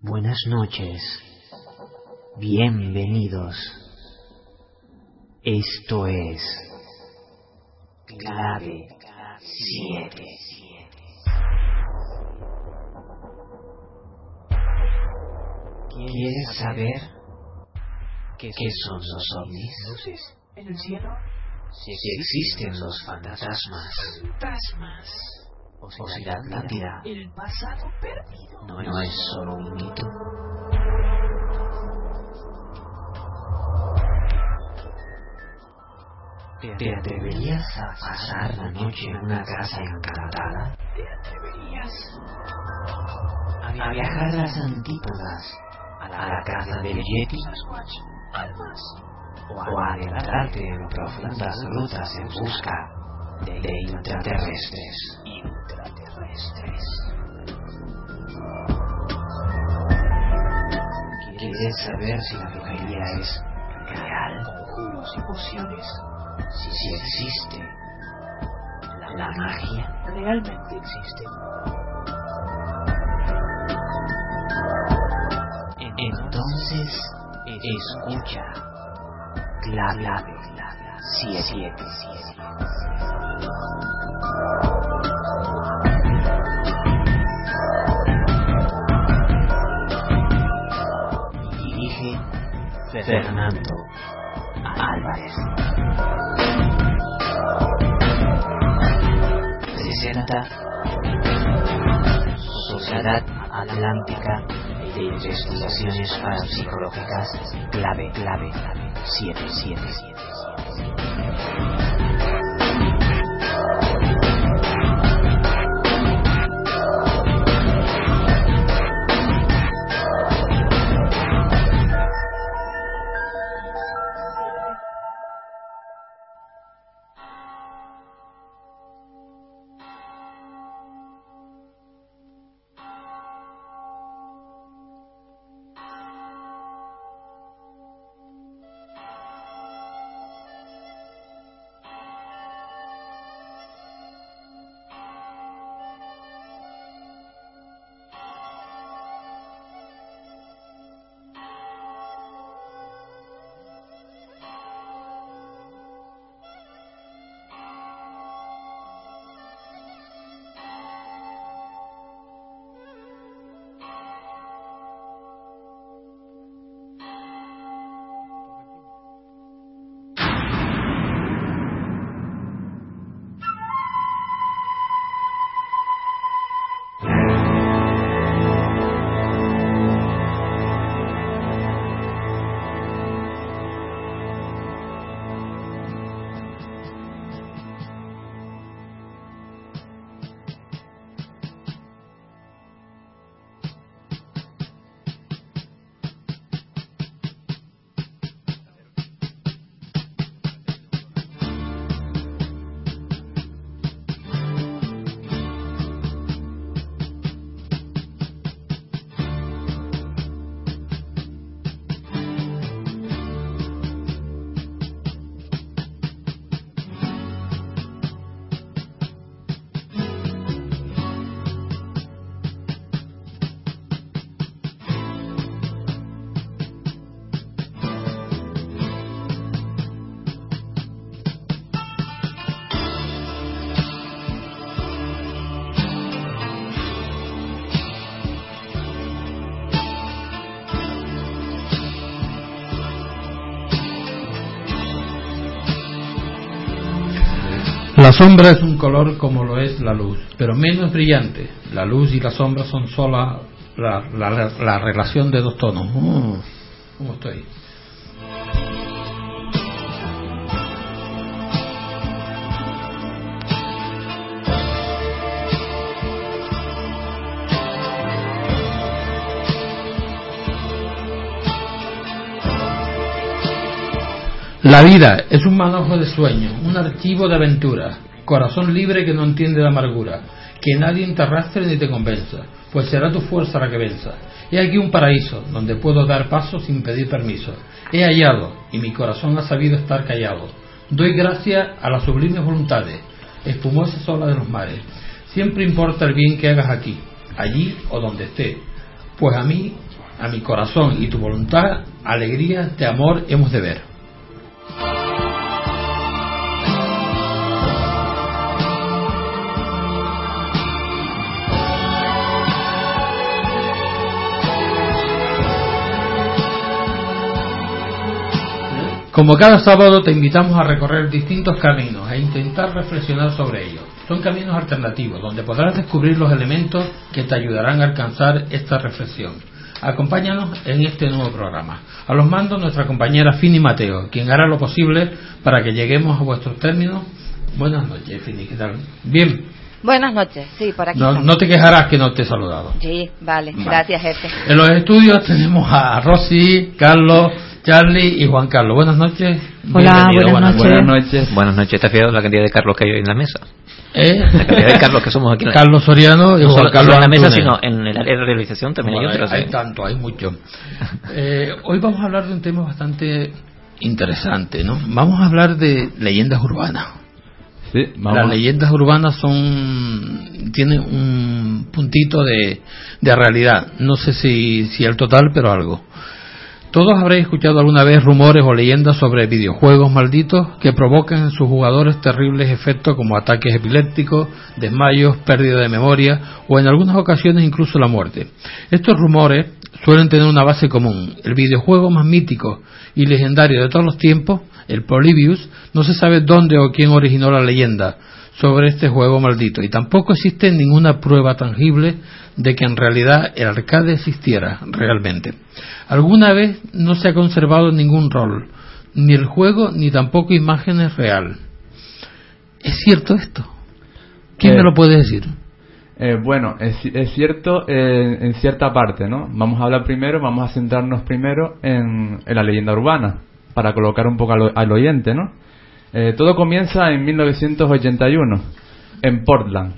Buenas noches. Bienvenidos. Esto es Clave 7. ¿Quieres saber qué son los ovnis? en el cielo. Si existen los fantasmas Fantasmas. O si la Atlántida El pasado perdido. no, no es solo un mito. ¿Te atreverías a pasar la noche en una casa encantada? ¿Te atreverías? A viajar a las antípodas, a la casa del Yeti, o a adentrarte en profundas rutas en busca de, intraterrestres. Intraterrestres. ¿Quieres saber si la brujería es real? Conjuros y pociones. Si, si existe. La, magia realmente existe. Entonces, escucha. Clave 7. Fernando Álvarez. Presenta Sociedad Atlántica de Investigaciones Parapsicológicas Clave, clave, 7777. La sombra es un color como lo es la luz, pero menos brillante. La luz y la sombra son solo la, la- la relación de dos tonos. Mm, ¿Cómo estoy? La vida es un manojo de sueños, un archivo de aventuras, corazón libre que no entiende de amargura, que nadie te arrastre ni te convenza, pues será tu fuerza la que venza. He aquí un paraíso, donde puedo dar paso sin pedir permiso. He hallado, y mi corazón ha sabido estar callado. Doy gracias a las sublimes voluntades, espumosa sola de los mares. Siempre importa el bien que hagas aquí, allí o donde esté, pues a mí, a mi corazón y tu voluntad, alegría de amor hemos de ver. Como cada sábado te invitamos a recorrer distintos caminos e intentar reflexionar sobre ellos. Son caminos alternativos donde podrás descubrir los elementos que te ayudarán a alcanzar esta reflexión. Acompáñanos en este nuevo programa. A los mandos nuestra compañera Fini Mateo, quien hará lo posible para que lleguemos a vuestros términos. Buenas noches, Fini, ¿qué tal? Bien. Buenas noches, sí, por aquí. No, te quejarás que no te he saludado. Sí, vale, Vale. gracias, jefe. En los estudios tenemos a Rosy, Carlos, Charlie y Juan Carlos. Buenas noches. Hola, Bienvenido, buenas noches. Buenas noches. Buenas noches. ¿Te fijado la cantidad de Carlos que hay hoy en la mesa? ¿Eh? La cantidad de Carlos que somos aquí en la Carlos Soriano y No Juan solo, Carlos solo en la mesa, Antunes. sino en el área de realización también Bueno, hay otros. hay ¿eh? tanto, hay mucho. Eh, hoy vamos a hablar de un tema bastante interesante, ¿no? Vamos a hablar de leyendas urbanas. Sí, vamos. Las leyendas urbanas son tienen un puntito de, de realidad. No sé si, si el total, pero algo. Todos habréis escuchado alguna vez rumores o leyendas sobre videojuegos malditos que provocan en sus jugadores terribles efectos como ataques epilépticos, desmayos, pérdida de memoria o en algunas ocasiones incluso la muerte. Estos rumores suelen tener una base común. El videojuego más mítico y legendario de todos los tiempos, el Polybius, no se sabe dónde o quién originó la leyenda sobre este juego maldito y tampoco existe ninguna prueba tangible de que en realidad el arcade existiera realmente. Alguna vez no se ha conservado ningún rol, ni el juego ni tampoco imágenes real. ¿Es cierto esto? ¿Quién Eh, me lo puede decir? Eh, bueno, es, es cierto eh, en cierta parte, ¿no? Vamos a hablar primero, vamos a centrarnos primero en, en la leyenda urbana, para colocar un poco al, al oyente, ¿no? Eh, todo comienza en 1981, en Portland,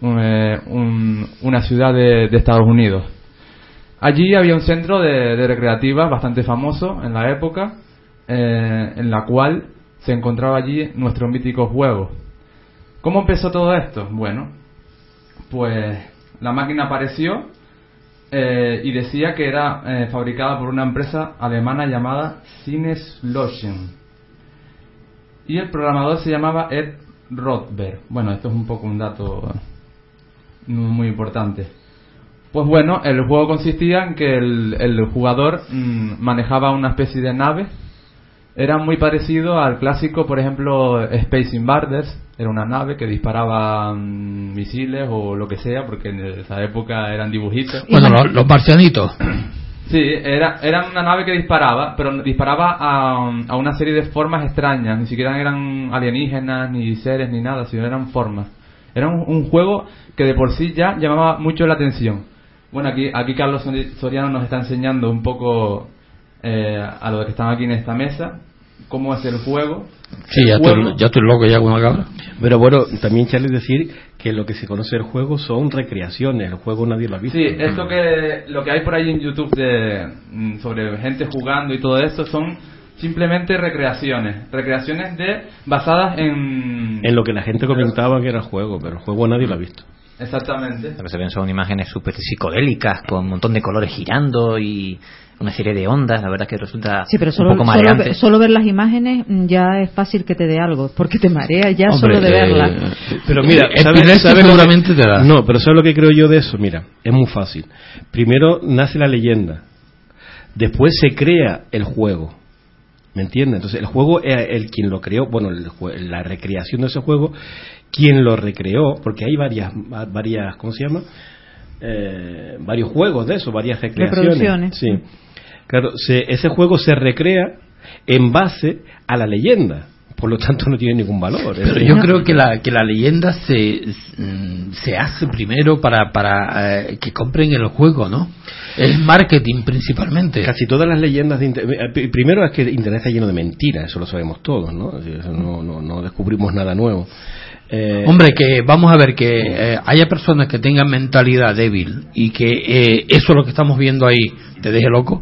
un, eh, un- una ciudad de, Estados Unidos. Allí había un centro de, de recreativa bastante famoso en la época, eh, en la cual se encontraba allí nuestro mítico juego. ¿Cómo empezó todo esto? Bueno, pues la máquina apareció eh, y decía que era fabricada por una empresa alemana llamada Sinnesloschen. Y el programador se llamaba Ed Rothberg. Bueno, esto es un poco un dato muy muy importante. Pues bueno, el juego consistía en que el, el jugador mm, manejaba una especie de nave. Era muy parecido al clásico, por ejemplo, Space Invaders. Era una nave que disparaba mm, misiles o lo que sea, porque en esa época eran dibujitos. Bueno, los, los marcianitos. Sí, era, era una nave que disparaba, pero disparaba a, a una serie de formas extrañas. Ni siquiera eran alienígenas, ni seres, ni nada, sino eran formas. Era un, juego que de por sí ya llamaba mucho la atención. Bueno, aquí, aquí Carlos Sori- Soriano nos está enseñando un poco eh, a los que están aquí en esta mesa cómo es el juego. Sí, ya juego- estoy, ya estoy loco ya con una cabra. Pero bueno, también Charlie decir que lo que se conoce del juego son recreaciones, el juego nadie lo ha visto. Sí, esto que lo que hay por ahí en YouTube de, mm, sobre gente jugando y todo eso son simplemente recreaciones, recreaciones de basadas en En lo que la gente comentaba que era el juego, pero el juego nadie lo ha visto. exactamente. Lo que se ven son imágenes súper psicodélicas, con un montón de colores girando y una serie de ondas. La verdad que resulta Sí, pero un solo, poco solo, mareante. ver- solo ver las imágenes mm, ya es fácil que te dé algo, porque te marea ya Hombre, solo de eh, verlas. Pero mira, ¿sabes- sabes lo que- seguramente te da. No, pero ¿sabes lo que creo yo de eso? Mira, es muy fácil. Primero nace la leyenda, después se crea el juego. ¿Me entiendes? Entonces, el juego, es el quien lo creó, bueno, el jue- la recreación de ese juego, quien lo recreó, porque hay varias, va- varias ¿cómo se llama? Eh, varios juegos de eso, varias recreaciones. Reproducciones. Sí. Claro, se- ese juego se recrea en base a la leyenda. Por lo tanto, no tiene ningún valor. Pero yo creo que la, que la leyenda se, mm, se hace primero para, para eh, que compren el juego, ¿no? es marketing principalmente. Casi todas las leyendas de Internet. Primero es que Internet está lleno de mentiras, eso lo sabemos todos, ¿no? Eso no, no, no descubrimos nada nuevo. Eh, Hombre, que vamos a ver que eh, haya personas que tengan mentalidad débil y que eh, eso es lo que estamos viendo ahí te deje loco.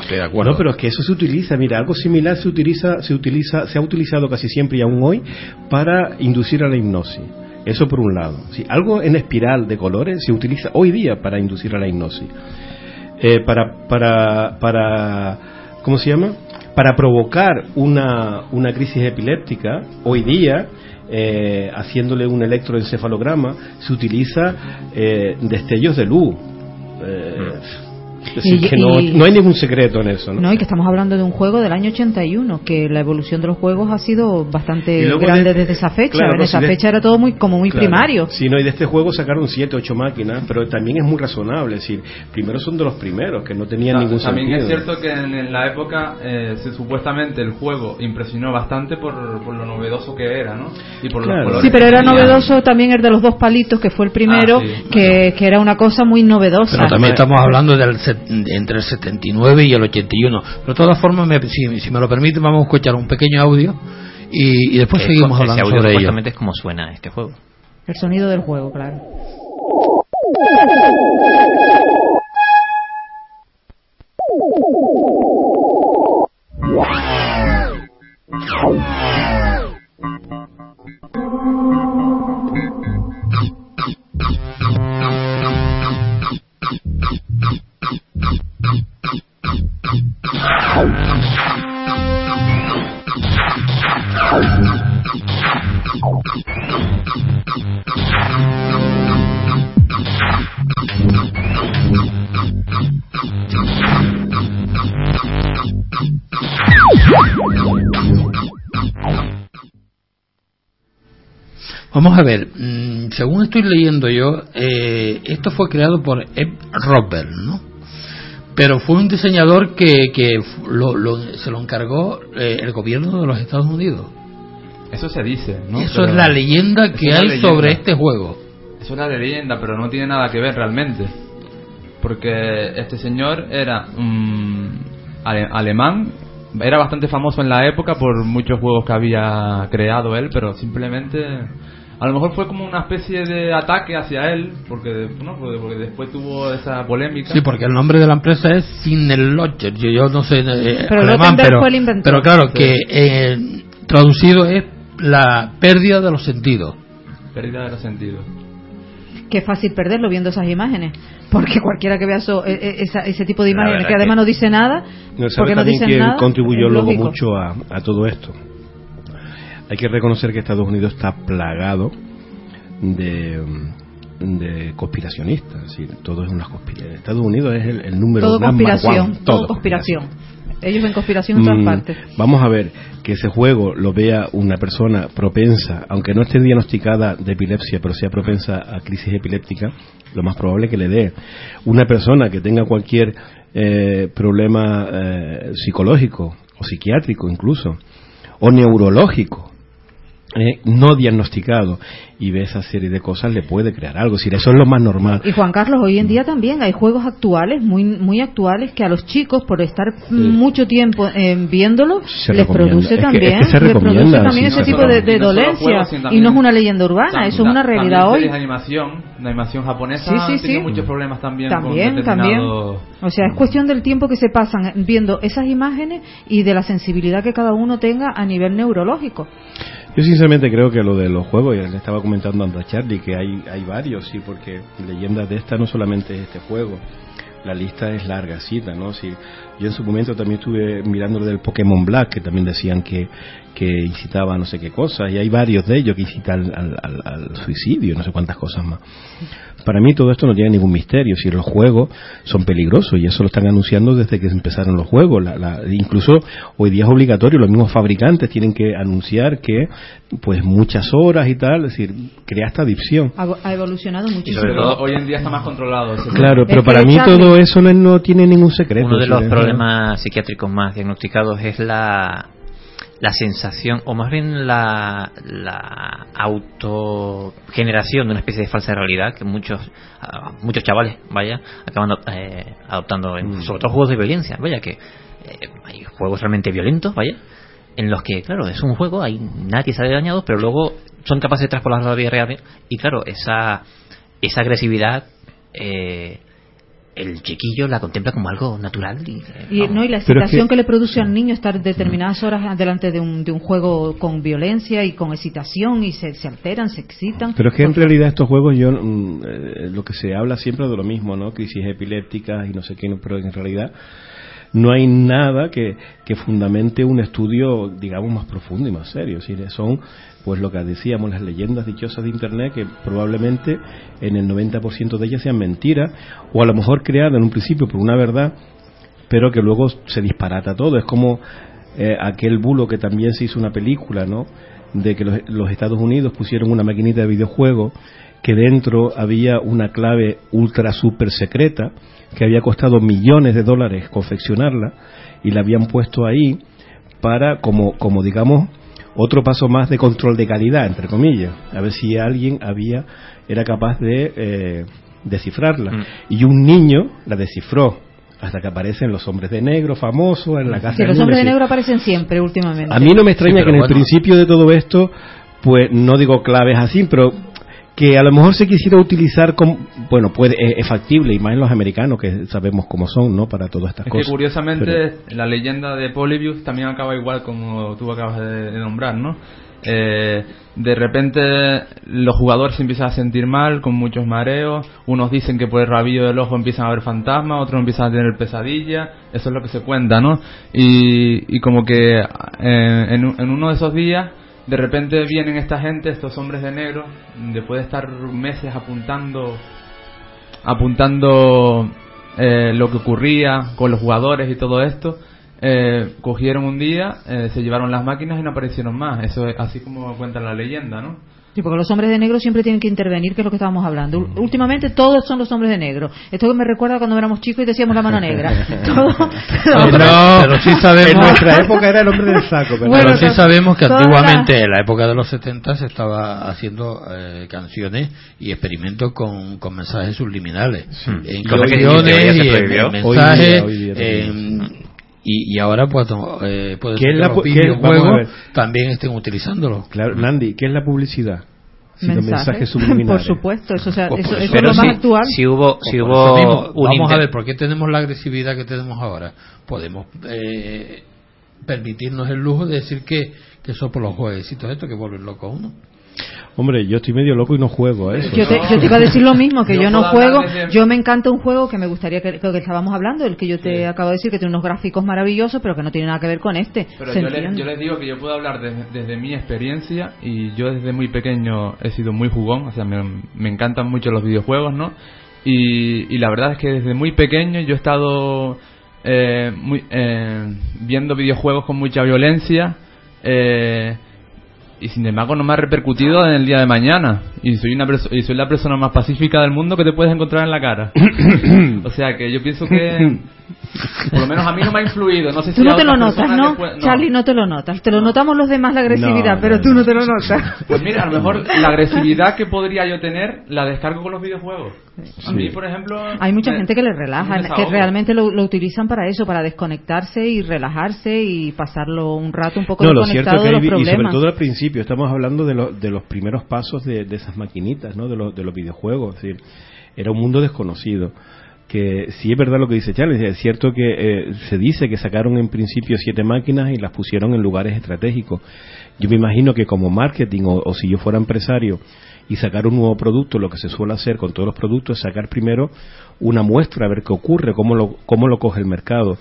Estoy de acuerdo. No, pero es que eso se utiliza, mira, algo similar se utiliza, se utiliza, se ha utilizado casi siempre y aún hoy para inducir a la hipnosis. Eso por un lado. Si algo en espiral de colores se utiliza hoy día para inducir a la hipnosis. Eh, para, para, para, ¿cómo se llama? Para provocar una, una crisis epiléptica, hoy día, eh, haciéndole un electroencefalograma, se utiliza eh, destellos de luz. Eh, es decir, Y- que no, y- no hay ningún secreto en eso. ¿no? No, y que estamos hablando de un juego del año 81, que la evolución de los juegos ha sido bastante grande de- desde esa fecha. claro, en no, esa si de- fecha era todo muy como muy Claro. primario. Sí, no, y de este juego sacaron 7, 8 máquinas, pero también es muy razonable. Es decir, primero son de los primeros, que no tenían ningún También sentido. es cierto que en, en la época eh, se- supuestamente el juego impresionó bastante por, por lo novedoso que era, ¿no? Y por Claro. los colores Sí, pero era novedoso también el de los dos palitos, que fue el primero, Ah, sí. que, que era una cosa muy novedosa. Pero también estamos hablando del entre el 79 y el 81. Pero de todas formas, me- si, si me lo permite, vamos a escuchar un pequeño audio y, y después seguimos ese hablando audio sobre ello. es como suena este juego. El sonido del juego, claro. Vamos a ver, mm, según estoy leyendo yo, eh, esto fue creado por Ed Robert, ¿no? Pero fue un diseñador que, que lo- lo- se lo encargó eh, el gobierno de los Estados Unidos. Eso se dice, ¿no? Eso Pero- es la leyenda que hay leyenda. sobre este juego. Es una leyenda, pero no tiene nada que ver realmente. Porque este señor era ale- alemán, era bastante famoso en la época por muchos juegos que había creado él, pero simplemente a lo mejor fue como una especie de ataque hacia él, porque, ¿no? porque, porque después tuvo esa polémica. Sí, porque el nombre de la empresa es Sinnelocher. Yo, yo no sé eh, Pero alemán, Rottenberg pero, fue el inventor. pero claro Sí. que eh, traducido es la pérdida de los sentidos. Pérdida de los sentidos. Qué fácil perderlo viendo esas imágenes. Porque cualquiera que vea eso, e- e- esa- ese tipo de imágenes que además que- no dice nada, No, ¿sabe porque no también dicen quién nada. contribuyó luego mucho a, a todo esto? Hay que reconocer que Estados Unidos está plagado de, de conspiracionistas. Es decir, todo es una conspiración. Estados Unidos es el, el número Todo conspiración, one, todo conspiración. Ellos ven conspiración en todas Mm, partes. Vamos a ver que ese juego lo vea una persona propensa, aunque no esté diagnosticada de epilepsia, pero sea propensa a crisis epiléptica, lo más probable que le dé. Una persona que tenga cualquier eh, problema eh, psicológico o psiquiátrico incluso, o neurológico, eh, no diagnosticado y ve esa serie de cosas le puede crear algo. Es decir, eso es lo más normal. Y Juan Carlos, hoy en día también hay juegos actuales, muy muy actuales, que a los chicos, por estar mucho tiempo eh, viéndolo, Se les recomienda. produce Es que- también, es que se les produce también sí, ese tipo de, Y de no solo dolencia. juegos, sino y no es una leyenda urbana, Tam- eso es una realidad también hoy. series de animación, la animación japonesa Sí, sí. muchos problemas también, También, con también. O sea, es cuestión del tiempo que se pasan viendo esas imágenes y de la sensibilidad que cada uno tenga a nivel neurológico. Yo sinceramente creo que lo de los juegos, ya le estaba comentando a Charlie que hay, hay varios, sí, porque leyendas de esta no solamente es este juego, la lista es largacita, ¿no? Si, yo en su momento también estuve mirando lo del Pokémon Black, que también decían que, que incitaba a no sé qué cosas, y hay varios de ellos que incitan al, al- al suicidio, no sé cuántas cosas más. Para mí todo esto no tiene ningún misterio, si los juegos son peligrosos y eso lo están anunciando desde que empezaron los juegos. La- la- incluso hoy día es obligatorio, los mismos fabricantes tienen que anunciar que pues muchas horas y tal, es decir, crea esta adicción. Ha, ha evolucionado Y muchísimo. sobre todo hoy en día está más controlado. ese Claro, pero para mí todo eso no, no tiene ningún secreto. Uno de es los decir, problemas psiquiátricos más diagnosticados es la la sensación, o más bien la, la autogeneración de una especie de falsa realidad que muchos ah, muchos chavales, vaya, acaban eh, adoptando, en, Mm. sobre todo juegos de violencia, vaya, que eh, hay juegos realmente violentos, vaya, en los que, claro, es un juego, hay nadie sale dañado, pero luego son capaces de traspolar la vida real, y claro, esa, esa agresividad, eh, el chiquillo la contempla como algo natural. Y, eh, no, y la es excitación que- que... le produce al niño estar determinadas horas delante de un, de un juego con violencia y con excitación y se, se alteran, se excitan. Pero es que en realidad estos juegos, yo mm, eh, lo que se habla siempre de lo mismo, ¿no? Crisis epilépticas y no sé qué, pero en realidad no hay nada que, que fundamente un estudio, digamos, más profundo y más serio. Es decir, son, pues lo que decíamos, las leyendas dichosas de Internet, que probablemente en el 90% de ellas sean mentiras, o a lo mejor creadas en un principio por una verdad, pero que luego se disparata todo. Es como eh, aquel bulo que también se hizo una película, ¿no? De que los, los Estados Unidos pusieron una maquinita de videojuego que dentro había una clave ultra super secreta que había costado millones de dólares confeccionarla y la habían puesto ahí para como como digamos otro paso más de control de calidad entre comillas a ver si alguien había era capaz de eh, descifrarla Mm. y un niño la descifró hasta que aparecen los hombres de negro famosos en la casa del los hombres de sí. negro aparecen siempre últimamente. A mí no me extraña Sí, que en el principio de todo esto, pues no digo claves así, pero que a lo mejor se quisiera utilizar como, bueno, puede, es, es factible, y más en los americanos, que sabemos cómo son, ¿no? Para todas estas Es que cosas. curiosamente Pero- la leyenda de Polybius también acaba igual como tú acabas de, nombrar, ¿no? Eh, de repente los jugadores se empiezan a sentir mal, con muchos mareos, unos dicen que por el rabillo del ojo empiezan a ver fantasmas, otros empiezan a tener pesadillas, eso es lo que se cuenta, ¿no? Y, y como que eh, en, en uno de esos días de repente vienen esta gente, estos hombres de negro, después de estar meses apuntando apuntando eh, lo que ocurría con los jugadores y todo esto, eh, cogieron un día, eh, se llevaron las máquinas y no aparecieron más. Eso es así como cuenta la leyenda, ¿no? Sí, porque los hombres de negro siempre tienen que intervenir, que es lo que estábamos hablando. Mm. Últimamente todos son los hombres de negro. Esto me recuerda cuando éramos chicos y decíamos la mano negra. Todo- No, pero, sí sabemos En nuestra época era el hombre del saco, pero Bueno, pero sí to- sabemos que antiguamente, en la época de los 70, se estaba haciendo eh, canciones y experimentos con, con mensajes subliminales. Que en canciones y en Hoy mensajes. día, hoy día en- y, y ahora pues, eh, puede ¿Qué ser es que la a ver. también estén utilizándolo. Claro, Nandi, ¿qué es la publicidad? Si mensajes. mensajes subliminales. Por supuesto, eso, o sea, Pues eso, por eso eso. es lo si, más actual. si hubo, si Por eso hubo mismo, vamos a ver, ¿por qué tenemos la agresividad que tenemos ahora? Podemos eh, permitirnos el lujo de decir que, que eso por los jueguecitos estos que vuelven loco a uno. Hombre, yo estoy medio loco y no juego a eso. Yo te, yo te iba a decir lo mismo, que Yo yo, no juego. Yo me encanta un juego que me gustaría que, que estábamos hablando, el que yo te acabo de decir, que tiene unos gráficos maravillosos, pero que no tiene nada que ver con este. Pero ¿Se yo, les, entiende? yo les digo que yo puedo hablar desde, desde mi experiencia y yo desde muy pequeño he sido muy jugón, o sea, me, me encantan mucho los videojuegos, ¿no? Y, y la verdad es que desde muy pequeño yo he estado eh, muy, eh, viendo videojuegos con mucha violencia eh, y sin embargo no me ha repercutido en el día de mañana y soy una y soy la persona más pacífica del mundo que te puedes encontrar en la cara. o sea que yo pienso que por lo menos a mí no me ha influido, no sé si Tú a no te lo notas, ¿no? después- Charlie, no te lo notas. Te lo notamos los demás la agresividad, No, pero no, tú no. no te lo notas. Pues mira, a lo mejor la agresividad que podría yo tener la descargo con los videojuegos. A mí, por ejemplo... Hay mucha me- gente que le relaja, que realmente lo, lo utilizan para eso, para desconectarse y relajarse y pasarlo un rato un poco No, lo cierto desconectado es que de hay, los y sobre todo al principio, estamos hablando de, lo- de los primeros pasos de, de esas maquinitas, ¿no? de, los de los videojuegos. Es decir, era un mundo desconocido. Que sí es verdad lo que dice Charles, es cierto que eh, se dice que sacaron en principio siete máquinas y las pusieron en lugares estratégicos. Yo me imagino que como marketing o, o si yo fuera empresario y sacar un nuevo producto, lo que se suele hacer con todos los productos es sacar primero una muestra a ver qué ocurre, cómo lo, cómo lo coge el mercado.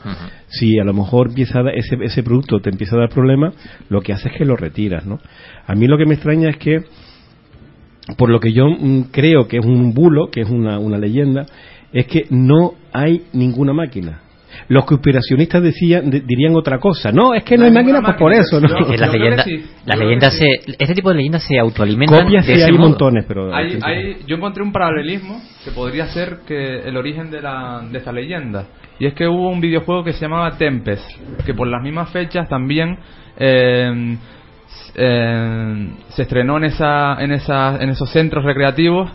Si a lo mejor empieza a ese, ese producto te empieza a dar problemas, lo que hace es que lo retiras, ¿no? A mí lo que me extraña es que, por lo que yo mm, creo que es un bulo, que es una, una leyenda, es que no hay ninguna máquina. Los conspiracionistas decían, de- dirían otra cosa. No, es que no, hay máquinas pues por eso, ¿no? Es que las leyendas, sí. las leyendas se, este tipo de leyendas se autoalimentan Copias de sí ese hay modo. montones, pero... Hay- hay- yo encontré un paralelismo que podría ser que el origen de, la, de esa leyenda. Y es que hubo un videojuego que se llamaba Tempest, que por las mismas fechas también eh, eh, se estrenó en, esa, en, esa, en esos centros recreativos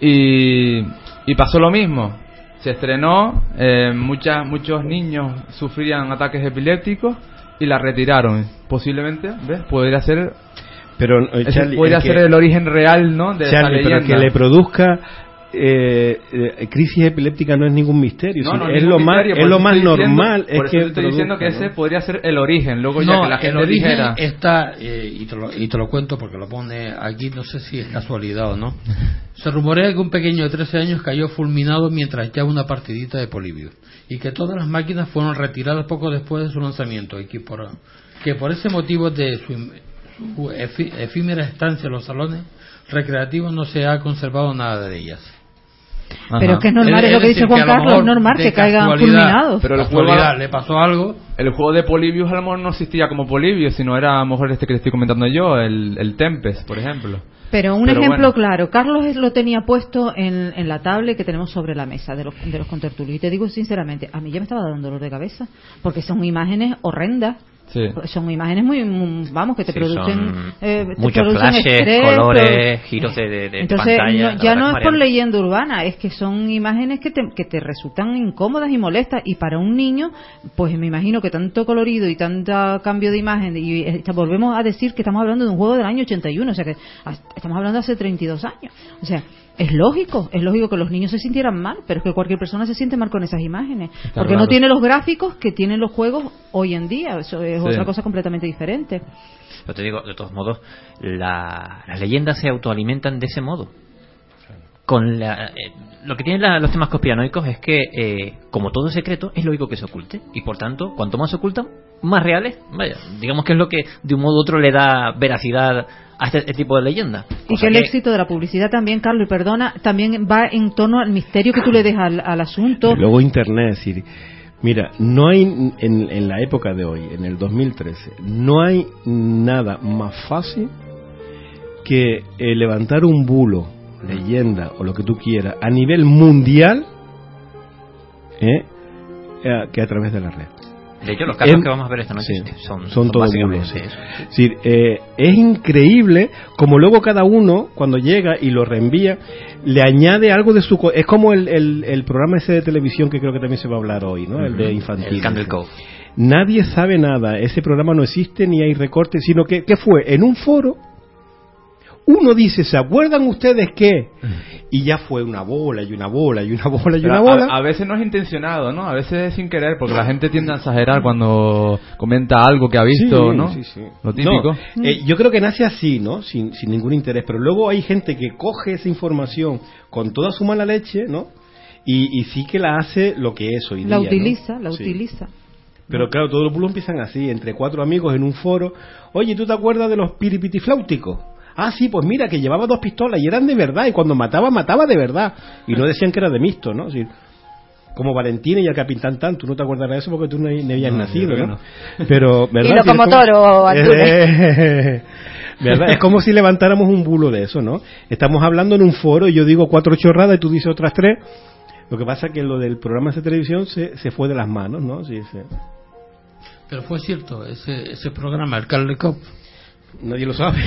y, y pasó lo mismo. Se estrenó, eh, muchas, muchos niños sufrían ataques epilépticos y la retiraron. Posiblemente, ¿ves? Podría ser, Pero, eh, Charlie, podría el que- ser el origen real, ¿no? De esa Charlie, pero leyenda. que le produzca eh, eh, crisis epiléptica no es ningún misterio. No, sí, no, es, ningún lo más, es lo más normal. por es eso que te estoy diciendo que ese podría ser el origen. Luego ya que la el gente origen dijera. está, eh, y, te lo, y te lo cuento porque lo pone aquí, no sé si es casualidad o no. Se rumorea que un pequeño de 13 años cayó fulminado mientras echaba una partidita de Polibio y que todas las máquinas fueron retiradas poco después de su lanzamiento y que por, que por ese motivo de su, im- su efi- efímera estancia en los salones recreativos no se ha conservado nada de ellas. Pero es que es normal, Es- es lo que dice Juan que Carlos, es normal que caigan fulminados. Pero el juego, le pasó algo el juego de Polybius a lo mejor no existía como Polybius, sino era a lo mejor este que le estoy comentando yo, el, el Tempest, por ejemplo. Pero un Pero ejemplo bueno. claro, Carlos es- lo tenía puesto en, en la tablet que tenemos sobre la mesa de los, de los contertulios. Y te digo sinceramente, a mí ya me estaba dando dolor de cabeza, porque son imágenes horrendas. Sí. Son imágenes muy, muy- vamos, que te Sí, producen... eh, te muchos producen flashes, estrés, colores, pero- giros de, de- de Entonces, pantalla. no- la ya no es por leyenda urbana, es que son imágenes que te, que te resultan incómodas y molestas. Y para un niño, pues me imagino que tanto colorido y tanto cambio de imagen, y eh, volvemos a decir que estamos hablando de un juego del año 81, o sea que ah, estamos hablando hace 32 años. O sea, es lógico, es lógico que los niños se sintieran mal, pero es que cualquier persona se siente mal con esas imágenes. porque claro. no tiene los gráficos que tienen los juegos hoy en día, eso es Sí. otra cosa completamente diferente. Pero te digo, de todos modos, la- las leyendas se autoalimentan de ese modo. Con la- eh, lo que tienen la- los temas conspiranoicos es que, eh, como todo es secreto, es lógico que se oculte. Y por tanto, cuanto más se ocultan, más reales. Vaya, digamos que es lo que de un modo u otro le da veracidad a este, este tipo de leyenda. Y que el éxito de la publicidad también, Carlos, y perdona, también va en torno al misterio que tú le dejas al, al asunto. Y luego Internet, es decir, mira, no hay en, en la época de hoy, en el 2013, no hay nada más fácil que eh, levantar un bulo, leyenda o lo que tú quieras a nivel mundial ¿eh? Eh, que a través de la red. De hecho, los casos En- que vamos a ver esta noche sí, son, son todo básicamente bulos, sí. eso. Es decir, eh, es increíble como luego cada uno, cuando llega y lo reenvía, le añade algo de su... co- Es como el, el, el programa ese de televisión que creo que también se va a hablar hoy, ¿no? El de infantil. el Candle Cove. Nadie sabe nada, ese programa no existe ni hay recortes, sino que ¿qué fue? En un foro, uno dice, ¿se acuerdan ustedes qué? Y ya fue una bola y una bola y una bola y Pero una bola. A, a veces no es intencionado, ¿no? A veces es sin querer, porque la gente tiende a exagerar cuando comenta algo que ha visto, Sí, ¿no? sí, sí. Lo típico. No, eh, yo creo que nace así, ¿no? Sin, sin ningún interés. Pero luego hay gente que coge esa información con toda su mala leche, ¿no? Y, y sí que la hace lo que es hoy la día. ¿no? utiliza, la Sí. utiliza. Pero claro, todos los bulos empiezan así, entre cuatro amigos en un foro. Oye, ¿tú te acuerdas de los piripitifláuticos? Ah, sí, pues mira, que llevaba dos pistolas y eran de verdad. Y cuando mataba, mataba de verdad. Y no decían que era de mixto, ¿no? Como Valentina y el Capitán Tan, tú no te acuerdas de eso porque tú no, ni habías No, nacido, ¿no? Pero, ¿verdad? Y Sí, es como-. Eh, ¿Verdad? Es como si levantáramos un bulo de eso, ¿no? Estamos hablando en un foro y yo digo cuatro chorradas y tú dices otras tres. Lo que pasa es que lo del programa de televisión se, se fue de las manos, ¿no? Sí, se- Pero fue cierto, ese, ese programa, el Carl Cop. Nadie lo sabe.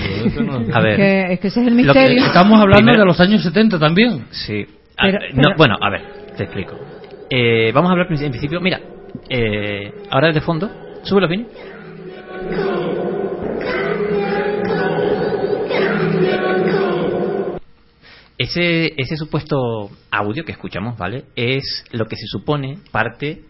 A ver, Es que, es que ese es el que- misterio. Estamos hablando Primero- de los años 70 también. Sí. Ah, Pero- no, pero- bueno, a ver, te explico. Eh, vamos a hablar en principio. Mira, eh, ahora de fondo, súbelo, Vini. Ese, ese supuesto audio que escuchamos, ¿vale? Es lo que se supone parte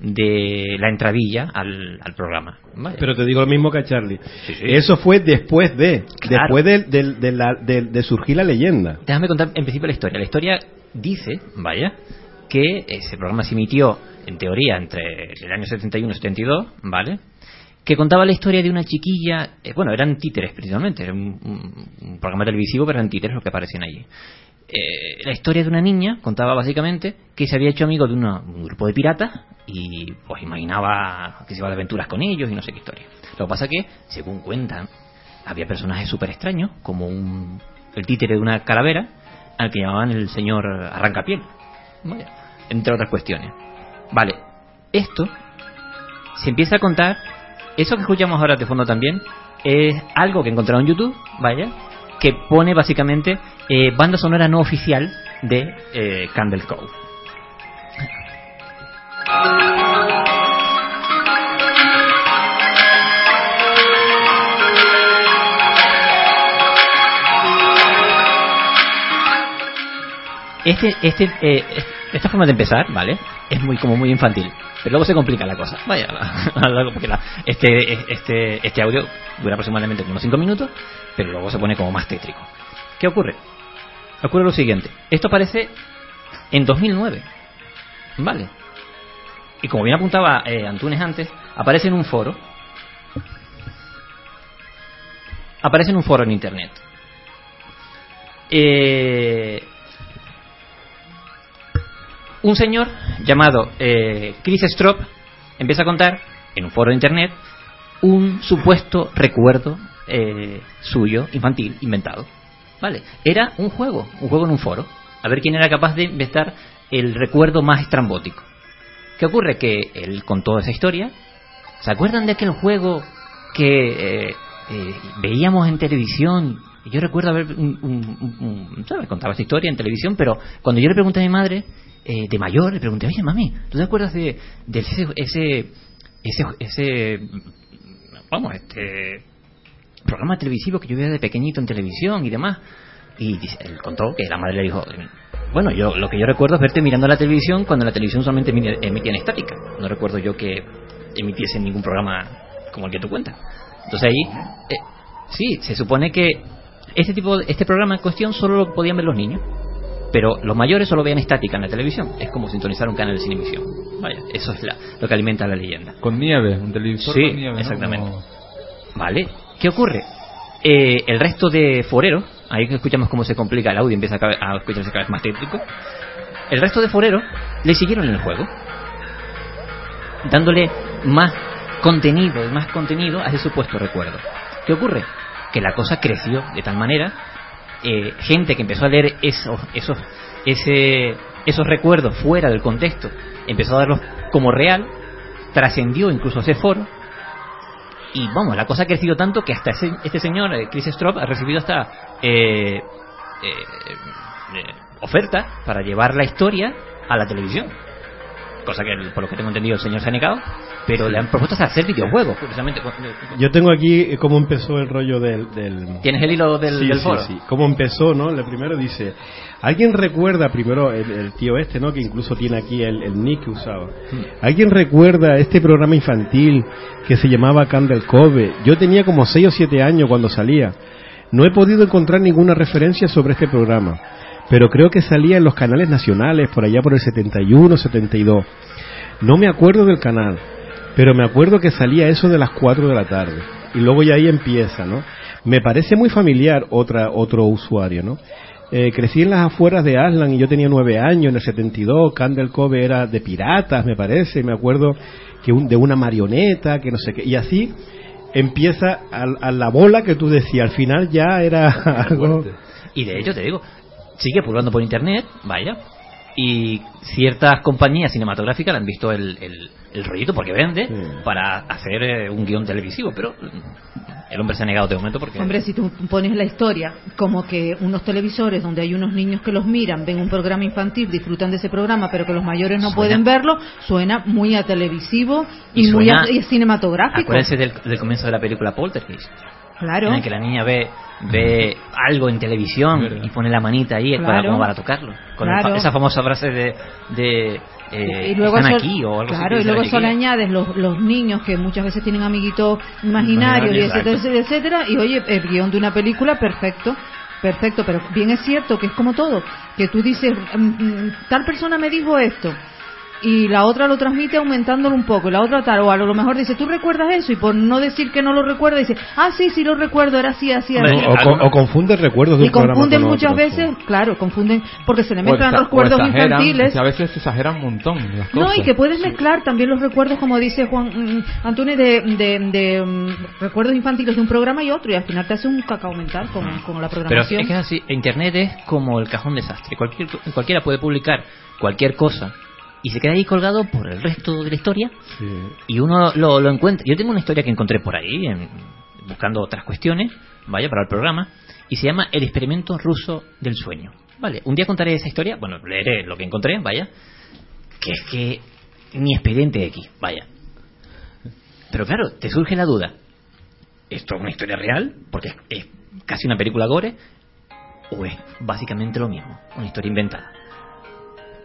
de la entradilla al, al programa. ¿vale? Pero te digo lo mismo que a Charlie. Sí, sí. Eso fue después de, Claro. después de, de- de la- de- de surgir la leyenda. Déjame contar en principio la historia. La historia dice, vaya, que ese programa se emitió, en teoría, entre el año 71 y 72, ¿vale? Que contaba la historia de una chiquilla, eh, bueno, eran títeres principalmente, era un, un- un programa televisivo, pero eran títeres los que aparecían allí. Eh, la historia de una niña contaba básicamente que se había hecho amigo de una- un grupo de piratas y pues imaginaba que se iba de aventuras con ellos y no sé qué historia. Lo que pasa que, según cuentan, había personajes súper extraños, como un, el títere de una calavera, al que llamaban el señor Arrancapiel. Vaya, entre otras cuestiones. Vale, esto se empieza a contar, eso que escuchamos ahora de fondo también, es algo que he encontrado en YouTube, vaya, que pone básicamente eh, banda sonora no oficial de eh, Candle Cove. Este, este, eh, esta forma de empezar, ¿vale? Es muy como muy infantil, pero luego se complica la cosa. Vaya, porque la- este, este, este audio dura aproximadamente unos 5 minutos, pero luego se pone como más tétrico. ¿Qué ocurre? Ocurre lo siguiente. Esto aparece en 2009, ¿vale? Y como bien apuntaba eh, Antunes antes, aparece en un foro. Aparece en un foro en internet. Eh, un señor llamado eh, Chris Strop empieza a contar en un foro de internet un supuesto recuerdo eh, suyo infantil inventado. Vale, era un juego, un juego en un foro. A ver quién era capaz de inventar el recuerdo más estrambótico. ¿Qué ocurre? Que él contó esa historia. ¿Se acuerdan de aquel juego que eh, eh, veíamos en televisión? Yo recuerdo haber un, un- contaba esta historia en televisión, pero cuando yo le pregunté a mi madre, eh, de mayor, le pregunté, oye mami, ¿tú te acuerdas de, de ese, ese, ese, vamos, este programa televisivo que yo veía de pequeñito en televisión y demás? Y dice- él contó que la madre le dijo, bueno, yo lo que yo recuerdo es verte mirando la televisión cuando la televisión solamente emi- emitía en estática. No recuerdo yo que emitiese ningún programa como el que tú cuentas. Entonces ahí, eh, sí, se supone que este tipo, de- este programa en cuestión solo lo podían ver los niños. Pero los mayores solo veían estática en la televisión. Es como sintonizar un canal sin emisión. Vaya, eso es la- lo que alimenta la leyenda. Con nieve, un televisor Sí, con nieve. ¿no? exactamente. Vale, ¿qué ocurre? Eh, el resto de foreros, ahí escuchamos cómo se complica el audio, empieza a, a escucharse cada vez más tétrico. El resto de foreros le siguieron en el juego, dándole más contenido y más contenido a ese supuesto recuerdo. ¿Qué ocurre? Que la cosa creció de tal manera, eh, gente que empezó a leer esos, esos, ese, esos recuerdos fuera del contexto, empezó a darlos como real, trascendió incluso ese foro, y vamos, la cosa ha crecido tanto que hasta ese- este señor, eh, Chris Strop, ha recibido hasta eh, eh, eh, oferta para llevar la historia a la televisión. Cosa que, por lo que tengo entendido, el señor se ha negado, pero le han propuesto hacer videojuegos, curiosamente. Yo tengo aquí eh, cómo empezó el rollo del... del... ¿Tienes el hilo del, sí, del sí, foro? sí. Cómo empezó, ¿no? Lo primero dice... ¿Alguien recuerda, primero el, el tío este, ¿no? Que incluso tiene aquí el, el nick que usaba. ¿Alguien recuerda este programa infantil que se llamaba Candle Cove? Yo tenía como 6 o 7 años cuando salía. No he podido encontrar ninguna referencia sobre este programa, pero creo que salía en los canales nacionales por allá por el 71, 72. No me acuerdo del canal, pero me acuerdo que salía eso de las 4 de la tarde. Y luego ya ahí empieza, ¿no? Me parece muy familiar otra, otro usuario, ¿no? Eh, crecí en las afueras de Aslan y yo tenía nueve años en el 72. Candle Cove era de piratas, me parece. Me acuerdo que un- de una marioneta, que no sé qué. Y así empieza a, a la bola que tú decías. Al final ya era algo. Y de hecho, te digo, sigue pululando por internet, vaya. Y ciertas compañías cinematográficas le han visto el, el, el rollito porque vende Sí. para hacer eh, un guion televisivo, pero mm, el hombre se ha negado de momento porque. Hombre, si tú pones la historia como que unos televisores donde hay unos niños que los miran, ven un programa infantil, disfrutan de ese programa, pero que los mayores no Suena- pueden verlo, suena muy a televisivo y, Y muy a, y cinematográfico. Acuérdense del, del comienzo de la película Poltergeist, Claro. en el que la niña ve ve algo en televisión y pone la manita ahí para, Claro. como para tocarlo. Con el fa- Claro. esa famosa frase de. de eh, y luego están aquí o algo claro y luego chiquilla. añades los, los niños que muchas veces tienen amiguitos imaginarios y Imaginarios, etcétera etcétera y oye el guion de una película perfecto perfecto pero bien es cierto que es como todo que tú dices mm, mm, tal persona me dijo esto y la otra lo transmite aumentándolo un poco, y la otra tal, o a lo mejor dice, ¿tú recuerdas eso? Y por no decir que no lo recuerda, dice, ah, sí, sí lo recuerdo, era así, así, así. O, o confunden recuerdos de Y un programa confunden con muchas otro, veces, claro, confunden, porque se le mezclan exa- o recuerdos exageran, infantiles. sea, a veces se exageran un montón las cosas. No, y que puedes mezclar también los recuerdos, como dice Juan mm, Antonio, de, de, de, mm, recuerdos infantiles de un programa y otro, y al final te hace un cacao mental con, con la Pero programación. es que es así, Internet es como el cajón desastre. Cualquier, cualquiera puede publicar cualquier cosa y se queda ahí colgado por el resto de la historia Sí. y uno lo, lo encuentra. Yo tengo una historia que encontré por ahí, en- buscando otras cuestiones, vaya, para el programa, y se llama El experimento ruso del sueño. Vale, un día contaré esa historia, bueno, leeré lo que encontré, vaya, que es que mi expediente X, vaya. Pero claro, te surge la duda, ¿esto es una historia real? Porque es, es casi una película gore, o es básicamente lo mismo, una historia inventada.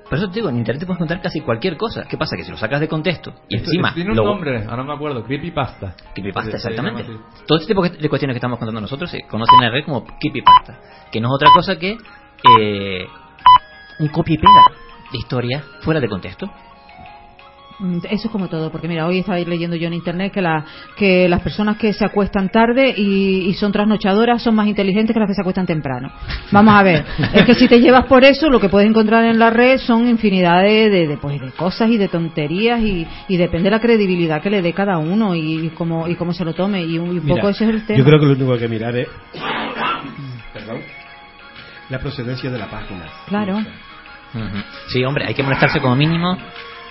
Por eso te digo, en internet te puedes contar casi cualquier cosa. ¿Qué pasa? Que si lo sacas de contexto y Esto- encima Tiene un lo- nombre, ahora no me acuerdo, Creepypasta. Creepypasta, exactamente. Todo este tipo de cuestiones que estamos contando nosotros se conocen en la red como creepypasta, que no es otra cosa que eh, un copia y pega de historias fuera de contexto. Mm, Eso es como todo, porque mira, hoy estaba leyendo yo en internet que, la, que las personas que se acuestan tarde y, y son trasnochadoras son más inteligentes que las que se acuestan temprano. Vamos a ver, es que si te llevas por eso, lo que puedes encontrar en la red son infinidad de, de, de, pues, de cosas y de tonterías y, y depende de la credibilidad que le dé cada uno y, y cómo, y cómo se lo tome y un, y un Mira, poco ese es el tema. Yo creo que lo único que hay que mirar es perdón, la procedencia de la página. Claro. Sí, hombre, hay que molestarse como mínimo.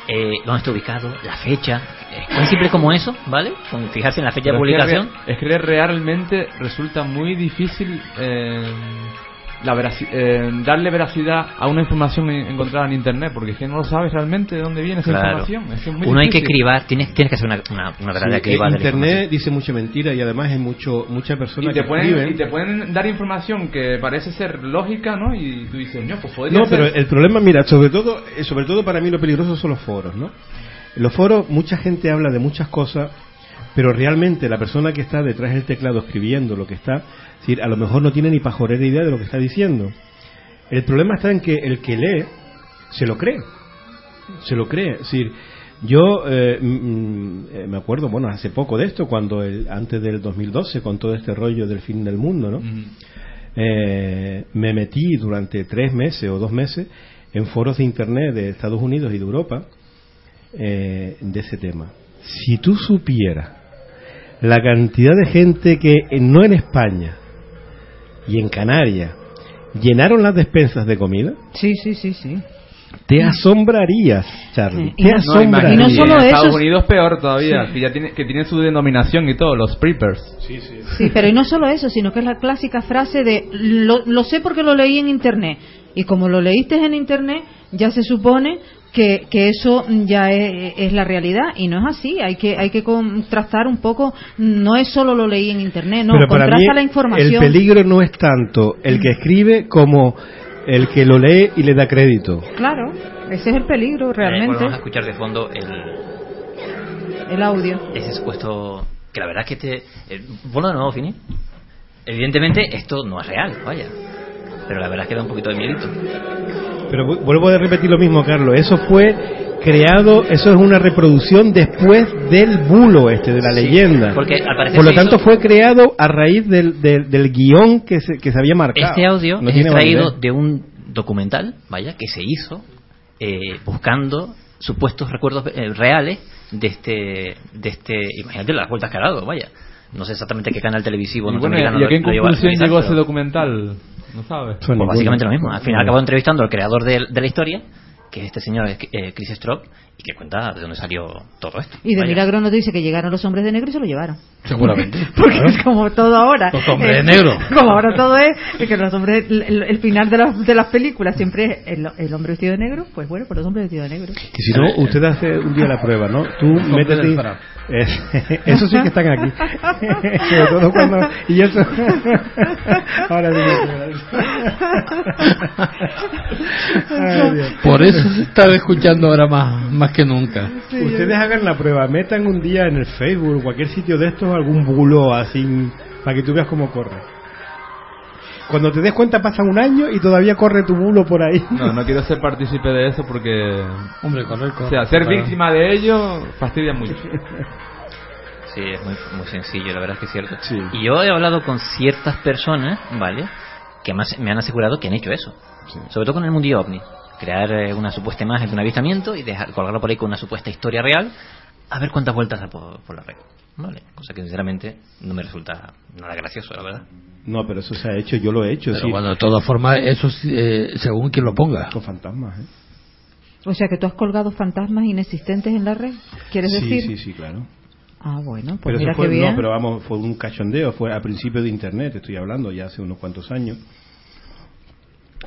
Eh, dónde está ubicado, la fecha, es tan simple como eso, ¿vale? Con fijarse en la fecha de Pero es que publicación. re- Es que realmente resulta muy difícil eh, la veraci- eh, darle veracidad a una información en- encontrada en internet, porque es que no lo sabes realmente de dónde viene esa Claro. información. Es que es muy Uno hay que cribar, tienes, tienes que hacer una, una, una verdadera Sí, criba de la Internet dice mucha mentira y además hay mucho mucha persona Y te, que pueden, escriben. y te pueden dar información que parece ser lógica, ¿no? Y tú dices, no, pues podría No, ser. pero el problema, mira, sobre todo, eh, sobre todo para mí lo peligroso son los foros, ¿no? En los foros mucha gente habla de muchas cosas, pero realmente la persona que está detrás del teclado escribiendo lo que está, es decir, a lo mejor no tiene ni pajorera idea de lo que está diciendo. El problema está en que el que lee se lo cree, se lo cree. Es decir, yo eh, mm, mm, eh, me acuerdo, bueno, hace poco de esto, cuando el, antes del 2012, con todo este rollo del fin del mundo, ¿no? Eh, me metí durante tres meses o dos meses en foros de internet de Estados Unidos y de Europa eh, de ese tema. Si tú supieras la cantidad de gente que eh, no en España y en Canarias llenaron las despensas de comida, Sí, sí, sí, sí. te asombrarías, Charlie. Sí. Te no- No, asombrarías. y no solo en Estados es- Unidos peor todavía, que ya tiene, que tiene su denominación y todo, los preppers. Sí, pero y no solo eso, sino que es la clásica frase de lo, lo sé porque lo leí en internet. Y como lo leíste en internet, ya se supone que, que eso ya es, es la realidad y no es así. Hay que hay que contrastar un poco. No es solo lo leí en internet, no. Pero para mí contrasta la información. el peligro no es tanto el que escribe como el que lo lee y le da crédito. Claro, ese es el peligro Eh, bueno, realmente. vamos a escuchar de fondo el, el audio. ese supuesto que la verdad es que te eh, bueno de nuevo Fini evidentemente esto no es real vaya pero la verdad es que da un poquito de miedito Pero vu- vuelvo a repetir lo mismo, Carlos. Eso fue creado, eso es una reproducción después del bulo este, de la Sí, leyenda. porque al parecer Por lo tanto hizo- fue creado a raíz del, del, del guion que se, que se había marcado. este audio No es extraído validez. de un documental vaya que se hizo eh, buscando supuestos recuerdos eh, reales de este de este imagínate las vueltas que ha dado vaya no sé exactamente qué canal televisivo Y, bueno, ¿y a qué conclusión llegó ese documental? No sabes. Son Pues básicamente lo mismo. Al final acabó entrevistando al creador de, de la historia, que es este señor eh, Chris Strock, y que cuenta de dónde salió todo esto. Y de Vaya. milagro nos dice que llegaron los hombres de negro y se lo llevaron. Seguramente. Porque es como todo ahora. Los hombres de negro. Como ahora todo es que los hombres, el, el- final de, las- de las películas siempre es el, el hombre vestido de negro, pues bueno, pues los hombres vestidos de negro. Y si no, usted hace un día la prueba, ¿no? Tú métete. eso sí que están aquí. Sobre todo cuando. Y eso. Ahora sí. Por eso se está escuchando ahora más, más que nunca. Ustedes hagan la prueba, metan un día en el Facebook, cualquier sitio de estos, algún bulo así, para que tú veas cómo corre. Cuando te des cuenta pasa un año y todavía corre tu bulo por ahí. No, no quiero ser partícipe de eso porque... Hombre, correr, O correr. sea, ser Claro. víctima de ello fastidia mucho. Sí, es muy, muy sencillo, la verdad es que es cierto. Sí. Y yo he hablado con ciertas personas, ¿vale? Que más me han asegurado que han hecho eso. Sí. Sobre todo con el mundillo ovni. Crear eh, una supuesta imagen de un avistamiento y dejar, colgarlo por ahí con una supuesta historia real. A ver cuántas vueltas da por, por la red. ¿Vale? Cosa que sinceramente no me resulta nada gracioso, la verdad. No, pero eso se ha hecho, yo lo he hecho, Pero sí. bueno, de todas formas, eso sí, eh, según quien lo ponga. Con fantasmas, ¿eh? O sea que tú has colgado fantasmas inexistentes en la red, ¿quieres Sí, decir? sí, sí, claro. Ah, bueno, pues Pero mira eso fue, qué bien. no, pero vamos, fue un cachondeo, fue a principio de internet, estoy hablando ya hace unos cuantos años.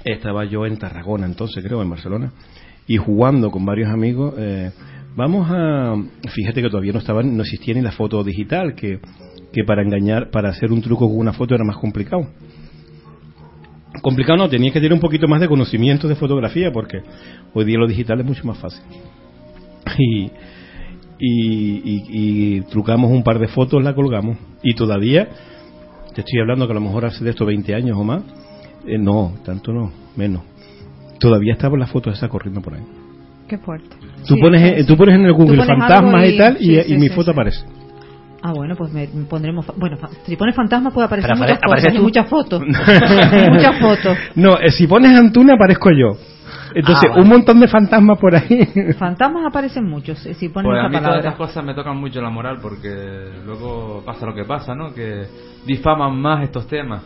Estaba yo en Tarragona entonces, creo, en Barcelona, y jugando con varios amigos. eh, vamos a, fíjate que todavía no estaba, no existía ni la foto digital, que, que para engañar, para hacer un truco con una foto era más complicado. Complicado no, tenías que tener un poquito más de conocimiento de fotografía, porque hoy día lo digital es mucho más fácil. Y, y, y- y trucamos un par de fotos, la colgamos. Y todavía, te estoy hablando que a lo mejor hace de esto 20 años o más, eh, no, tanto no, menos. Todavía estaban las fotos esas corriendo por ahí. Qué fuerte. Tú, Sí, pones, sí, tú pones en el Google fantasmas y, y- tal, y, sí, y sí, mi foto sí. aparece. Ah, bueno, pues me pondremos. Bueno, si pones fantasmas puede aparecer Pero muchas apare- cosas muchas fotos. muchas fotos. No, eh, si pones Antuna aparezco yo. Entonces, Ah, vale. un montón de fantasmas por ahí. Fantasmas aparecen muchos, eh, si pones Pues a esa mí todas estas palabra. cosas me tocan mucho la moral porque luego pasa lo que pasa, ¿no? Que difaman más estos temas,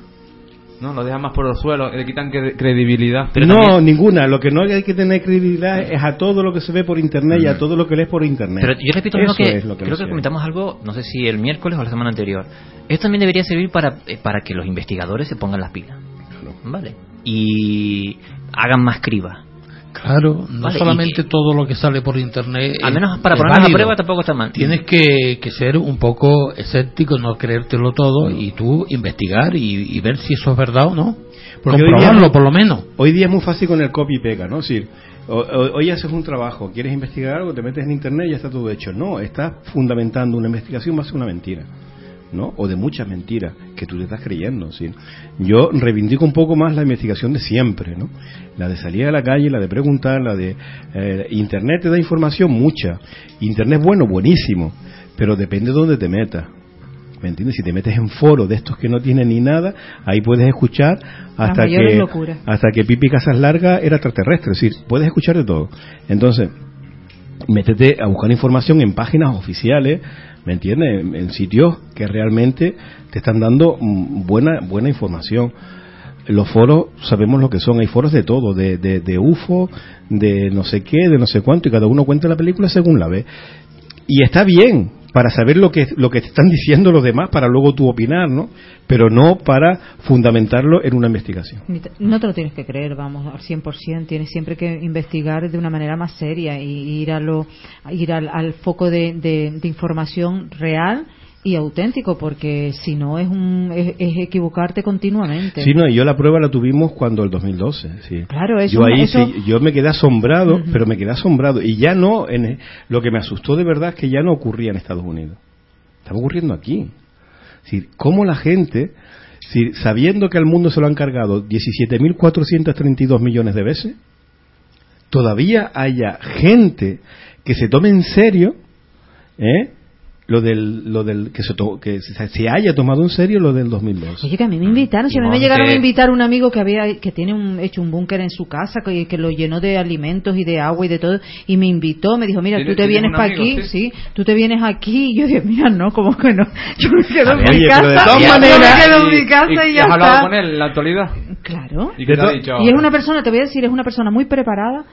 ¿no? Lo dejan más por el suelo, le quitan cre- credibilidad. Pero no, también- ninguna. Lo que no hay que tener credibilidad es a todo lo que se ve por internet y a todo lo que lees por internet. Pero yo repito mismo que, lo que creo que comentamos algo, no sé si el miércoles o la semana anterior. Esto también debería servir para, eh, para que los investigadores se pongan las pilas. ¿Vale? Y hagan más criba. Claro, no Vale, solamente todo lo que sale por internet. Al menos para ponernos a prueba tampoco está mal. Tienes que, que ser un poco escéptico, no creértelo todo y tú investigar y, y ver si eso es verdad o no. Porque hoy Comprobarlo día- por lo menos. Hoy día es muy fácil con el copy y pega, ¿no? Es decir, hoy haces un trabajo, quieres investigar algo, te metes en internet y ya está todo hecho. No, estás fundamentando una investigación más una mentira, ¿no? O de muchas mentiras que tú te estás creyendo. ¿sí? Yo reivindico un poco más la investigación de siempre, ¿no? La de salir a la calle, la de preguntar, la de... eh, internet te da información mucha. Internet bueno, buenísimo, pero depende de dónde te metas. ¿Me entiendes? Si te metes en foros de estos que no tienen ni nada, ahí puedes escuchar hasta que hasta que Pipi Casas Larga era extraterrestre, es decir, puedes escuchar de todo. Entonces, métete a buscar información en páginas oficiales, ¿me entiendes? En, sitios que realmente te están dando mm, buena buena información. Los foros sabemos lo que son, hay foros de todo, de, de, de UFO, de no sé qué, de no sé cuánto, y cada uno cuenta la película según la ve. Y está bien para saber lo que lo que te están diciendo los demás para luego tú opinar, ¿no? Pero no para fundamentarlo en una investigación. No te lo tienes que creer, vamos, al 100%. Tienes siempre que investigar de una manera más seria y ir, a lo, ir al, al foco de- de información real y auténtico, porque si no es, un, es, es equivocarte continuamente. Sí, no, y yo la prueba la tuvimos cuando el 2012, sí. Claro, eso- yo ahí eso- sí, yo me quedé asombrado, pero me quedé asombrado y ya no en lo que me asustó de verdad es que ya no ocurría en Estados Unidos. Estaba ocurriendo aquí. Es decir, cómo la gente, si, sabiendo que al mundo se lo han cargado 17.432 millones de veces, todavía haya gente que se tome en serio, ¿eh? Lo del, lo del que se, to- que se, se haya tomado en serio lo del 2012. Oye, que a mí me invitaron, si a mí me llegaron a invitar un amigo que había que tiene un, hecho un búnker en su casa, que, que lo llenó de alimentos y de agua y de todo, y me invitó, me dijo, mira, ¿Tiene- tú te vienes para aquí, sí? sí, tú te vienes aquí, y yo dije, mira, no, como que no, yo me quedo en mi casa, yo maneras- me quedo en ¿Y- mi casa y, ya has hablado con él en la actualidad? Claro. ¿Y qué te ha dicho Y es una persona, te voy a decir, es una persona muy preparada,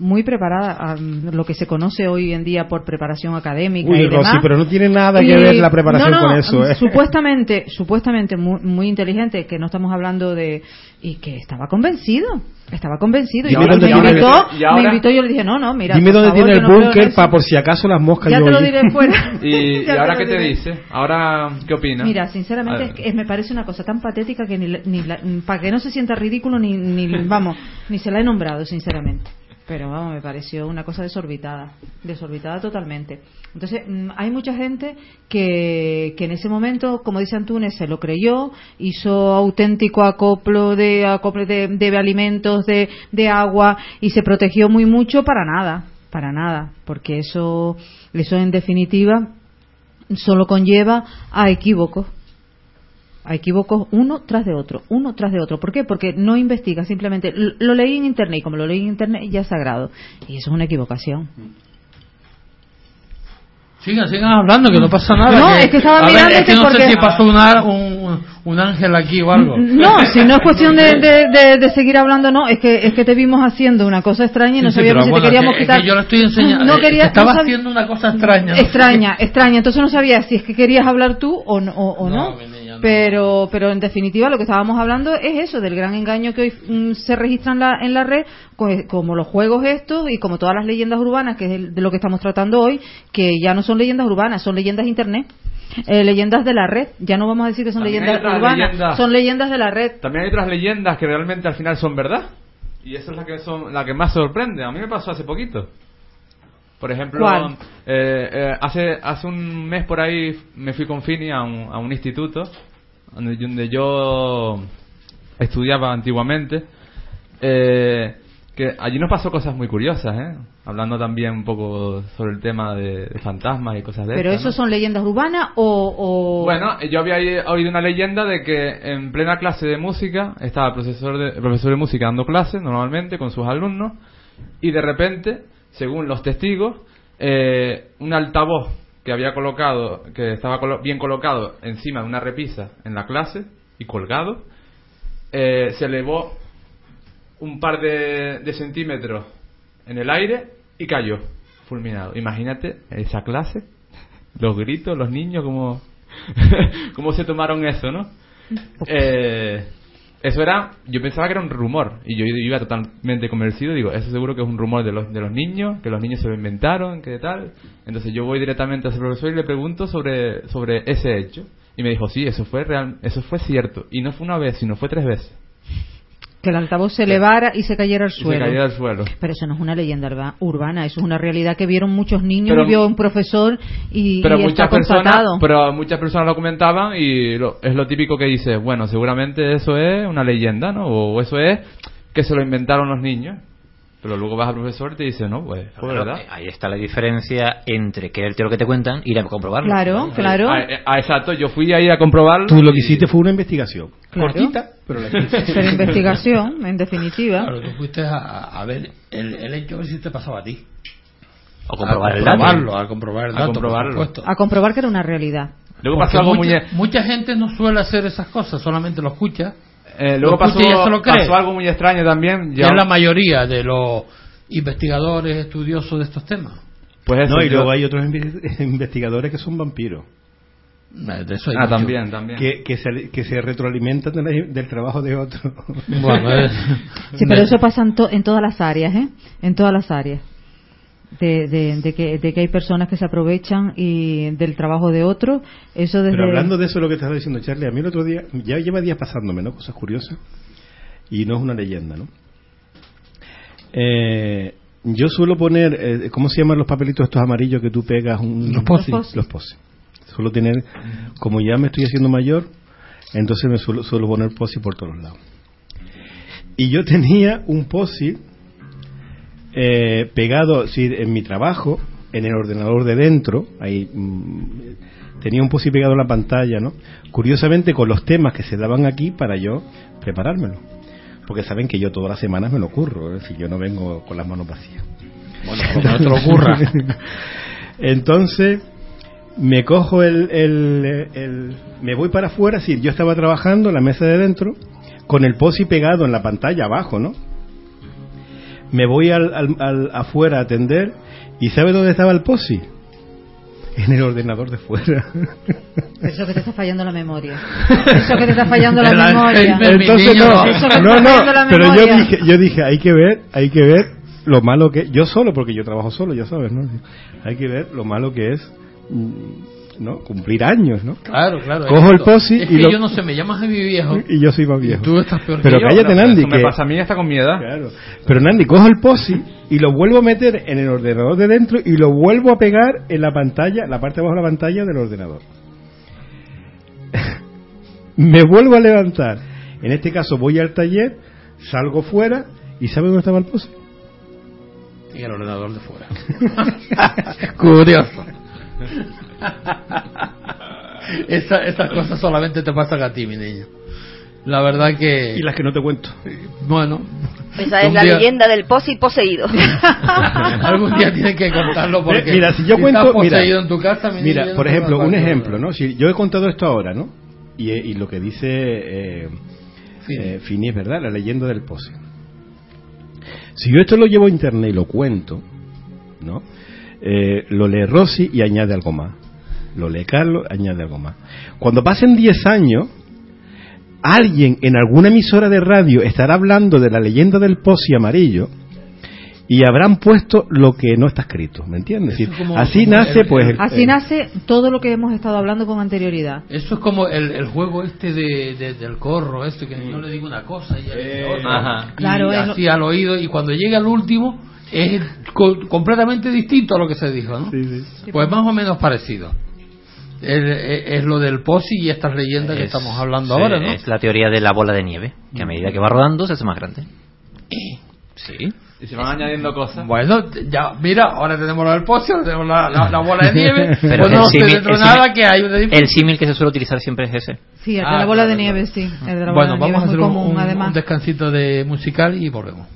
muy preparada a lo que se conoce hoy en día por preparación académica Uy, y demás. Rosy, pero no tiene nada que Y- ver la preparación no, no, con eso, ¿eh? Supuestamente, supuestamente muy, muy inteligente, que no estamos hablando de y que estaba convencido, estaba convencido y, Dime me invitó, ¿Y ahora? me invitó y yo le dije no, no, mira, Dime por dónde favor, tiene el búnker para por si acaso las moscas Ya yo te lo diré fuera. ¿Y, y ahora qué te dice? ¿Ahora qué opina? Mira, sinceramente es que es- me parece una cosa tan patética que ni, ni la- para que no se sienta ridículo ni, ni vamos, ni se la he nombrado, sinceramente. Pero vamos, me pareció una cosa desorbitada, desorbitada totalmente. Entonces, mm, hay mucha gente que, que en ese momento, como dice Antunes, se lo creyó, hizo auténtico acoplo de, acoplo de, de alimentos, de, de agua y se protegió muy mucho para nada, para nada, porque eso, eso en definitiva solo conlleva a equívocos a equívocos uno tras de otro, uno tras de otro. ¿Por qué? Porque no investiga, simplemente lo leí en internet y como lo leí en internet ya es sagrado. Y eso es una equivocación. Sigan, sigan hablando, que no pasa nada. No, es que estaba a ver, mirando es que que no porque- sé si pasó una- un, un ángel aquí o algo. No, si no es cuestión de, de- de- de seguir hablando, no, es que es que te vimos haciendo una cosa extraña y no Sí, sí, sabíamos si te queríamos quitar. es que yo lo estoy enseñando. No eh, quería, no sab- haciendo una cosa extraña. Extraña, extraña. Entonces no sabía si es que querías hablar tú o no. O, o no. No, Pero, pero en definitiva lo que estábamos hablando es eso, del gran engaño que hoy mm, se registra en la, en la red, co- como los juegos estos y como todas las leyendas urbanas, que es el- de lo que estamos tratando hoy, que ya no son leyendas urbanas, son leyendas de internet. Eh, leyendas de la red, ya no vamos a decir que son También leyendas urbanas, leyendas. son leyendas de la red. También hay otras leyendas que realmente al final son verdad. Y esa es la que, son, la que más sorprende. A mí me pasó hace poquito. Por ejemplo, eh, eh, hace, hace un mes por ahí me fui con Fini a un, a un instituto donde, donde yo estudiaba antiguamente. Eh, que allí nos pasó cosas muy curiosas, ¿eh? Hablando también un poco sobre el tema de, de fantasmas y cosas de Pero estas, eso ¿no? son leyendas urbanas o, o- Bueno, yo había oído una leyenda de que en plena clase de música estaba el profesor de, el profesor de música dando clase normalmente con sus alumnos y de repente, según los testigos, eh, un altavoz que había colocado, que estaba colo- bien colocado encima de una repisa en la clase y colgado, eh, se elevó un par de, de centímetros en el aire y cayó fulminado. Imagínate esa clase, los gritos, los niños, cómo, cómo se tomaron eso, ¿no? Eh, eso era, yo pensaba que era un rumor y yo iba totalmente convencido, digo, eso seguro que es un rumor de los, de los niños, que los niños se lo inventaron, que tal. Entonces yo voy directamente a ese profesor y le pregunto sobre, sobre ese hecho. Y me dijo, sí, eso fue real, eso fue cierto. Y no fue una vez, sino fue tres veces. Que el altavoz se elevara y se cayera al Y se suelo. cayó al suelo. Pero eso no es una leyenda urba- urbana, eso es una realidad que vieron muchos niños Pero- vio un profesor y, pero y está muchas personas pero muchas personas lo comentaban y lo- es lo típico que dice bueno seguramente eso es una leyenda no o eso es que se lo inventaron los niños pero luego vas al profesor y te dice no pues fue Claro, verdad Ahí está la diferencia entre creerte lo que te cuentan y ir a comprobarlo. Claro, claro. Ah, eh, ah, exacto yo fui ahí a comprobarlo Tú lo que y- hiciste fue una investigación. Claro. Cortita, pero la hiciste. Pero investigación, en definitiva. Claro, tú fuiste a, a ver el, el hecho, a ver si te pasaba a ti. O comprobar a el dato. comprobarlo, a comprobar el A dato, supuesto. A comprobar que era una realidad. luego pasó algo muy mucha, mucha gente no suele hacer esas cosas, solamente lo escucha. Eh, luego pasó, escucha y ya se lo cree. pasó algo muy extraño también Y ya- la mayoría de los investigadores estudiosos de estos temas. pues eso No, y yo- luego hay otros inve- investigadores que son vampiros. Eh, De eso hay ah mucho. también también Que, que, se, que se retroalimentan de la- del trabajo de otro. Bueno, es- Sí, pero eso pasa en, to- en todas las áreas, ¿eh? En todas las áreas. De, de, de que, de que hay personas que se aprovechan y del trabajo de otro. Eso desde. Pero hablando de eso, lo que te estaba diciendo Charlie, a mí el otro día, ya lleva días pasándome, ¿no? Cosas curiosas. Y no es una leyenda, ¿no? Eh, yo suelo poner, eh, ¿cómo se llaman los papelitos estos amarillos que tú pegas? Un, Los posi. Los posi. Suelo tener, como ya me estoy haciendo mayor, entonces me suelo, suelo poner posi por todos lados. Y yo tenía un posi eh, pegado sí, en mi trabajo, en el ordenador de dentro, ahí mm, tenía un posi pegado en la pantalla, ¿no? Curiosamente con los temas que se daban aquí para yo preparármelo. Porque saben que yo todas las semanas me lo curro, es decir, yo no vengo con las manos vacías. bueno, no te lo ocurra. Entonces, me cojo el, el- el- Me voy para afuera, sí, yo estaba trabajando en la mesa de dentro, con el posi pegado en la pantalla abajo, ¿no? Me voy al, al- al- afuera a atender, ¿y sabe dónde estaba el posi? En el ordenador de fuera. Eso que te está fallando la memoria. Eso que te está fallando la memoria. Entonces no, no, no, pero yo dije, yo dije, hay que ver, hay que ver lo malo que yo solo porque yo trabajo solo, ya sabes, ¿no? Hay que ver lo malo que es mm, ¿no? Cumplir años, ¿no? Claro, claro. Cojo el posi Es y que lo- yo no sé, me llamas a mi viejo. Y yo soy más viejo. Tú estás peor Pero que yo. cállate, Nandi, eso me que- pasa a mí hasta con mi edad. Claro. Pero Nandi, cojo el POSI y lo vuelvo a meter en el ordenador de dentro y lo vuelvo a pegar en la pantalla, la parte de abajo de la pantalla del ordenador. Me vuelvo a levantar. En este caso voy al taller, salgo fuera y ¿sabe dónde estaba el POSI? Y el ordenador de fuera. Curioso. Esa, esas cosas solamente te pasan a ti, mi niño. La verdad que... Y las que no te cuento. Bueno. Esa es la día- leyenda del posi poseído. Algún día tienes que contarlo porque... mira, si yo cuento, mira, poseído en tu casa, mi mira, niño, yo por ejemplo, lo un ejemplo, ¿no? Si yo he contado esto ahora, ¿no? Y, y lo que dice eh, Fini. eh, Fini es verdad, la leyenda del pose. Si yo esto lo llevo a internet y lo cuento, ¿no? Eh, lo lee Rossi y añade algo más. Lo lee Carlos, añade algo más. Cuando pasen 10 años, alguien en alguna emisora de radio estará hablando de la leyenda del posi amarillo y habrán puesto lo que no está escrito, ¿me entiendes? Es decir, como- así como nace, el- pues. el- Así eh, nace todo lo que hemos estado hablando con anterioridad. Eso es como el, el juego este de, de- del corro, este que yo le digo una cosa y dice otra. Ajá. Y Claro, es lo- así al oído y cuando llega al último es co- completamente distinto a lo que se dijo, ¿no? Sí, sí. Pues más o menos parecido. Es, es- es lo del posi y estas leyendas que Es- estamos hablando sí, ahora, ¿no? Es la teoría de la bola de nieve, que a medida que va rodando se hace más grande. Sí. Y se van añadiendo cosas. Bueno, ya, mira, ahora tenemos lo del posi, ahora tenemos la, la- la bola de nieve, Pero pues no símil- nada que hay de El símil que se suele utilizar siempre es ese. Sí, el de Ah, la bola claro, de nieve, claro. sí. El de la bola Bueno, de vamos a nieve hacer es un, común, un- un descansito de musical y volvemos.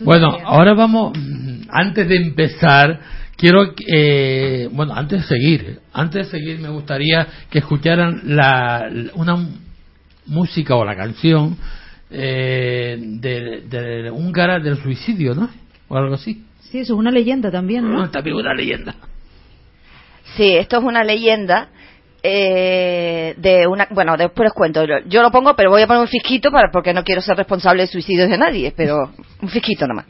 Bueno, ahora vamos, mm, antes de empezar, quiero, eh, bueno, antes de seguir, antes de seguir me gustaría que escucharan la, una música o la canción eh, de, de húngara del suicidio, ¿no? O algo así. Sí, eso es una leyenda también, ¿no? Ah, También una leyenda. Sí, esto es una leyenda eh, de una... Bueno, después os cuento. Yo lo pongo, pero voy a poner un fisquito para, porque no quiero ser responsable de suicidios de nadie, pero un fisquito nomás.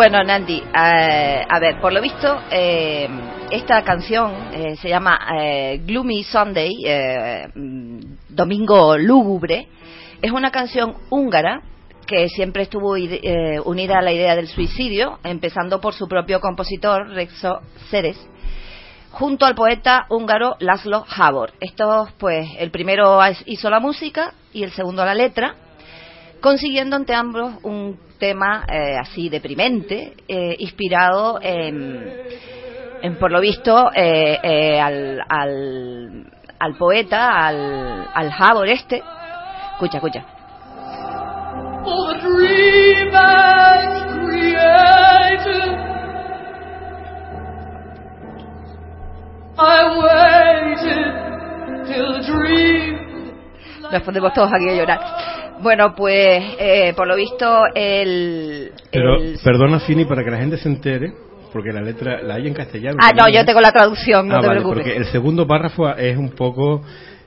Bueno, Nandi, eh, a ver, por lo visto, eh, esta canción eh, se llama eh, Gloomy Sunday, eh, mm, Domingo Lúgubre. Es una canción húngara que siempre estuvo eh, unida a la idea del suicidio, empezando por su propio compositor, Rexo Ceres, junto al poeta húngaro Laszlo Havor. Estos, pues, el primero hizo la música y el segundo la letra, consiguiendo entre ambos un tema eh, así deprimente, eh, inspirado en, en, por lo visto, eh, eh, al, al, al poeta, al, al Havor este. Escucha, escucha. Dream. Nos ponemos todos aquí a llorar. Bueno, pues, eh, por lo visto, el... Pero, el- perdona, Fini, para que la gente se entere, porque la letra la hay en castellano. Ah, no, yo tengo la traducción, no Ah, te vale, preocupes. porque el segundo párrafo es un poco,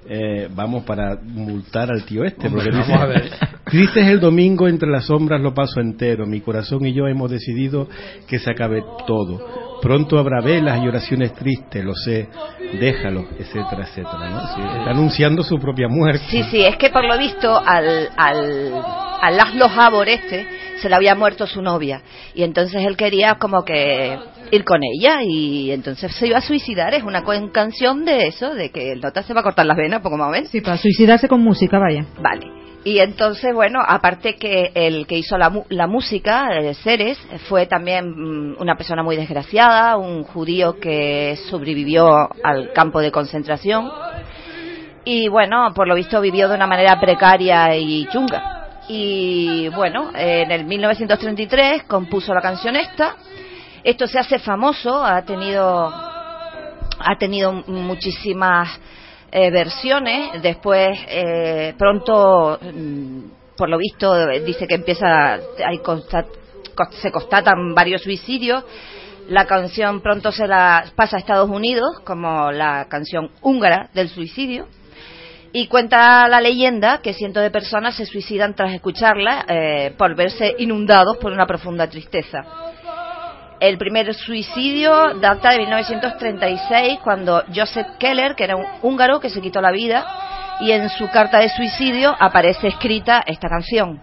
eh, vamos, para multar al tío este. Hombre, porque vamos dice, a ver. Tristes el domingo, entre las sombras lo paso entero. Mi corazón y yo hemos decidido que se acabe todo. Pronto habrá velas y oraciones tristes, lo sé. Déjalo, etcétera, etcétera. ¿no? Sí, está anunciando su propia muerte. Sí, sí, es que por lo visto al, al, al Laszlo Havor este se le había muerto su novia y entonces él quería como que ir con ella y entonces se iba a suicidar. Es una canción de eso, de que el nota se va a cortar las venas, poco más o menos. Sí, para suicidarse con música, vaya. Vale. Y entonces, bueno, aparte que el que hizo la, la música, eh, Ceres, fue también mm, una persona muy desgraciada, un judío que sobrevivió al campo de concentración y, bueno, por lo visto vivió de una manera precaria y chunga. Y, bueno, en el 1933 compuso la canción esta. Esto se hace famoso, ha tenido ha tenido muchísimas eh, versiones. Después, eh, pronto, mm, por lo visto, dice que empieza, hay se constatan varios suicidios. La canción pronto se la pasa a Estados Unidos como la canción húngara del suicidio. Y cuenta la leyenda que cientos de personas se suicidan tras escucharla eh, por verse inundados por una profunda tristeza. El primer suicidio data de 1936 cuando Joseph Keller, que era un húngaro que se quitó la vida, y en su carta de suicidio aparece escrita esta canción.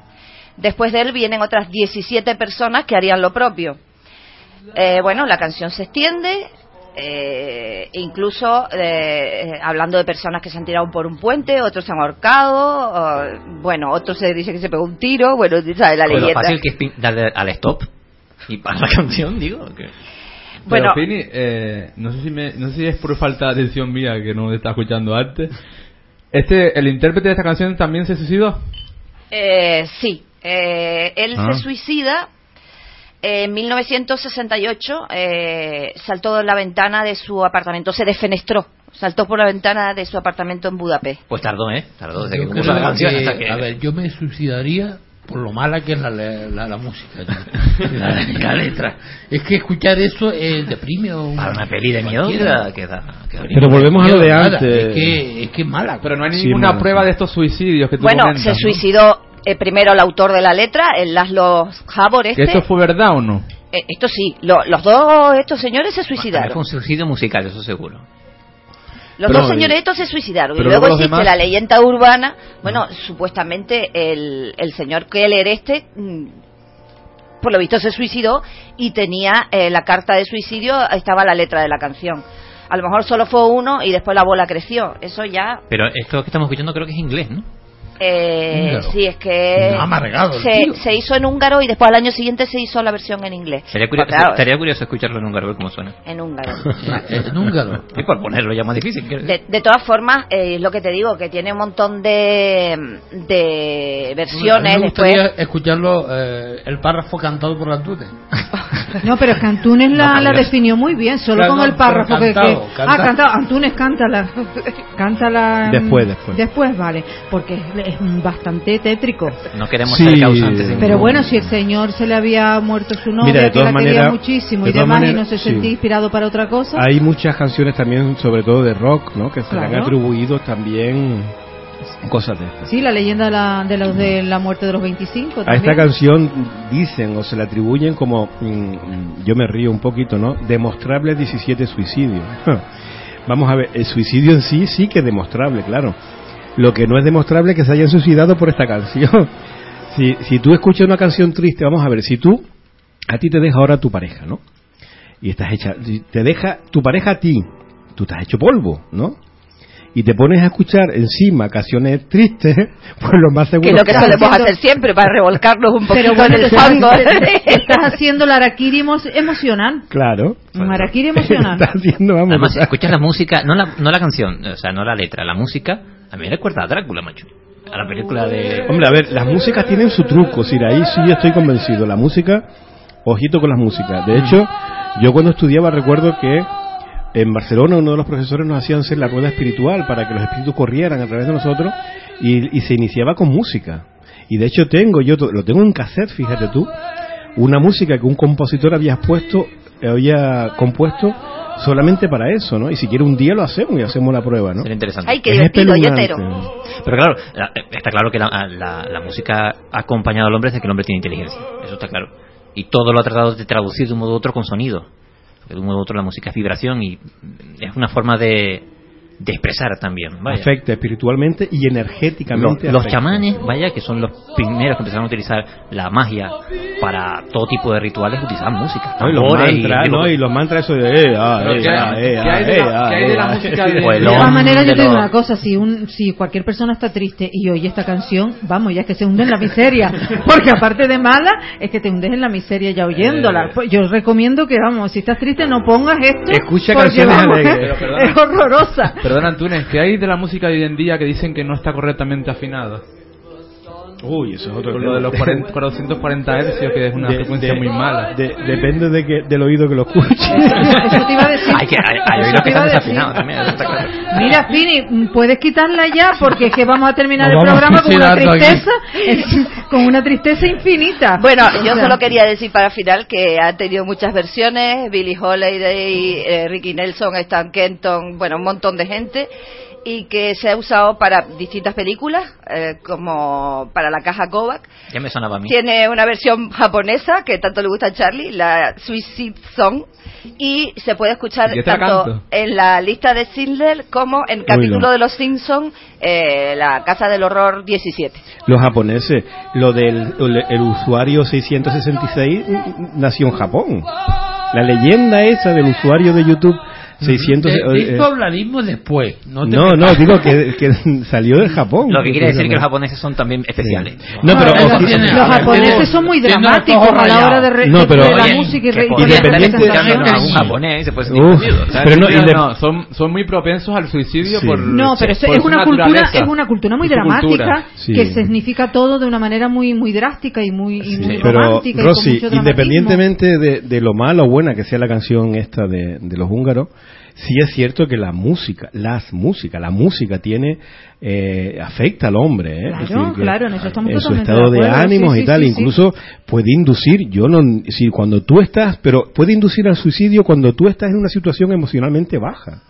Después de él vienen otras 17 personas que harían lo propio. Eh, bueno, la canción se extiende, eh, incluso eh, hablando de personas que se han tirado por un puente, otros se han ahorcado, o, bueno, otros se dice que se pegó un tiro, bueno, ¿sabes la Pues lo leyenda? fácil que es darle al stop y para la canción, digo. que- Bueno. Pero, Fini, eh, no, sé si me, no sé si es por falta de atención mía que no me está escuchando antes. Este, ¿El intérprete de esta canción también se suicidó? Eh, sí, eh, él Ah. se suicida en 1968, eh, saltó de la ventana de su apartamento, se defenestró, saltó por la ventana de su apartamento en Budapest. Pues tardó, ¿eh? Tardó desde que compuso la canción que- hasta que... A ver, yo me suicidaría por lo mala que es la, la, la música, la, la letra. Es que escuchar eso eh, deprime o Para una peli de miedo cualquiera. que da... que da- Pero volvemos a lo de Nada, antes. Es que, es que es mala. Pero no hay Sí, ninguna mala, prueba de estos suicidios que tú Bueno, comentas, se ¿no? suicidó eh, primero el autor de la letra, el Laszlo Havor ¿Que este. esto fue verdad o no? Eh, esto sí, lo- los dos estos señores se Fue suicidaron. un suicidio musical, eso seguro. Los Pero, dos señores estos se suicidaron. Y luego existe demás- la leyenda urbana. Bueno, supuestamente el, el señor Keller este, mm, por lo visto se suicidó y tenía eh, la carta de suicidio, estaba la letra de la canción. A lo mejor solo fue uno y después la bola creció. Eso ya... Pero esto que estamos escuchando creo que es inglés, ¿no? Eh, sí, es que No, amargado el se, hizo en húngaro y después al año siguiente se hizo la versión en inglés. Sería curioso, Pues claro, estaría curioso escucharlo en húngaro, ver cómo suena. en húngaro. en húngaro. Y por ponerlo ya más difícil. De, de todas formas, eh, es lo que te digo, que tiene un montón de, de versiones. A mí me después, gustaría escucharlo, eh, el párrafo cantado por Antune. No, pero es que Antunes la, No, la pero- definió muy bien, solo Claro, con el párrafo que, cantado, que- canta- Ah, cantado. Antunes, cántala. cántala. Después, después. Después, vale. Porque es, bastante tétrico. No queremos Sí. ser causantes. de Pero bueno, si el señor se le había muerto su novia, Mira, de que todas la quería maneras- muchísimo de y demás, y maneras, no se sí. sentía inspirado para otra cosa. Hay muchas canciones también, sobre todo de rock, ¿no? Que se le han Claro. atribuido también Cosas de estas. Sí, la leyenda de la, de los de la muerte de los 25. A también. esta canción dicen o se le atribuyen como, mm, yo me río un poquito, ¿no? Demostrables 17 suicidios. Vamos a ver, el suicidio en sí sí que es demostrable, claro. Lo que no es demostrable es que se hayan suicidado por esta canción. Si, si tú escuchas una canción triste, vamos a ver, si tú, a ti te deja ahora tu pareja, ¿no? Y estás hecha, te deja tu pareja a ti, tú estás hecho polvo, ¿no? Y te pones a escuchar encima canciones tristes, pues lo más seguro Que es lo que solemos hacer siempre para revolcarnos un poquito Pero bueno, en el te estás, estás haciendo la araquiri emo- emocional. Claro. Un araquiri emocional. Está haciendo, vamos. Además, escuchas la música, no la, no la canción, o sea, no la letra, la música, a mí me recuerda a Drácula, macho. A la película de... Hombre, a ver, las músicas tienen su truco, si ahí sí yo estoy convencido. La música, ojito con las músicas. De hecho, yo cuando estudiaba recuerdo que en Barcelona uno de los profesores nos hacían hacer la rueda espiritual para que los espíritus corrieran a través de nosotros y, y se iniciaba con música. Y de hecho tengo, yo lo tengo en cassette, fíjate tú, una música que un compositor había puesto, había compuesto solamente para eso, ¿no? Y si quiere un día lo hacemos y hacemos la prueba, ¿no? Sería interesante. Ay, qué Es divertido. Pero claro, la- está claro que la, la- la música ha acompañado al hombre desde que el hombre tiene inteligencia. Eso está claro. Y todo lo ha tratado de traducir de un modo u otro con sonido. Porque de un modo u otro la música es vibración y es una forma de, de expresar también. Vaya. Afecta espiritualmente y Los, energéticamente. los afecta. chamanes, vaya, que son los primeros que empezaron a utilizar la magia para todo tipo de rituales, utilizaban música. No, y los mantras, digo, ¿no? Y los mantras eso de eh, ah, eh, ¿qué hay- ah, eh, ah, de eh, ah, eh, ah. todas maneras, yo te digo los- una cosa, si un, si cualquier persona está triste y oye esta canción, vamos, ya es que se hunde en la miseria, porque aparte de mala, es que te hundes en la miseria ya oyéndola. Pues Yo recomiendo que, vamos, si estás triste no pongas esto, Escucha porque, canciones vamos, alegres. Es horrorosa. Perdona, Antunes, ¿qué hay de la música de hoy en día que dicen que no está correctamente afinada? Uy, eso es otro Por lo de los 40 440 hercios, que es una De- frecuencia de- muy mala. de- depende de que, del oído que lo escuche. Eso te iba a decir. Hay que hay, hay Eso oídos que están desafinados también, eso está claro. Mira, Fini, puedes quitarla ya porque es que vamos a terminar Nos el programa con una tristeza, con una tristeza infinita. Bueno, yo solo quería decir para final que ha tenido muchas versiones, Billie Holiday, eh, Ricky Nelson, Stan Kenton, bueno, un montón de gente, y que se ha usado para distintas películas, eh, como para la caja Kovac. Ya me sonaba a mí. Tiene una versión japonesa que tanto le gusta a Charlie, la Suicide Song, y se puede escuchar tanto canto. en la lista de Schindler como en capítulo no. de Los Simpsons, eh, la Casa del Horror 17. Los japoneses, lo del el, el usuario 666 mm, nació en Japón. La leyenda esa del usuario de YouTube 600 De, de esto hablaremos después. No, te no, no, digo que, que salió del Japón. Lo que quiere decir que los japoneses son también especiales. No, pero Los ver, japoneses son muy los dramáticos a la hora de, re- No, pero- de la Oye, música y, re- y independiente- Sí. japonés se puede sentir Uf, pero no, Sí, inde- no, son, son muy propensos al suicidio Sí. por No, pero eso por es una cultura, es una cultura muy dramática cultura. Sí. que significa todo de una manera muy muy drástica y muy, y muy pero Rosy, independientemente de, de lo malo o buena que sea la canción esta de, de los húngaros, sí es cierto que la música, las músicas, la música tiene eh, afecta al hombre, ¿eh? Claro, Es decir, que claro, en eso estamos en su estado de ánimos sí, y sí, tal, sí, incluso puede inducir, yo no, si cuando tú estás, pero puede inducir al suicidio cuando tú estás en una situación emocionalmente baja.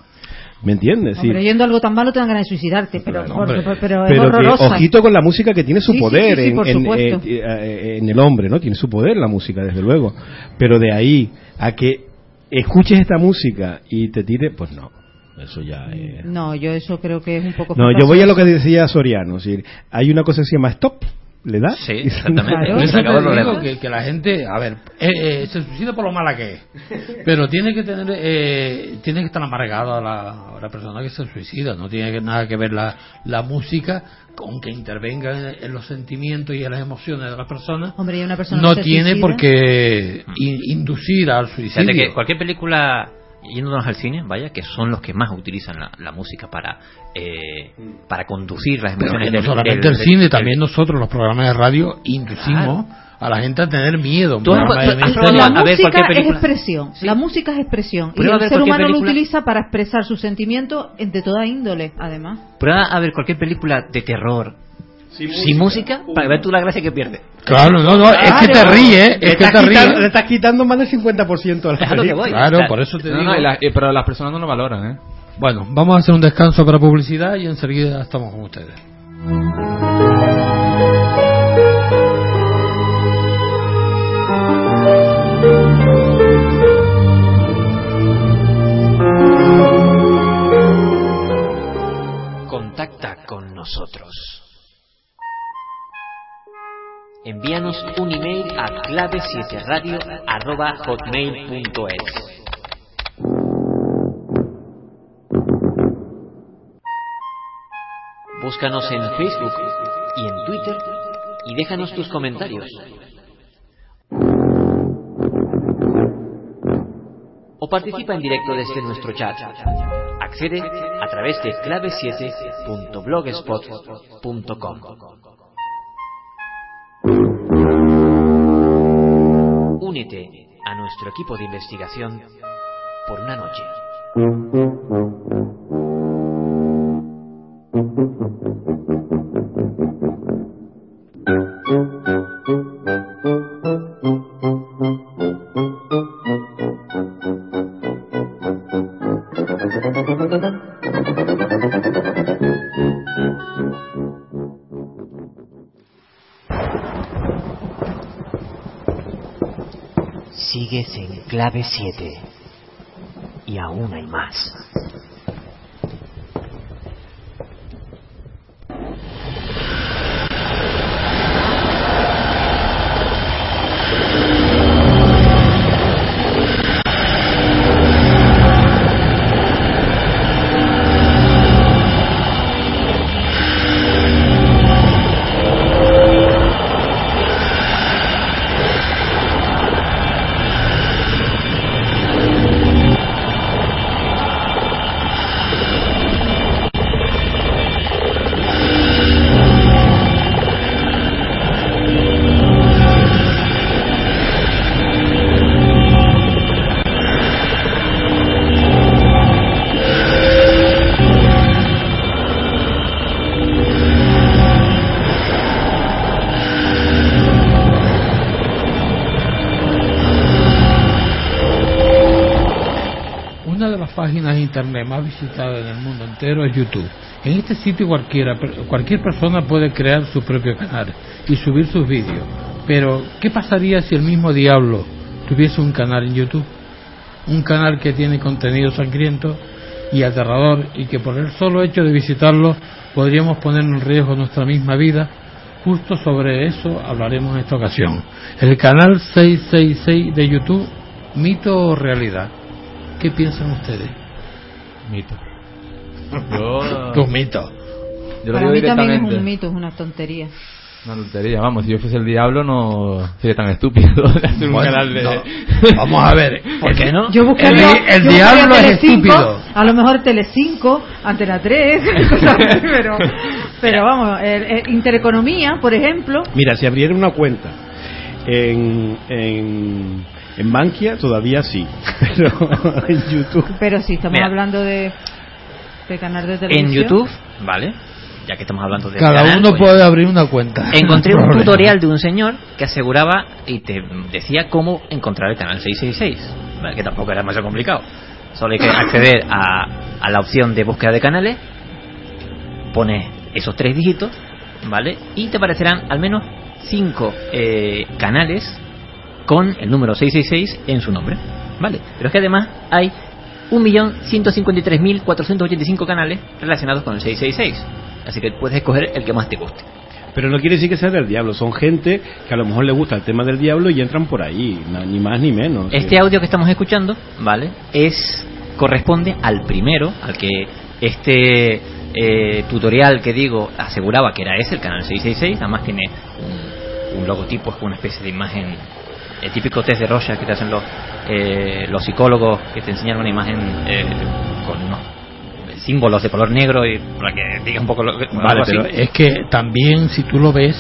¿Me entiendes? Sí. Hombre, oyendo algo tan malo te dan ganas de suicidarte, pero, Pero, por- hombre, por- pero es pero que, ojito con la música que tiene su Sí, poder sí, en, supuesto. eh, eh, en el hombre, ¿no? Tiene su poder la música, desde luego. Pero de ahí a que escuches esta música y te tire, pues no. Eso ya es... No, yo eso creo que es un poco No, yo voy a lo que decía Soriano. es decir, hay una cosa que se llama stop, ¿le da? Sí, exactamente. Por eso te digo que, que la gente, a ver, eh, eh, se suicida por lo mala que es, pero tiene que tener, eh, tiene que estar amargada la, la persona que se suicida, no tiene que- nada que ver la, la música con que intervenga en, en los sentimientos y en las emociones de las personas. Hombre, y una persona No que se tiene suicida- por qué in- inducir al suicidio. que cualquier película, yéndonos al cine, vaya, que son los que más utilizan la, la música para eh, para conducir las Pero emociones que no del- solamente del- el cine, del- también nosotros, los programas de radio, inducimos a la gente a tener miedo. Has- programa de misterio. La a ver música es expresión, la música es expresión y Prueba el ser humano lo película. utiliza para expresar sus sentimientos de toda índole, además. Prueba a ver cualquier película de terror sin, música, para ver tú la gracia que pierde. Claro, no, no, es que te ríes, Le es que estás, te quitando, le ríes. estás quitando más del 50% a la Es a lo que película. voy. Claro, O sea, por eso te No, digo. no, y la- eh, pero las personas no lo valoran, ¿eh? Bueno, vamos a hacer un descanso para publicidad y enseguida estamos con ustedes. Contacta con nosotros. Envíanos un email a clave7radio@hotmail.es. Búscanos en Facebook y en Twitter y déjanos tus comentarios. O participa en directo desde nuestro chat. Accede a través de clave7.blogspot.com. Únete a nuestro equipo de investigación por una noche. Sigues en clave 7 y aún hay más. YouTube. En este sitio cualquiera, cualquier persona puede crear su propio canal y subir sus vídeos. Pero, ¿qué pasaría si el mismo diablo tuviese un canal en YouTube? Un canal que tiene contenido sangriento y aterrador y que por el solo hecho de visitarlo podríamos poner en riesgo nuestra misma vida. Justo sobre eso hablaremos en esta ocasión. El canal 666 de YouTube, mito o realidad. ¿Qué piensan ustedes? Mito. Yo, Tus mitos. yo lo Para digo mí también es un mito, es una tontería. Una tontería, vamos, si yo fuese el diablo no sería tan estúpido de hacer un Bueno, canal de... no. Vamos a ver, ¿por qué no? Yo buscaría, El- el yo diablo buscaría es estúpido. A lo mejor Telecinco, Antena 3, cosas así, pero, pero vamos, el- el Intereconomía, por ejemplo, Mira, si abriera una cuenta en, en, en Bankia, todavía sí. Pero en YouTube. pero si estamos Mira. hablando de, de canal de televisión. En YouTube, ¿vale? Ya que estamos hablando de Cada canal, uno pues, puede abrir una cuenta. Encontré un problema. tutorial de un señor que aseguraba y te decía cómo encontrar el canal 666, ¿vale? que tampoco era demasiado complicado. Solo hay que acceder a, a la opción de búsqueda de canales, pones esos tres dígitos, ¿vale? Y te aparecerán al menos cinco eh, canales con el número 666 en su nombre, ¿vale? Pero es que además hay 1.153.485 canales relacionados con el 666. Así que puedes escoger el que más te guste. Pero no quiere decir que sea del diablo. Son gente que a lo mejor le gusta el tema del diablo y entran por ahí. Ni más ni menos. Este audio que estamos escuchando, ¿vale? Es corresponde al primero, al que este eh, tutorial que digo aseguraba que era ese, el canal 666, además tiene un, un logotipo, es una especie de imagen, el típico test de Rorschach que te hacen los, eh, los psicólogos, que te enseñan una imagen eh, con unos símbolos de color negro y para que diga un poco lo que... Vale, así. pero es que también si tú lo ves,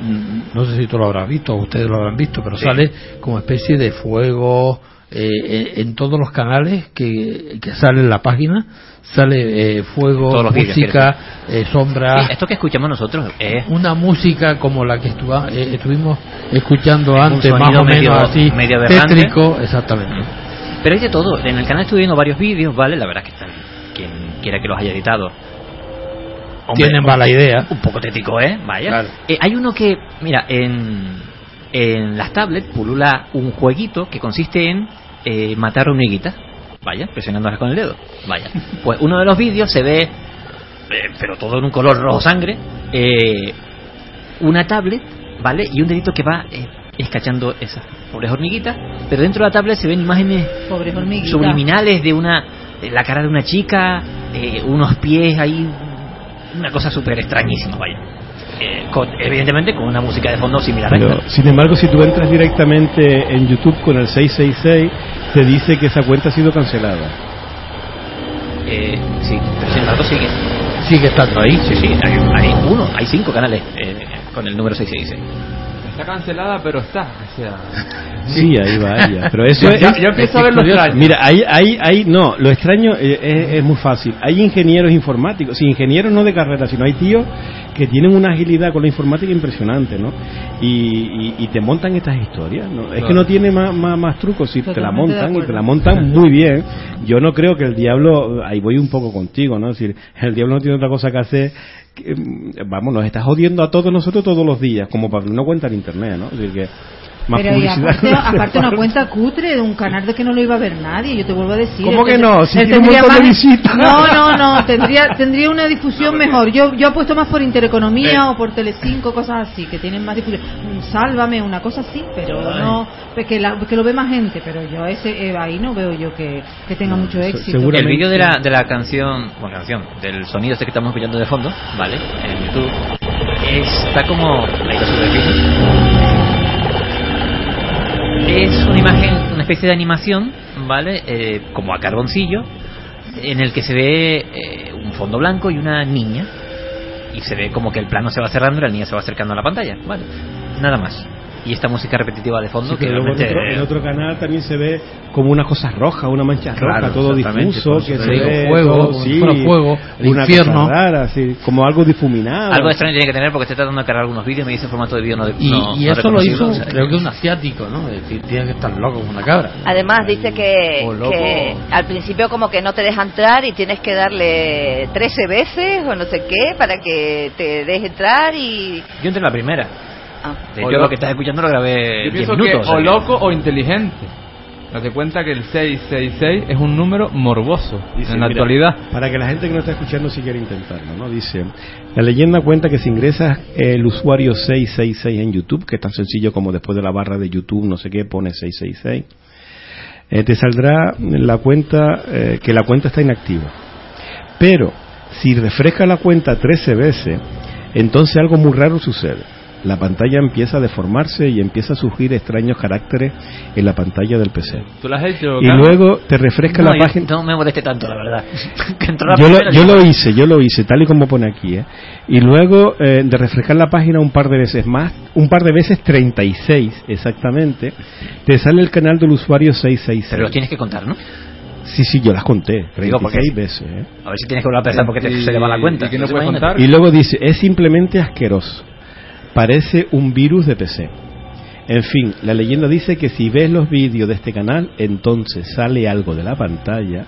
mm, no sé si tú lo habrás visto o ustedes lo habrán visto, pero Sí. sale como especie de fuego eh, en, en todos los canales que, que sale en la página, sale eh, fuego, música, eh, sombra, Sí, esto que escuchamos nosotros es una música como la que estuva- eh, estuvimos escuchando antes, más o menos medio- así, medio tétrico, exactamente. Pero hay de todo. En el canal estoy viendo varios vídeos, ¿vale? La verdad que están. Quien quiera que los haya editado, Hombre, tienen un- mala idea. Un poco tético, ¿eh? Vaya. Claro. Eh, hay uno que, mira, en, en las tablets pulula un jueguito que consiste en eh, matar hormiguitas. Vaya, presionándolas con el dedo. Vaya. Pues uno de los vídeos se ve, eh, pero todo en un color rojo sangre, eh, una tablet, ¿vale? Y un dedito que va eh, escachando esas pobres hormiguitas, pero dentro de la tablet se ven imágenes subliminales de una de la cara de una chica, eh, unos pies ahí, una cosa súper extrañísima, vaya. Eh, con- evidentemente con una música de fondo similar a sin embargo, si tú entras directamente en YouTube con el 666, te dice que esa cuenta ha sido cancelada. Eh, sí, pero sin embargo sigue. Sigue estando ahí. Sí, sí, hay, hay uno, hay cinco canales eh, con el número 666. Está cancelada, pero está. O sea, Sí, ahí va ella. Pero eso Yo- es. yo- yo empiezo a ver lo extraño. Mira, hay, hay, hay, no, lo extraño eh, es, es muy fácil. Hay ingenieros informáticos, sí, ingenieros no de carrera, sino hay tíos que tienen una agilidad con la informática impresionante, ¿no? Y, y, y te montan estas historias, ¿no? Es que no tiene más, más, más trucos, si te la montan y te la montan muy bien. Yo no creo que el diablo, ahí voy un poco contigo, ¿no? Es decir, el diablo no tiene otra cosa que hacer. Mm, vamos, nos está jodiendo a todos nosotros todos los días, como para una cuenta en internet, ¿no? Es que más Pero y aparte, aparte una cuenta cutre de un canal de que no lo iba a ver nadie, yo te vuelvo a decir. ¿Cómo que no? Si él tiene un montón de más- visitas. No, no, no, tendría, tendría una difusión mejor. Yo yo apuesto más por Intereconomía o por Telecinco, cosas así, que tienen más difusión. Un Sálvame, una cosa así, pero no, pues que, la- que lo ve más gente, pero yo ese eh, ahí no veo yo que, que tenga mucho éxito. El vídeo de la, de la canción, bueno, canción, del sonido este que estamos escuchando de fondo, ¿vale? En YouTube, está como la Es una imagen, una especie de animación, ¿vale? Eh, como a carboncillo, en el que se ve eh, un fondo blanco y una niña. Y se ve como que el plano se va cerrando y la niña se va acercando a la pantalla, ¿vale? Nada más. Y esta música repetitiva de fondo Sí, que en realmente... otro, en otro canal también se ve como una cosa roja, una mancha Claro, roja, todo difuso, que se ve fuego, todo, sí, fuera fuego, el una infierno. cosa rara, así, como algo difuminado. Algo extraño tiene que tener porque estoy tratando de cargar algunos vídeos y me dice formato de vídeo no de Y, no- y no eso lo hizo, reconocible, o sea, creo que un asiático, ¿no? Es decir, tiene que estar loco como una cabra. Además dice que, que al principio como que no te deja entrar y tienes que darle 13 veces o no sé qué para que te deje entrar y... Yo entré en la primera. Ah. De O hecho, lo- lo que estás escuchando lo grabé yo 10 pienso minutos. que o que- loco o inteligente. Date cuenta que el 666 es un número morboso Dice, en la mira, actualidad. Para que la gente que no está escuchando si quiere intentarlo, ¿no? Dice, la leyenda cuenta que si ingresas el usuario 666 en YouTube, que es tan sencillo como después de la barra de YouTube, no sé qué, pone 666, eh, te saldrá la cuenta, eh, que la cuenta está inactiva. Pero, si refresca la cuenta 13 veces, entonces algo muy raro sucede. La pantalla empieza a deformarse y empieza a surgir extraños caracteres en la pantalla del PC. ¿Tú lo has hecho? Y luego te refresca no, la yo página. no me moleste tanto, la verdad. Que entró la Yo lo, yo lo hice, yo lo hice, tal y como pone aquí, ¿eh? Y luego eh, de refrescar la página un par de veces más, un par de veces 36 exactamente, te sale el canal del usuario 666. Pero los tienes que contar, ¿no? Sí, sí, yo las conté, 36 Digo, porque- veces, ¿eh? A ver si tienes que volver a pensar porque te, Y- se le va la cuenta. ¿Y qué no contar? Y luego dice, es simplemente asqueroso. Parece un virus de PC. En fin, la leyenda dice que si ves los vídeos de este canal, entonces sale algo de la pantalla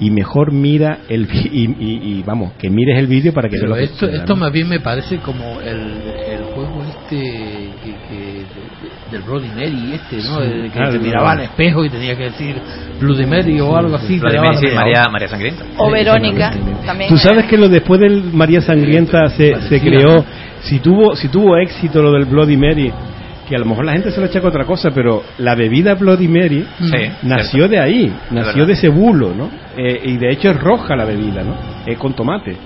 y mejor mira el y, y- y, vamos, que mires el vídeo para que veas Pero lo que esto, esto más bien me parece como el, el juego este que, que- de- del Bloody Mary este, ¿no? Sí, El que claro, te no. miraba al espejo y tenía que decir Bloody Mary o algo así. Messi, la María, María Sangrienta. O Verónica también. Tú sabes que lo después del María Sangrienta se, se creó, si tuvo, si tuvo éxito lo del Bloody Mary, que a lo mejor la gente se lo echa con otra cosa, pero la bebida Bloody Mary Sí, nació cierto. de ahí, nació de ese bulo, ¿no? Eh, y de hecho es roja la bebida, ¿no? Es con tomate.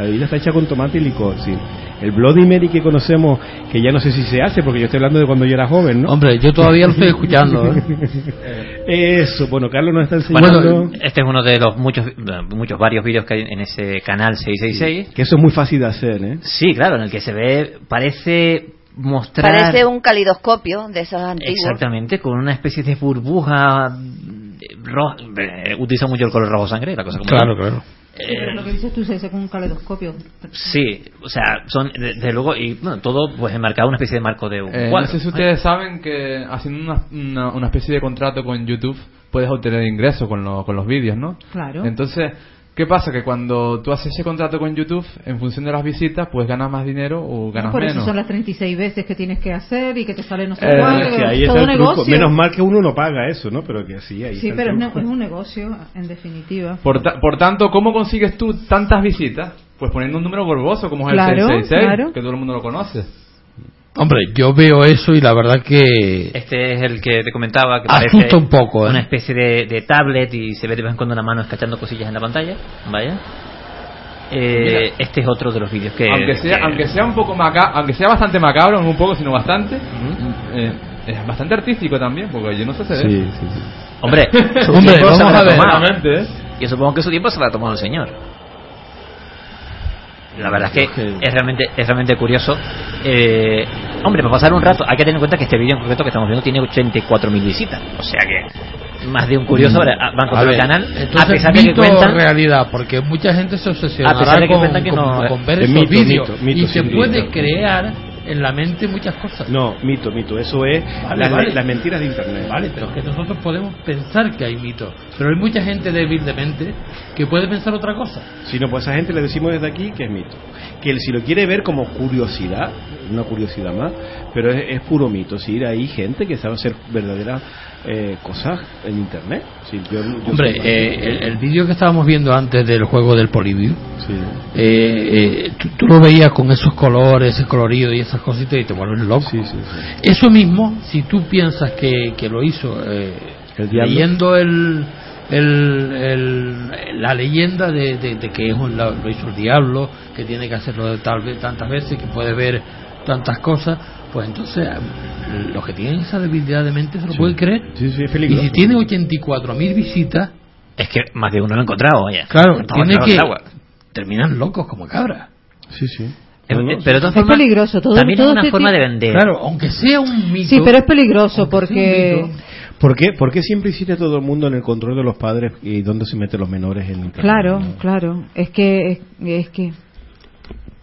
La bebida está hecha con tomate y licor, sí. El Bloody Mary que conocemos, que ya no sé si se hace, porque yo estoy hablando de cuando yo era joven, ¿no? Hombre, yo todavía lo estoy escuchando. ¿eh? Eso, bueno, Carlos nos está enseñando Bueno, este es uno de los muchos, muchos varios vídeos que hay en ese canal 666. que eso es muy fácil de hacer, ¿eh? Sí, claro, en el que se ve, parece mostrar... Parece un calidoscopio de esos antiguos. Exactamente, con una especie de burbuja eh, roja. eh, Utiliza mucho el color rojo sangre, la cosa como Claro, claro. Sí, pero lo que dices tú se hace con un caleidoscopio. Sí, o sea, son desde luego y bueno, todo pues enmarcado una especie de marco de un Eh, no sé si ustedes saben que haciendo una, una, una especie de contrato con YouTube puedes obtener ingresos con, lo- con los vídeos, ¿no? Claro. Entonces, ¿Qué pasa? Que cuando tú haces ese contrato con YouTube, en función de las visitas, pues ganas más dinero o ganas Por eso menos. son las 36 veces que tienes que hacer y que te sale no sé Eh, cuánto, Es que que ahí es está todo el truco. negocio. Menos mal que uno no paga eso, ¿no? Pero que sí, ahí Sí, pero es, un negocio, en definitiva. Por, ta- por tanto, ¿cómo consigues tú tantas visitas? Pues poniendo un número gorboso como es Claro, el 666, claro. que todo el mundo lo conoce. Hombre, yo veo eso y la verdad que Este es el que te comentaba que parece un poco, ¿eh? una especie de, de tablet y se ve de vez en cuando una mano escachando cosillas en la pantalla. Vaya. Eh, este es otro de los vídeos que. aunque sea que- aunque sea un poco maca aunque sea bastante macabro, no un poco, sino bastante, eh, es bastante artístico también, porque yo no sé hacer Sí, sí, sí. Hombre, Hombre, vamos a ver. ¿eh? Yo supongo que su tiempo se lo ha tomado el señor. La verdad es que es realmente, es realmente curioso. Eh, hombre, para pasar un rato, hay que tener en cuenta que este vídeo en concreto que estamos viendo tiene 84.000 visitas. O sea que más de un curioso habrá- va a A encontrar ver, el canal. entonces, a pesar de que cuentan. realidad, porque mucha gente se obsesionará A pesar de que con, cuentan que con- no- con ver Es esos mito, vídeos mito, mito, y se puede crear en la mente muchas cosas. No, mito, mito. Eso es Vale, las, vale. las mentiras de Internet. Vale, pero es que nosotros podemos pensar que hay mitos, pero hay mucha gente débil de mente que puede pensar otra cosa. Si no, pues a esa gente le decimos desde aquí que es mito. Que si lo quiere ver como curiosidad, una curiosidad más, pero es, es puro mito. Si hay gente que sabe hacer verdaderas eh, cosas en Internet. Sí, yo- yo Hombre, eh, el, el vídeo que estábamos viendo antes del juego del Polivio, Sí. eh, eh, tú, tú lo veías con esos colores, ese colorido y esas cositas y te vuelves loco. Sí. Eso mismo, si tú piensas que, que lo hizo eh, El leyendo el, el, el- la leyenda de, de- de que es un- lo, hizo el diablo, que tiene que hacerlo tal vez tantas veces, que puede ver tantas cosas, pues entonces los que tienen esa debilidad de mente se lo Sí. pueden creer. Sí, sí, es Y si tiene 84.000 visitas, Es que más de uno lo ha encontrado, vaya. claro, tiene que terminan locos como cabra. Sí, sí. Eh, pero de todas Es peligroso, todo- también todo es una este forma de vender. Claro, aunque sea un mito. Sí, pero es peligroso porque... ¿Por qué, ¿Por qué siempre hiciste todo el mundo en el control de los padres y dónde se meten los menores en Internet? Claro, claro. Es que... Es, es que...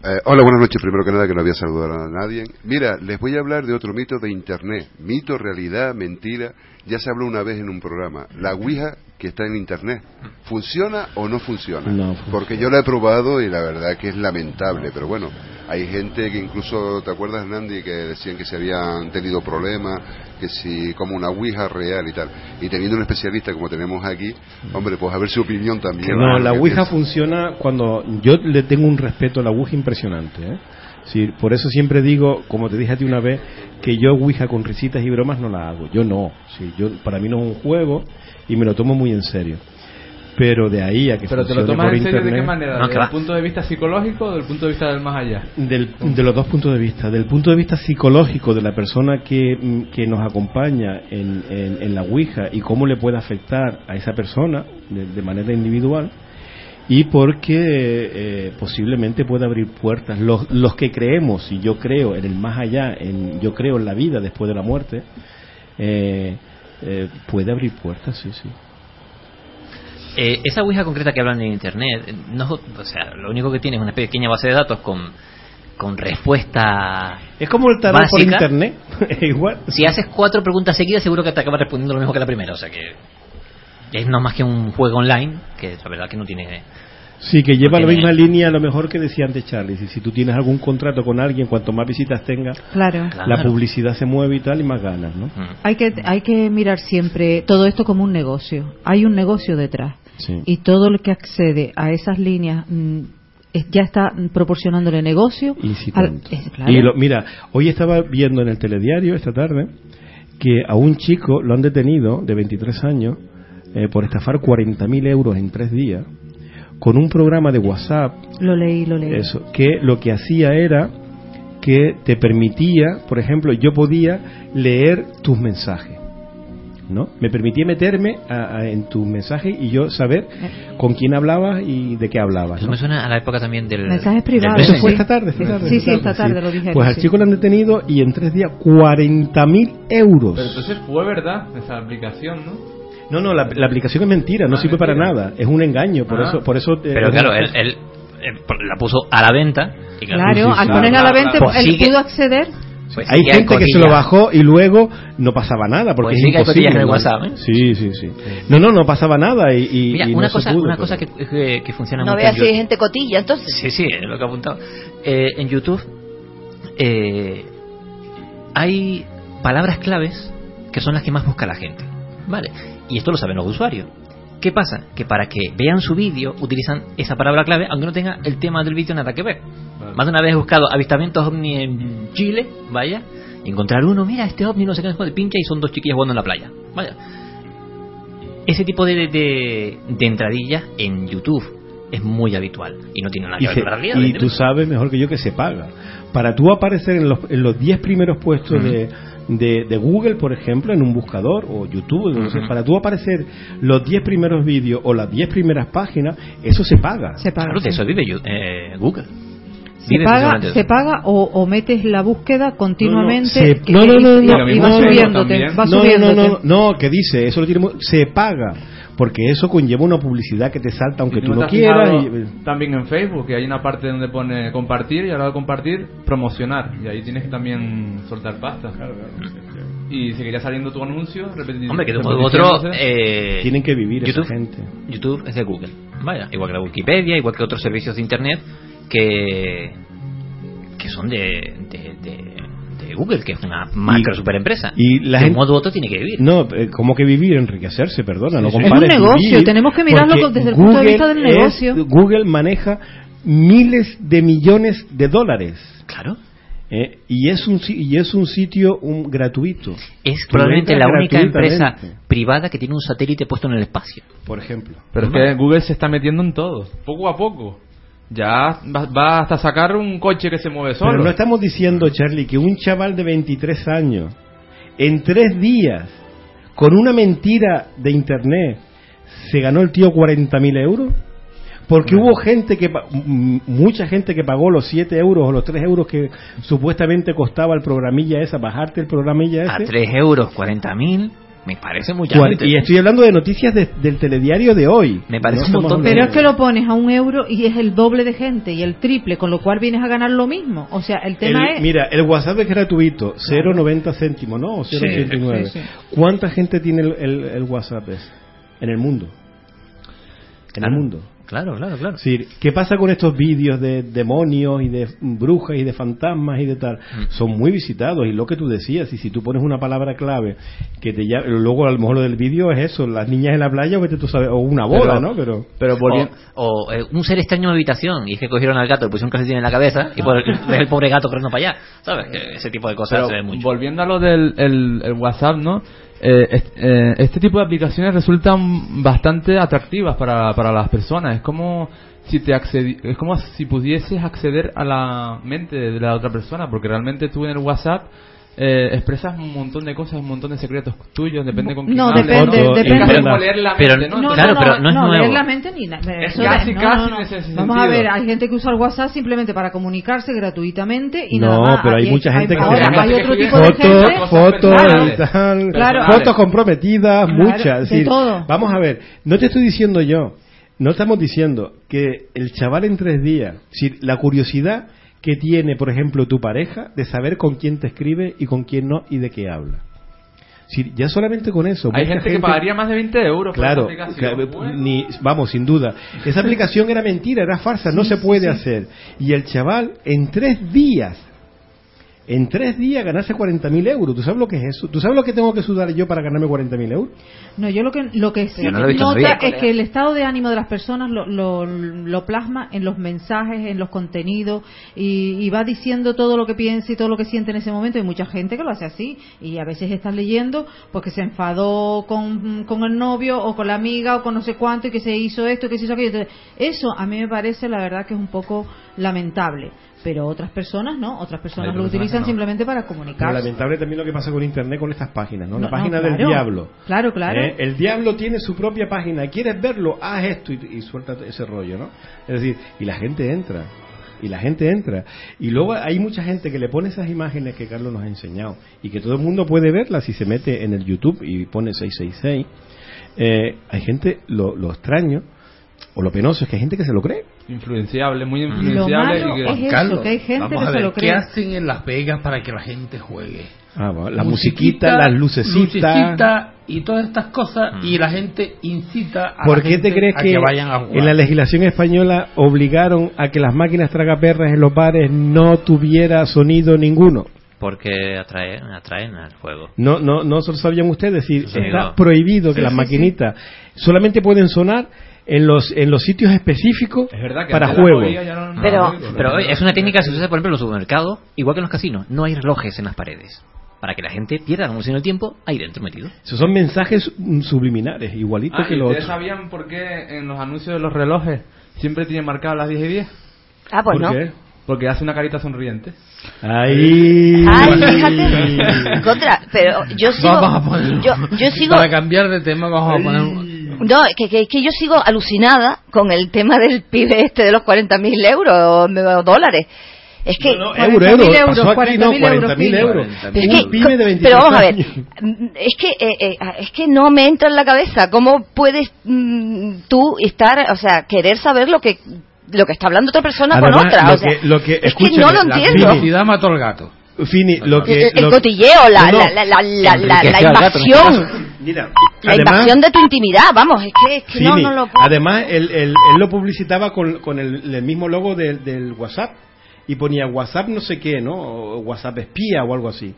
Eh, hola, buenas noches. Primero que nada, que no había saludado a nadie. Mira, les voy a hablar de otro mito de Internet. Mito, realidad, mentira. Ya se habló una vez en un programa. La Ouija que está en Internet. ¿Funciona o no funciona? No funciona. Porque yo la he probado y la verdad que es lamentable. Pero bueno, hay gente que incluso, ¿te acuerdas, Nandi? Que decían que se habían tenido problemas, que si como una Ouija real y tal. Y teniendo un especialista como tenemos aquí, hombre, pues a ver su opinión también. No, la ¿Qué Ouija funciona cuando yo le tengo un respeto a la Ouija impresionante. ¿eh? Sí, por eso siempre digo, como te dije a ti una vez, que yo Ouija con risitas y bromas no la hago. Yo no. Sí, yo para mí no es un juego y me lo tomo muy en serio. Pero de ahí a que Pero te lo funcione tomas por en serio de qué manera, No, ¿desde que va. el punto de vista psicológico o del punto de vista del más allá? Del- de los dos puntos de vista. Del punto de vista psicológico de la persona que, que nos acompaña en, en- en la Ouija y cómo le puede afectar a esa persona de, de manera individual y porque eh, posiblemente puede abrir puertas. Los, los que creemos, y yo creo en el más allá, en, yo creo en la vida después de la muerte, eh, eh, puede abrir puertas, sí, sí. Eh, esa Ouija concreta que hablan en internet, eh, no, o sea, lo único que tiene es una pequeña base de datos con, con respuesta. Es como el tarot por internet, es igual. Si haces cuatro preguntas seguidas, seguro que te acabas respondiendo lo mismo que la primera. O sea que es no más que un juego online, que la verdad que no tiene. Sí, que lleva la misma línea a lo mejor que decía antes Charlie. Si, si tú tienes algún contrato con alguien, cuanto más visitas tengas, Claro. Claro. la publicidad se mueve y tal, y más ganas, ¿no? Mm. Hay que, hay que mirar siempre todo esto como un negocio. Hay un negocio detrás. Sí. Y todo el que accede a esas líneas mm, es- ya está proporcionándole negocio. Incitante. al- es- claro. Y lo- mira, hoy estaba viendo en el telediario esta tarde que a un chico lo han detenido de 23 años eh, por estafar 40.000 euros en tres días con un programa de WhatsApp Lo leí, lo leí. Eso, que lo que hacía era que te permitía, por ejemplo, yo podía leer tus mensajes. ¿No? Me permitía meterme a- a- en tus mensajes y yo saber con quién hablabas y de qué hablabas. Eso ¿no? me suena a la época también del. Mensajes privados. Eso fue esta tarde. esta tarde, Sí, sí, esta tarde lo dijeron, Pues al sí. chico lo han detenido y en tres días 40.000 euros. Pero entonces fue verdad esa aplicación, ¿no? No, no, la, la aplicación es mentira, no Ah, sirve para mentira. nada, es un engaño, por Ah. eso, por eso. eh, Pero claro, una- él, él, eh, la puso a la venta. Y Claro, Sí, sí, al sí. ponerla a la venta, Pues él sigue- pudo acceder. Pues hay sí gente que se lo bajó y luego no pasaba nada porque Pues es sí que hay imposible, cotillas en el ¿no? WhatsApp, ¿eh? Sí, sí, sí. No, no, no pasaba nada y, y- Mira, y una no cosa, se pudo, una pero- cosa que, que, que funciona No mucho veas en si hay YouTube. gente cotilla, entonces. Sí, sí, es lo que he apuntado. Eh, en YouTube eh, hay palabras claves que son las que más busca la gente. ¿Vale? Y esto lo saben los usuarios. ¿Qué pasa? Que para que vean su vídeo utilizan esa palabra clave, aunque no tenga el tema del vídeo nada que ver. Más de una vez he buscado avistamientos ovni en Chile, vaya, y encontrar uno, mira, este ovni no sé qué, de pincha y son dos chiquillas jugando en la playa. Vaya. Ese tipo de, de, de entradillas en YouTube es muy habitual y no tiene nada que ver con la realidad. y tú sabes mejor que yo que se paga. Para tú aparecer en los, en los 10 primeros puestos de, de, de Google, por ejemplo, en un buscador o YouTube, Ujú. para tú aparecer los 10 primeros vídeos o las 10 primeras páginas, eso se paga. Se paga. Claro, de sí. eso vive eh, Google. Se paga, se paga o, o metes la búsqueda continuamente se- no, no, no, no, y va subiéndote, va no, no, subiéndote. no, no, no, que dice, eso lo tiene, se paga, porque eso conlleva una publicidad que te salta aunque ¿Y tú no quieras. y- También en Facebook, que hay una parte donde pone compartir y a la hora de compartir, promocionar. Y ahí tienes que también soltar pasta. Y seguiría saliendo tu anuncio, repeti- Hombre, que de un modo u otro. repitiéndose. eh, Tienen que vivir esa YouTube, gente. YouTube es de Google. Vaya, igual que la Wikipedia, igual que otros servicios de Internet que, que son de Google, que es una macro superempresa. y la de gente- un modo u otro tiene que vivir. No, eh, ¿cómo que vivir? Enriquecerse, perdona. no sí. Es un negocio, vivir, tenemos que mirarlo desde el punto de Google vista del es- negocio. Google maneja miles de millones de dólares. Claro. eh, y es un si- y es un sitio un, gratuito. Es Tú probablemente la única empresa privada que tiene un satélite puesto en el espacio. Por ejemplo. Pero es que Google se está metiendo en todo, poco a poco. Ya va, va hasta sacar un coche que se mueve solo. Pero no estamos diciendo, Charlie, que un chaval de 23 años, en tres días, con una mentira de internet, se ganó el tío 40.000 euros. Porque hubo gente que, mucha gente que pagó los 7 euros o los 3 euros que supuestamente costaba el programilla esa, bajarte el programilla A ese. 3 euros, 40.000, me parece mucha gente. Y estoy hablando de noticias de- del telediario de hoy. Me parece un estamos montón de- Pero es que lo pones a un euro y es el doble de gente y el triple, con lo cual vienes a ganar lo mismo. O sea, el tema El- es... Mira, el WhatsApp es gratuito, 0,90 céntimos, ¿no? O 0,89. sí, sí. ¿Cuánta gente tiene el, el- el WhatsApp ese? en el mundo? En Claro. el mundo. Claro, claro, claro. Decir, ¿qué pasa con estos vídeos de demonios y de brujas y de fantasmas y de tal? Mm. Son muy visitados y lo que tú decías, y si tú pones una palabra clave que te llama, luego a lo mejor lo del vídeo es eso, las niñas en la playa, vete tú sabes, o una boda, Pero- ¿no? Pero Pero volviendo. O, o, eh, un ser extraño en mi habitación y es que cogieron al gato, le pusieron un calcetín en la cabeza y por el, pobre gato corriendo para allá. ¿Sabes? Que ese tipo de cosas Pero se ve mucho. volviendo a lo del el, el WhatsApp, ¿no? Eh, eh, este tipo de aplicaciones resultan bastante atractivas para, para las personas. Es como si te accedi- es como si pudieses acceder a la mente de la otra persona, porque realmente tú en el WhatsApp eh, expresas un montón de cosas, un montón de secretos tuyos, depende con quién No, hables, depende- ¿no? depende. Es casi como leer la Pero- mente, ¿no? No, Claro, no, pero no es nuevo. leer la mente ni nada. Es Eso casi, no, casi no, no. en ese Vamos a ver, hay gente que usa el WhatsApp simplemente para comunicarse gratuitamente y No, nada más. pero hay mucha gente que ahora, se hay otro tipo de fotos, gente. fotos Claro. y tal, Claro. fotos comprometidas, Claro, muchas. Es de decir, todo. Vamos a ver, no te estoy diciendo yo, no estamos diciendo que el chaval en tres días, si la curiosidad que tiene, por ejemplo, tu pareja de saber con quién te escribe y con quién no y de qué habla. Si, ya solamente con eso. Hay gente, que pagaría más de 20 euros Claro, por esa aplicación. claro, Bueno. ni, vamos, sin duda. Esa aplicación era mentira, era farsa, no se puede hacer. Y el chaval, en tres días, en tres días ganarse 40.000 euros. ¿Tú sabes lo que es eso? ¿Tú sabes lo que tengo que sudar yo para ganarme 40.000 euros? No, yo lo que, lo que sí no lo nota es que el estado de ánimo de las personas lo, lo, lo plasma en los mensajes, en los contenidos y, y va diciendo todo lo que piensa y todo lo que siente en ese momento. Hay mucha gente que lo hace así y a veces estás leyendo porque se enfadó con, con el novio o con la amiga o con no sé cuánto y que se hizo esto, que se hizo aquello. Entonces, eso a mí me parece la verdad que es un poco lamentable. Pero otras personas no, otras personas lo utilizan no. simplemente para comunicarse. lamentable también lo que pasa con Internet, con estas páginas, ¿no? La No, no, página del diablo. Claro, claro. ¿Eh? El diablo tiene su propia página. ¿Quieres verlo? Haz esto y, y suelta ese rollo, ¿no? Es decir, y la gente entra. Y la gente entra. Y luego hay mucha gente que le pone esas imágenes que Carlos nos ha enseñado. Y que todo el mundo puede verlas si se mete en el YouTube y pone 666. Eh, hay gente, lo, lo extraño, o lo penoso es que hay gente que se lo cree. Influenciable, muy Lo influenciable. malo y que- es eso, que hay gente vamos que a se lo ¿qué cree. hacen en Las Vegas para que la gente juegue? Ah, bueno, la musiquita, las lucecitas. lucecita y todas estas cosas y la gente incita a ¿Por la qué gente te crees a que, vayan a jugar? en la legislación española obligaron a que las máquinas tragaperras en los bares no tuviera sonido ninguno? Porque atraen, atraen al juego. No, no, no solo sabían ustedes, es decir, está prohibido que Sí, las sí, maquinitas solamente pueden sonar en los en los sitios específicos verdad que para juegos. no- Pero, pero es una técnica que se usa, por ejemplo, en los supermercados, igual que en los casinos. No hay relojes en las paredes. Para que la gente pierda la noción del tiempo ahí dentro metido. Esos son mensajes mm, subliminares, igualito Ah, que ¿y lo ¿Ustedes otro. sabían por qué en los anuncios de los relojes siempre tienen marcadas las 10 y 10? Ah, pues ¿Por no. qué? Porque hace una carita sonriente. Ahí. Ay, fíjate. Contra, pero yo sigo. Vamos a poner, yo, yo sigo. para cambiar de tema vamos a poner un- No, que, que, que yo sigo alucinada con el tema del pibe este de los 40.000 euros o dólares. Es que. No, euro, euro, pasó aquí, no, 40.000 euros. Pero, es que- pibe de 23 pero vamos a ver, mm, es que eh, eh, es que no me entra en la cabeza cómo puedes mm, tú estar, o sea, querer saber lo que lo que está hablando otra persona con otra, lo o sea, que- lo que- es que escúchame, no lo la entiendo. Felicidad mató al gato. Fini, lo que, el, lo- cotilleo, la, No, no. la, la, la, invasión, Mira, la además- invasión de tu intimidad, vamos, es que, es que no, Fini, no lo puedo. Además, él, él- él lo publicitaba con, con el, el mismo logo del, del WhatsApp y ponía WhatsApp no sé qué, ¿no? O WhatsApp espía o algo así.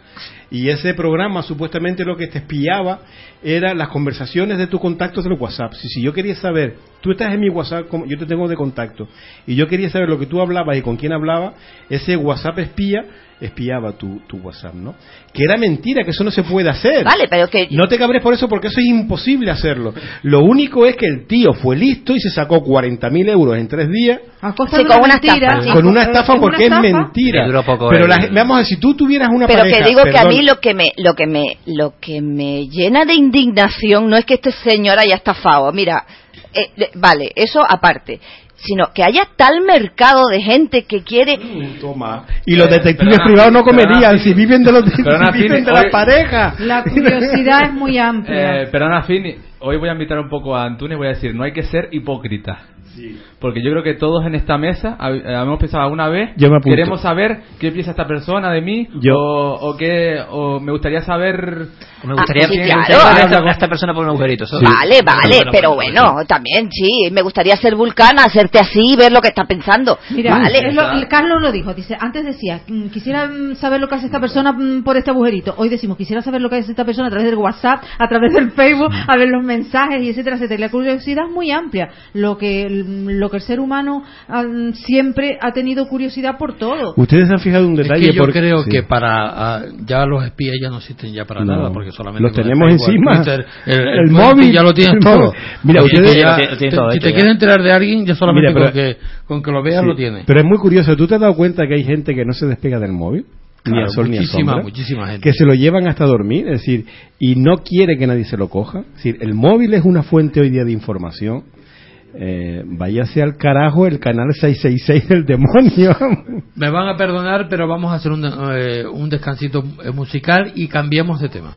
Y ese programa supuestamente lo que te espiaba era las conversaciones de tus contactos del WhatsApp. Si, si yo quería saber, tú estás en mi WhatsApp, yo te tengo de contacto, y yo quería saber lo que tú hablabas y con quién hablabas, ese WhatsApp espía espiaba tu, tu WhatsApp, ¿no? Que era mentira, que eso no se puede hacer. Vale, pero que No te cabres por eso porque eso es imposible hacerlo. Lo único es que el tío fue listo y se sacó 40.000 euros en tres días A costa Sí, de con una una mentira. estafa, sí. con una estafa una porque es estafa. mentira. Le duró poco Pero el- la gen- vamos a ver, si tú tuvieras una pero pareja... que digo que a mí lo que me lo que me lo que me llena de indignación no es que este señor haya estafado mira eh, eh, vale eso aparte sino que haya tal mercado de gente que quiere Toma. Y los Eh, detectives privados no comerían si viven de los si Perdona, viven Fini, de la pareja. La curiosidad es muy amplia. Eh, perdona, Fini, hoy voy a invitar un poco a Antunes y voy a decir, no hay que ser hipócrita. Porque yo creo que todos en esta mesa hab- eh, habíamos pensado alguna vez, Yo me apunto. queremos saber qué piensa esta persona de mí, Yo- o, o qué, o me gustaría saber... Me gustaría Ah, sí, me claro. gustaría saber a esta, persona por un agujerito. vale vale pero bueno, también sí me gustaría ser vulcana hacerte así y ver lo que está pensando Mira, vale es lo- Carlos lo dijo, dice, antes decía, mm, quisiera saber lo que hace esta persona mm, por este agujerito. Hoy decimos, quisiera saber lo que hace esta persona a través del WhatsApp, a través del Facebook, a ver los mensajes y etcétera, etcétera. La curiosidad es muy amplia. Lo que lo que el ser humano ah, siempre ha tenido curiosidad por todo. Ustedes se han fijado un Es detalle. que yo porque- creo sí. que para ah, ya los espías ya no existen ya para No. nada porque solamente Los tenemos encima. Twitter, el, el El móvil ya lo tienes todo. Mira, ustedes- ya Lo te- todo si te quieres enterar de alguien ya solamente Mira, con que con que lo veas Sí, lo tienes Pero es muy curioso. ¿Tú te has dado cuenta que hay gente que no se despega del móvil? ni a sol ni a muchísima, sombra, muchísima gente. que se lo llevan hasta dormir, es decir, y no quiere que nadie se lo coja. Es decir, el móvil es una fuente hoy día de información. Eh, váyase al carajo el canal 666 del demonio. me van a perdonar pero vamos a hacer un, eh, un descansito musical y cambiamos de tema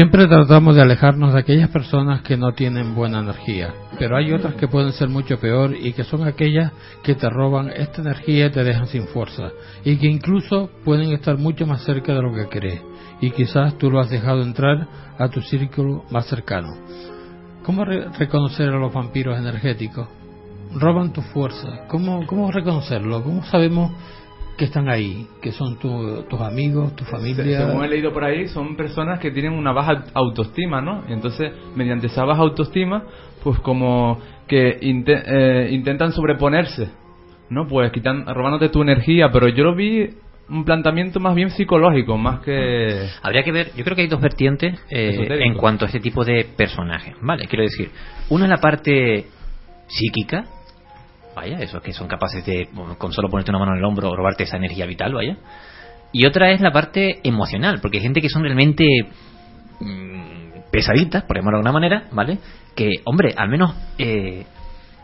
Siempre tratamos de alejarnos de aquellas personas que no tienen buena energía, pero hay otras que pueden ser mucho peor y que son aquellas que te roban esta energía y te dejan sin fuerza, y que incluso pueden estar mucho más cerca de lo que crees, y quizás tú lo has dejado entrar a tu círculo más cercano. ¿Cómo re- reconocer a los vampiros energéticos? Roban tu fuerza. ¿Cómo, cómo reconocerlo? ¿Cómo sabemos que están ahí? Que son tu- tus amigos, tu familia. Según he leído por ahí, son personas que tienen una baja autoestima, ¿no? Y entonces, mediante esa baja autoestima, pues como que inte- eh, intentan sobreponerse, ¿no? Pues quitan, robándote tu energía, pero yo lo vi un planteamiento más bien psicológico, más que... Habría que ver, yo creo que hay dos vertientes eh, en cuanto a este tipo de personajes, ¿vale? Quiero decir, una es la parte psíquica, vaya, esos que son capaces de, con solo ponerte una mano en el hombro, robarte esa energía vital, vaya. Y otra es la parte emocional, porque hay gente que son realmente mm, pesaditas, por llamarlo de alguna manera, ¿vale? Que, hombre, al menos eh,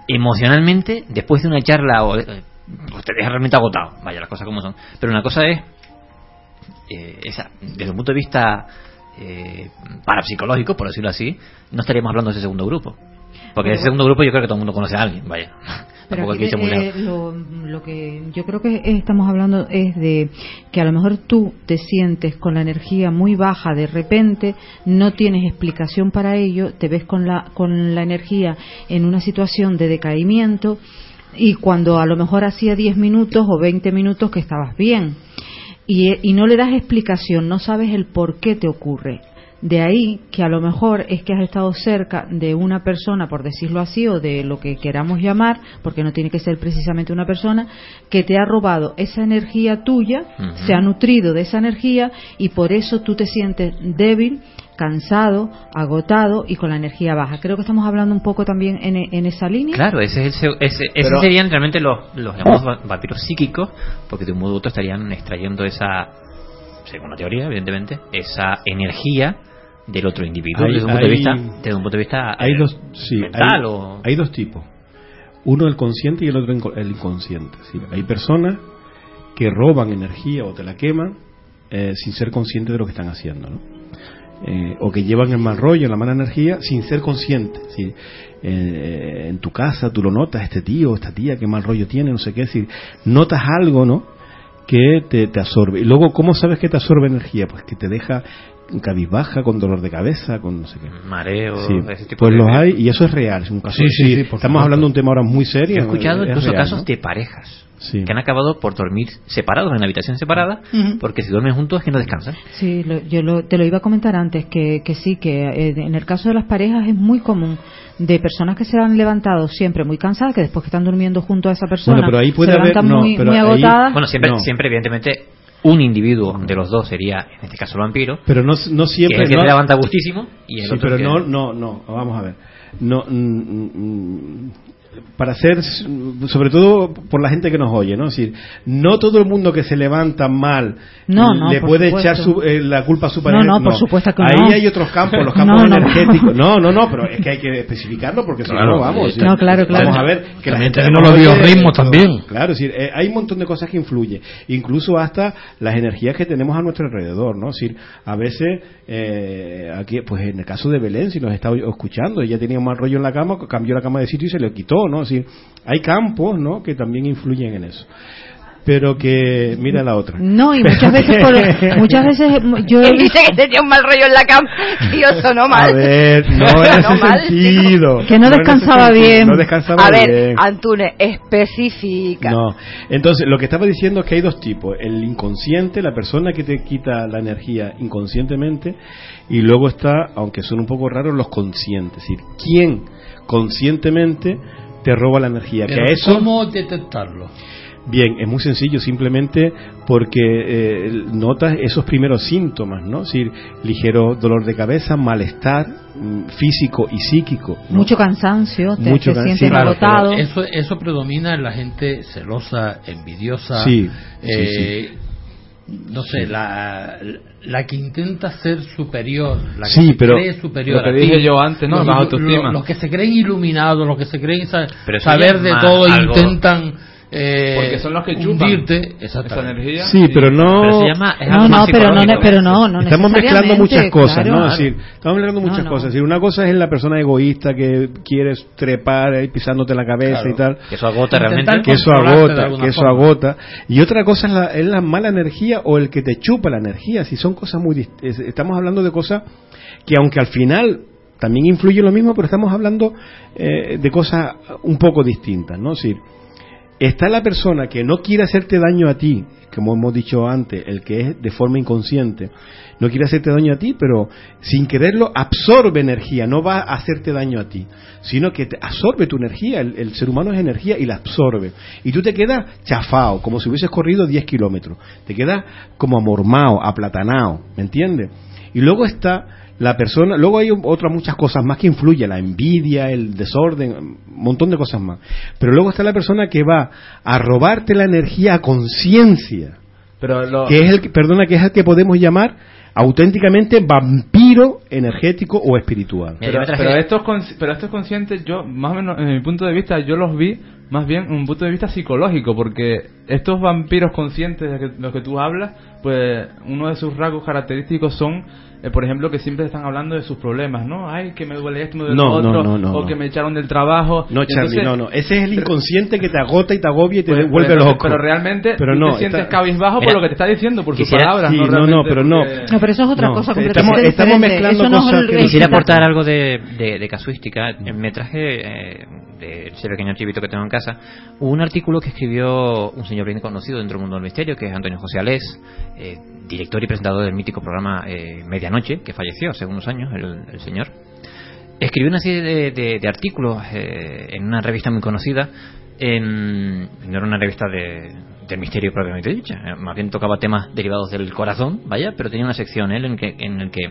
emocionalmente, después de una charla, o, eh, pues te deja realmente agotado, vaya, las cosas como son. Pero una cosa es eh, esa, desde un punto de vista eh, parapsicológico, por decirlo así, no estaríamos hablando de ese segundo grupo. Porque ese segundo grupo yo creo que todo el mundo conoce a alguien, vaya. Pero aquí eh, lo, lo que yo creo que estamos hablando es de que a lo mejor tú te sientes con la energía muy baja de repente, no tienes explicación para ello, te ves con la, con la energía en una situación de decaimiento y cuando a lo mejor hacía 10 minutos o 20 minutos que estabas bien y, y no le das explicación, no sabes el por qué te ocurre. De ahí que a lo mejor es que has estado cerca de una persona, por decirlo así, o de lo que queramos llamar, porque no tiene que ser precisamente una persona, que te ha robado esa energía tuya, se ha nutrido de esa energía y por eso tú te sientes débil, cansado, agotado y con la energía baja. Creo que estamos hablando un poco también en, en esa línea. Claro, ese es el, se- ese, ese Pero- serían realmente los, los llamamos va- vampiros psíquicos, porque de un modo u otro estarían extrayendo esa, según la teoría, evidentemente, esa energía del otro individuo. Hay- desde, un punto de hay- vista, desde un punto de vista hay eh, dos sí mental hay, o hay dos tipos. Uno el consciente y el otro el inconsciente hay personas que roban energía o te la queman eh, sin ser conscientes de lo que están haciendo ¿no? Eh, o que llevan el mal rollo, la mala energía sin ser conscientes Es decir, eh, en tu casa tú lo notas este tío esta tía que mal rollo tiene no sé qué decir notas algo no que te, te absorbe. Y luego cómo sabes que te absorbe energía pues que te deja cabizbaja con dolor de cabeza con no sé qué mareo, Sí, ese tipo pues de... los hay y eso es real. Es un caso, Sí, sí, sí, por estamos supuesto. hablando de un tema ahora muy serio. He escuchado es incluso real, casos ¿no? de parejas Sí. que han acabado por dormir separados en habitación separada, porque si duermen juntos es que no descansan. Sí, lo- yo lo- te lo iba a comentar antes, que, que sí, que eh, en el caso de las parejas es muy común de personas que se han levantado siempre muy cansadas, que después que están durmiendo junto a esa persona, Bueno, pero ahí puede se haber- levantan no, muy, pero muy ahí- agotadas. Bueno, siempre, No. siempre evidentemente, un individuo de los dos sería, en este caso, el vampiro. Pero no, no siempre. Que es el que no- se levanta gustísimo y el sí, otro pero que- no, no, no. Vamos a ver. No, mm, mm, para ser, sobre todo por la gente que nos oye, ¿no? Es decir, no todo el mundo que se levanta mal No, no, le puede supuesto. echar su- eh, la culpa a su No, pareja. no, por supuesto que Ahí no. hay otros campos, los campos No, no. energéticos. No, no, no, pero es que hay que especificarlo porque si Claro, no, vamos. No, claro, claro. Vamos a ver que la También gente tenemos nos los oye, biorritmos también. Claro, es decir, eh, hay un montón de cosas que influyen, incluso hasta las energías que tenemos a nuestro alrededor, ¿no? Es decir, a veces, eh, aquí, pues en el caso de Belén, si nos está escuchando, ella tenía un mal rollo en la cama, cambió la cama de sitio y se le quitó, ¿no? Es decir, hay campos, ¿no? Que también influyen en eso. Pero que, mira la otra. No, y muchas veces, por- muchas veces yo Él dice que tenía un mal rollo en la cama y yo sonó mal. A ver, no en ese Sonó mal, sentido. Que no ese descansaba sentido, bien. No descansaba A ver, bien. Antune, especifica. No. Entonces, lo que estaba diciendo es que hay dos tipos. El inconsciente, la persona que te quita la energía inconscientemente, y luego está, aunque son un poco raros, los conscientes. Es decir, ¿quién conscientemente te roba la energía? Pero que a eso, ¿Cómo detectarlo? bien, es muy sencillo, simplemente porque eh, notas esos primeros síntomas, ¿no? Es decir, ligero dolor de cabeza, malestar mm, físico y psíquico. ¿no? mucho cansancio, te, Mucho te can- sientes claro, agotado. Pero eso, eso predomina en la gente celosa, envidiosa, Sí, eh, no sé, la, la que intenta ser superior, la que Sí, se pero cree superior lo que a ti. dije yo antes, ¿no? Los, los- que se creen iluminados, los que se creen sa- saber de todo, algo- intentan eh, Porque son los que chupan hundirte, esa energía. Sí, pero no. Pero se llama- es No, no, pero no, pero no, no estamos mezclando muchas cosas, claro. ¿no? Es decir, estamos mezclando muchas No, no. cosas. Es decir, una cosa es la persona egoísta que quieres trepar ahí pisándote la cabeza Claro. y tal. Que eso agota realmente. Que eso agota, que eso forma. agota. Y otra cosa es la, es la mala energía o el que te chupa la energía. Si son cosas muy Estamos hablando de cosas que aunque al final también influye lo mismo, pero estamos hablando eh, de cosas un poco distintas, ¿no? Es decir, está la persona que no quiere hacerte daño a ti, como hemos dicho antes, el que es de forma inconsciente, no quiere hacerte daño a ti, pero sin quererlo absorbe energía, no va a hacerte daño a ti, sino que te absorbe tu energía, el, el ser humano es energía y la absorbe. Y tú te quedas chafado, como si hubieses corrido 10 kilómetros, te quedas como amormado, aplatanado, ¿me entiendes? Y luego está la persona, luego hay otras muchas cosas más que influyen, la envidia, el desorden, un montón de cosas más. Pero luego está la persona que va a robarte la energía a conciencia, Pero lo- que es el que, perdona, que es el que podemos llamar auténticamente vampiro energético o espiritual. Pero, pero estos pero estos conscientes, yo, más o menos, en mi punto de vista, yo los vi más bien en un punto de vista psicológico, porque estos vampiros conscientes de que, los que tú hablas, pues uno de sus rasgos característicos son, eh, por ejemplo, que siempre están hablando de sus problemas, ¿no? Ay, que me duele esto, me duele No, otro, no, no, o no. que me echaron del trabajo. No, Charlie, entonces- no, no. Ese es el inconsciente que te agota y te agobia y te Pues- vuelve pues entonces, loco. Pero realmente Pero tú no, te sientes está- cabizbajo por lo que te está diciendo, por sus palabras. sí, no, no, pero no. porque- No, pero eso es otra No, cosa estamos- completamente estamos diferente. mezclando Eso no es cosas el- que- Quisiera aportar algo de, de- de casuística. Me traje eh, de ese pequeño archivito que tengo en casa un artículo que escribió un señor bien conocido dentro del mundo del misterio, que es Antonio José Alés, eh, director y presentador del mítico programa eh, Medianoche, que falleció hace unos años, el, el señor. Escribió una serie de, de- de artículos eh, en una revista muy conocida, en, no era una revista de, del misterio propiamente dicha, eh, más bien tocaba temas derivados del corazón, vaya, pero tenía una sección él en, que, en el que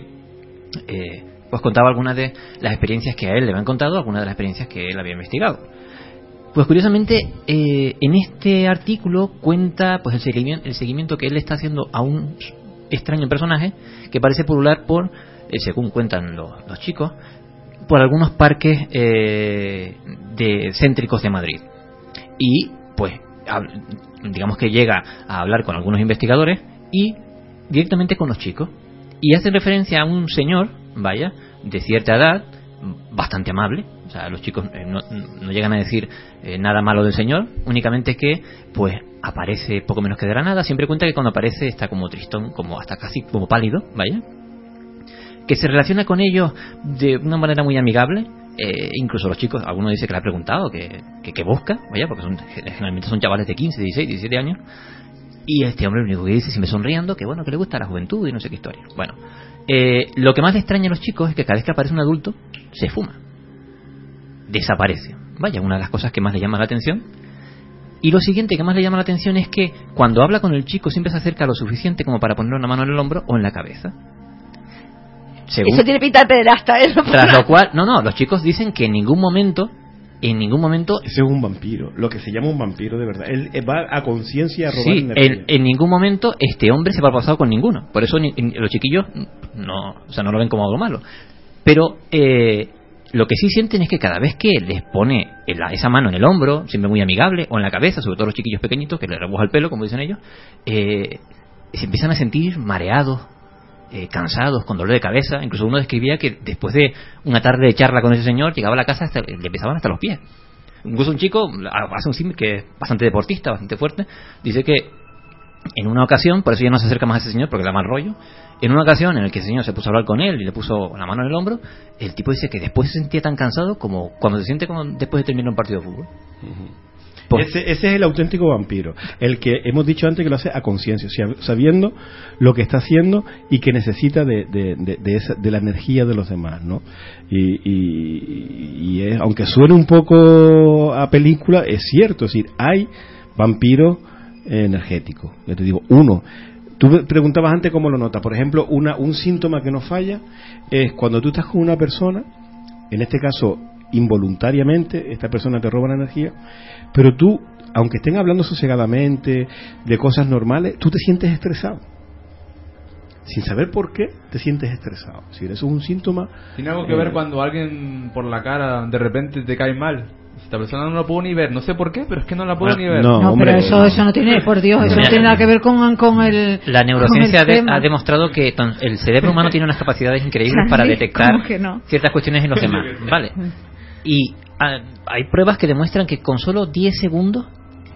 eh, pues contaba algunas de las experiencias que a él le habían contado, algunas de las experiencias que él había investigado. Pues curiosamente, eh, en este artículo cuenta pues el seguimiento, el seguimiento que él está haciendo a un extraño personaje que parece pulular por, eh, según cuentan los, chicos, por algunos parques eh, de céntricos de Madrid. Y pues digamos que llega a hablar con algunos investigadores y directamente con los chicos. Y hace referencia a un señor, vaya, de cierta edad, bastante amable. O sea, los chicos eh, no, no llegan a decir nada malo del señor, únicamente que, pues, aparece poco menos que de la nada. Siempre cuenta que cuando aparece está como tristón, como hasta casi como pálido, vaya. Que se relaciona con ellos de una manera muy amigable. eh, incluso los chicos, algunos dicen que le ha preguntado que, que, que busca, vaya, porque son, generalmente son chavales de 15, 16, 17 años. Y este hombre lo único que dice, siempre sonriendo, que bueno, que le gusta la juventud y no sé qué historia. Bueno, eh, lo que más le extraña a los chicos es que cada vez que aparece un adulto, se fuma. Desaparece. Vaya, una de las cosas que más le llama la atención. Y lo siguiente que más le llama la atención es que cuando habla con el chico siempre se acerca lo suficiente como para poner una mano en el hombro o en la cabeza. Según- Eso tiene pinta de pederasta, ¿eh? Tras lo cual, no, no, los chicos dicen que en ningún momento, en ningún momento Ese es un vampiro, lo que se llama un vampiro de verdad. Él eh, va a conciencia a robar Sí, en, en ningún momento este hombre se va pasado con ninguno. Por eso ni- ni- los chiquillos no, o sea, no lo ven como algo malo. Pero eh, lo que sí sienten es que cada vez que les pone esa mano en el hombro, siempre muy amigable, o en la cabeza, sobre todo los chiquillos pequeñitos que les rebuja el pelo, como dicen ellos, eh, se empiezan a sentir mareados, eh, cansados, con dolor de cabeza. Incluso uno describía que después de una tarde de charla con ese señor, llegaba a la casa hasta, le empezaban hasta los pies. Incluso un chico, hace un símil que es bastante deportista, bastante fuerte, dice que en una ocasión, por eso ya no se acerca más a ese señor porque le da mal rollo, en una ocasión en la que el señor se puso a hablar con él y le puso la mano en el hombro, el tipo dice que después se sentía tan cansado como cuando se siente como después de terminar un partido de fútbol. Pues- Ese, ese es el auténtico vampiro, el que hemos dicho antes que lo hace a conciencia, sabiendo lo que está haciendo y que necesita de, de, de- de esa- de la energía de los demás, ¿no? Y, y- y es- aunque suene un poco a película, es cierto, es decir, hay vampiros energéticos. Ya te digo, uno. Tú preguntabas antes cómo lo notas. Por ejemplo, una, un síntoma que nos falla es cuando tú estás con una persona, en este caso involuntariamente, esta persona te roba la energía, pero tú, aunque estén hablando sosegadamente de cosas normales, tú te sientes estresado. Sin saber por qué, te sientes estresado. Es decir, eso es un síntoma. Tiene algo que eh, ver cuando alguien por la cara de repente te cae mal. Esta persona no la puedo ni ver, no sé por qué, pero es que no la puedo Ah, ni ver. no, No, hombre, pero eso, eso no tiene, por Dios, eso no tiene nada que ver con, con el. La neurociencia el de- ha demostrado que tan- el cerebro humano tiene unas capacidades increíbles para detectar ¿cómo que no? ciertas cuestiones en los demás. Vale. Y ah, hay pruebas que demuestran que con solo 10 segundos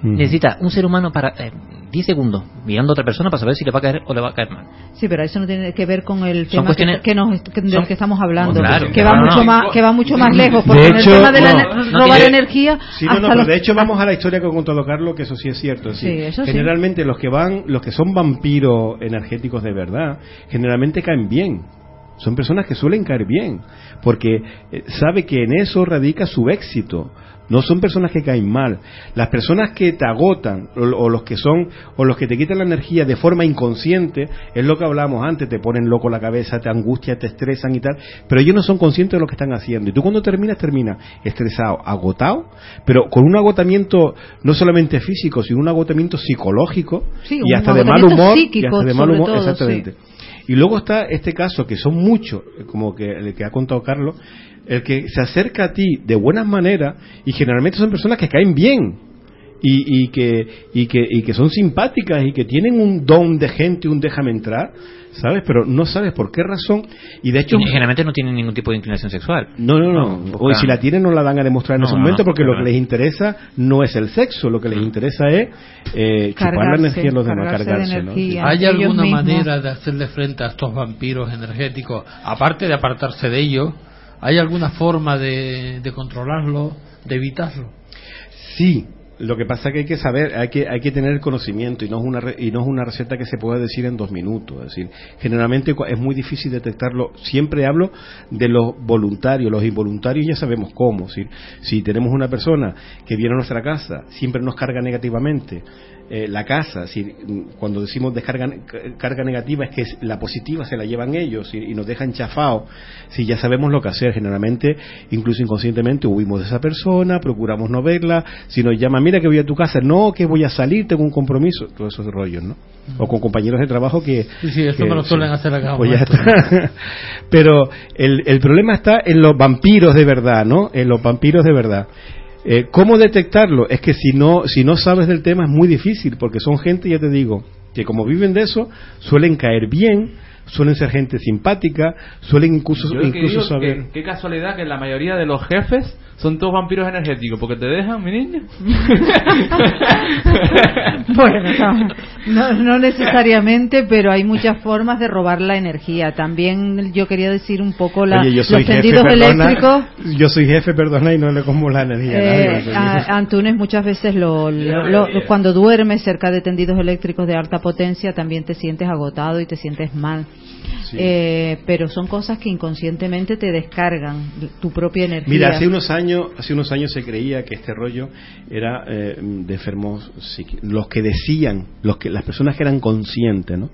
Mm. necesita un ser humano para eh, 10 segundos mirando a otra persona para saber si le va a caer o le va a caer mal. Sí, pero eso no tiene que ver con el Son tema que, cuestiones- que nos, que- del son- que estamos hablando, claro, que va mucho no. más que va mucho más lejos, porque De en hecho, el tema de la no, ener- no robar tiene- energía Sí, no, hasta no, pero los- de hecho vamos a la historia que ha contado Carlos, que eso sí es cierto. Sí, eso sí. generalmente los que van, los que son vampiros energéticos de verdad, generalmente caen bien. Son personas que suelen caer bien, porque eh, sabe que en eso radica su éxito. No son personas que caen mal. Las personas que te agotan o, o los que son o los que te quitan la energía de forma inconsciente es lo que hablábamos antes. Te ponen loco la cabeza, te angustia, te estresan y tal. Pero ellos no son conscientes de lo que están haciendo. Y tú cuando terminas terminas estresado, agotado, pero con un agotamiento no solamente físico, sino un agotamiento psicológico Sí, y hasta de mal agotamiento humor. y hasta de mal humor, todo, exactamente. Y luego está este caso, que son muchos, como que el que ha contado Carlos, el que se acerca a ti de buenas maneras y generalmente son personas que caen bien y, y, que, y, que, y que son simpáticas y que tienen un don de gente, un déjame entrar, ¿sabes? Pero no sabes por qué razón. Y de hecho, Y generalmente no tienen ningún tipo de inclinación sexual. no, no, no. No, O si la tienen no la dan a demostrar en No, ese no, momento no, porque lo que les interesa no es el sexo, lo que les interesa es eh, chupar la energía en los demás, cargarse de cargarse. ¿no? energía. ¿Hay alguna mismos. manera de hacerle frente a estos vampiros energéticos, aparte de apartarse de ellos? ¿Hay alguna forma de, de controlarlo, de evitarlo? Sí, lo que pasa es que hay que saber, hay que, hay que tener conocimiento y no es una y no es una receta que se pueda decir en dos minutos. Es decir, generalmente es muy difícil detectarlo. Siempre hablo de los voluntarios, los involuntarios ya sabemos cómo. si tenemos una persona que viene a nuestra casa, siempre nos carga negativamente. Eh, la casa, mm, cuando decimos descarga ca- carga negativa es que la positiva se la llevan ellos y, y nos dejan chafados. Si ya sabemos lo que hacer, generalmente, incluso inconscientemente, huimos de esa persona, procuramos no verla. Si nos llama, mira que voy a tu casa, no, que voy a salir, tengo un compromiso, todos esos rollos, ¿no? O con compañeros de trabajo que. Sí, sí, que- me lo suelen sí. hacer acá. Pues ya maestro. está. Pero el, el problema está en los vampiros de verdad, ¿no? En los vampiros de verdad. Eh, ¿Cómo detectarlo? Es que si no, si no sabes del tema es muy difícil, porque son gente, ya te digo, que como viven de eso, suelen caer bien, suelen ser gente simpática, suelen incluso, Yo lo que incluso digo saber... que qué casualidad que la mayoría de los jefes son todos vampiros energéticos, porque te dejan, mi niña. Bueno, no, no, no necesariamente, pero hay muchas formas de robar la energía. También yo quería decir un poco la, Oye, los jefe, tendidos perdona, eléctricos. yo soy jefe, perdona, y no le como la energía a Eh, nadie. a- Antunes muchas veces lo, lo- lo- cuando duermes cerca de tendidos eléctricos de alta potencia también te sientes agotado y te sientes mal. Sí. Eh, pero son cosas que inconscientemente te descargan tu propia energía. Mira, hace unos años, hace unos años se creía que este rollo era eh, de enfermos los que decían, los que las personas que eran conscientes, ¿no?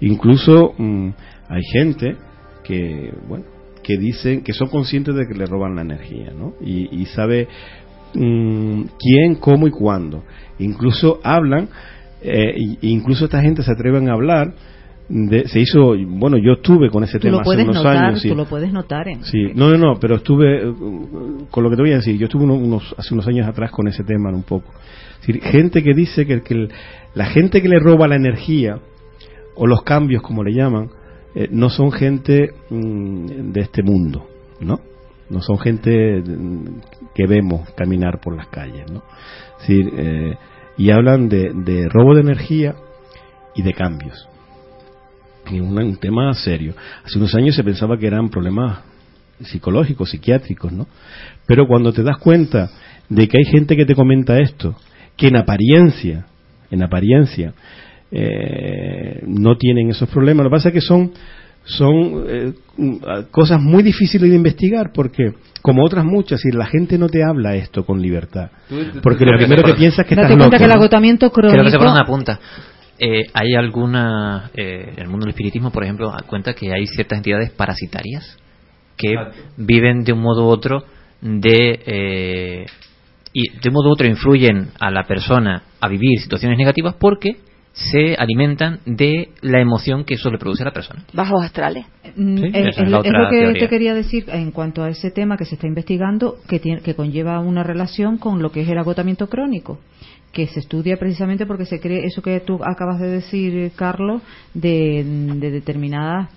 Incluso mm, hay gente que, bueno, que dicen que son conscientes de que le roban la energía, ¿no? Y, y sabe mm, quién, cómo y cuándo. Incluso hablan, eh, y- incluso esta gente se atreven a hablar. De, se hizo, bueno, yo estuve con ese tú tema hace unos notar, años. sí. tú lo puedes notar. En, Sí, no, no, no, pero estuve, eh, con lo que te voy a decir, yo estuve uno- unos, hace unos años atrás con ese tema un poco. Es gente que dice que, que la gente que le roba la energía, o los cambios como le llaman, eh, no son gente mm, de este mundo, ¿no? No son gente mm, que vemos caminar por las calles, ¿no? Es eh, y hablan de, de robo de energía y de cambios y un, un tema serio. Hace unos años se pensaba que eran problemas psicológicos, psiquiátricos, ¿no? Pero cuando te das cuenta de que hay gente que te comenta esto, que en apariencia, en apariencia, eh, no tienen esos problemas, lo que pasa es que son son eh, cosas muy difíciles de investigar porque como otras muchas y la gente no te habla esto con libertad porque lo primero que por- piensas es que Date estás cuenta loco que el agotamiento Creo que se crónico pone una punta. Eh, ¿Hay alguna, eh, en el mundo del espiritismo, por ejemplo, cuenta que hay ciertas entidades parasitarias que viven de un modo u otro de eh, y de un modo u otro influyen a la persona a vivir situaciones negativas porque se alimentan de la emoción que eso le produce a la persona. Bajos astrales. Mm, Sí, eh, esa es, lo que teoría. te quería decir en cuanto a ese tema que se está investigando, que, tiene, que conlleva una relación con lo que es el agotamiento crónico, que se estudia precisamente porque se cree eso que tú acabas de decir, eh, Carlos, de, de determinadas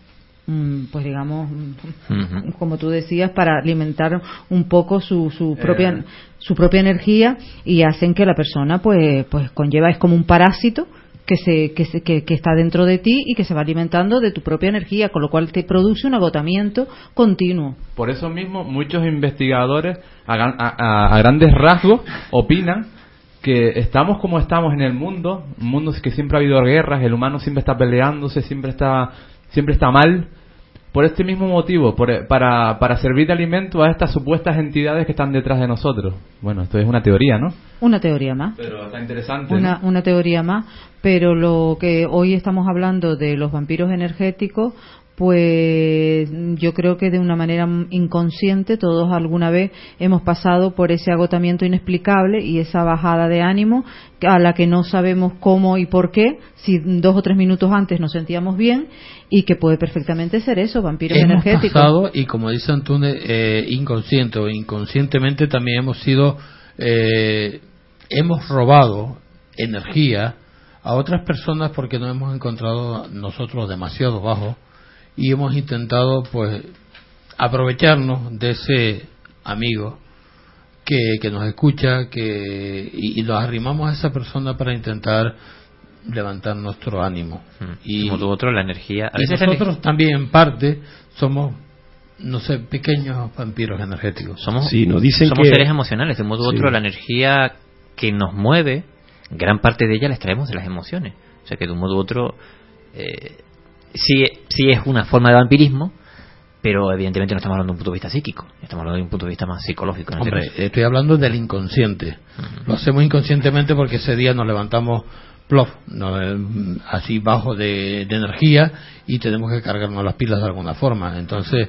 mm, pues digamos mm, como tú decías para alimentar un poco su, su propia Eh. Su propia energía y hacen que la persona pues pues conlleva es como un parásito que se, que, se- que, que está dentro de ti y que se va alimentando de tu propia energía, con lo cual te produce un agotamiento continuo. Por eso mismo, muchos investigadores, a, gran- a- a- a grandes rasgos, opinan que estamos como estamos en el mundo, un mundo que siempre ha habido guerras, el humano siempre está peleándose, siempre está, siempre está mal, por este mismo motivo, por- para, para servir de alimento a estas supuestas entidades que están detrás de nosotros. Bueno, esto es una teoría, ¿no? Una teoría más. Pero está interesante. Una, ¿no? una teoría más, pero lo que hoy estamos hablando de los vampiros energéticos, pues yo creo que de una manera inconsciente todos alguna vez hemos pasado por ese agotamiento inexplicable y esa bajada de ánimo a la que no sabemos cómo y por qué, si dos o tres minutos antes nos sentíamos bien y que puede perfectamente ser eso, vampiros hemos energéticos. pasado y como dice Antunes eh, inconsciente o inconscientemente también hemos sido eh, hemos robado energía a otras personas porque nos hemos encontrado nosotros demasiado bajos y hemos intentado pues aprovecharnos de ese amigo que, que nos escucha que y, y nos arrimamos a esa persona para intentar levantar nuestro ánimo Y como tú otro, la energía. A y veces nosotros también en parte somos no sé pequeños vampiros energéticos Somos, Sí, nos dicen somos que- seres emocionales, de un modo u Sí. otro la energía que nos mueve, gran parte de ella la extraemos de las emociones. O sea que de un modo u otro eh, sí, sí es una forma de vampirismo, pero evidentemente no estamos hablando de un punto de vista psíquico, estamos hablando de un punto de vista más psicológico. en Hombre, estoy hablando del inconsciente. Lo hacemos inconscientemente porque ese día nos levantamos plof, no, eh, así bajo de, de energía y tenemos que cargarnos las pilas de alguna forma. Entonces,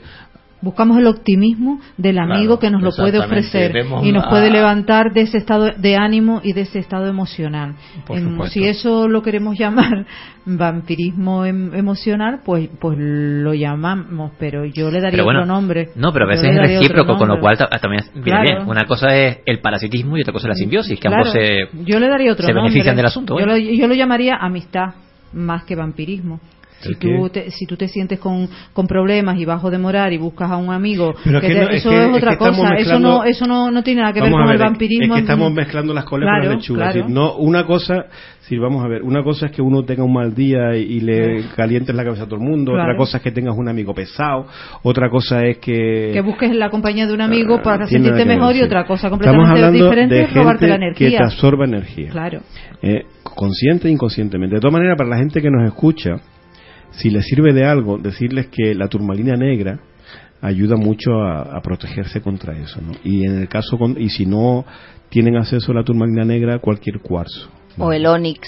Buscamos el optimismo del amigo Claro, que nos lo puede ofrecer y nos puede levantar de ese estado de ánimo y de ese estado emocional. Em, supuesto. si eso lo queremos llamar vampirismo em- emocional, pues pues lo llamamos, pero yo le daría bueno, otro nombre. No, pero a veces es recíproco, con lo cual ta- también viene Claro. bien. Una cosa es el parasitismo y otra cosa es la simbiosis, que Claro, ambos se, yo le daría otro se nombre. benefician del asunto. Yo lo, yo lo llamaría amistad más que vampirismo. Si ¿El tú, te, si tú te sientes con, con problemas y bajo de morar y buscas a un amigo, que te- es eso que- es otra cosa. Eso no, eso no, no tiene nada que ver con el vampirismo. Es que estamos mezclando las colas con Claro, la lechuga. Es claro. decir, no, una cosa, si vamos a ver, una cosa es que uno tenga un mal día y, y le calientes la cabeza a todo el mundo. Claro. Otra cosa es que tengas un amigo pesado. Otra cosa es que. que busques la compañía de un amigo para Ah, nada sentirte ver, mejor y otra cosa completamente diferente es robarte la energía. que te absorba energía. Claro. Eh, consciente e inconscientemente. De todas maneras, para la gente que nos escucha, si les sirve de algo, decirles que la turmalina negra ayuda mucho a, a protegerse contra eso. ¿no? Y en el caso, con- y si no tienen acceso a la turmalina negra, cualquier cuarzo. O el onix,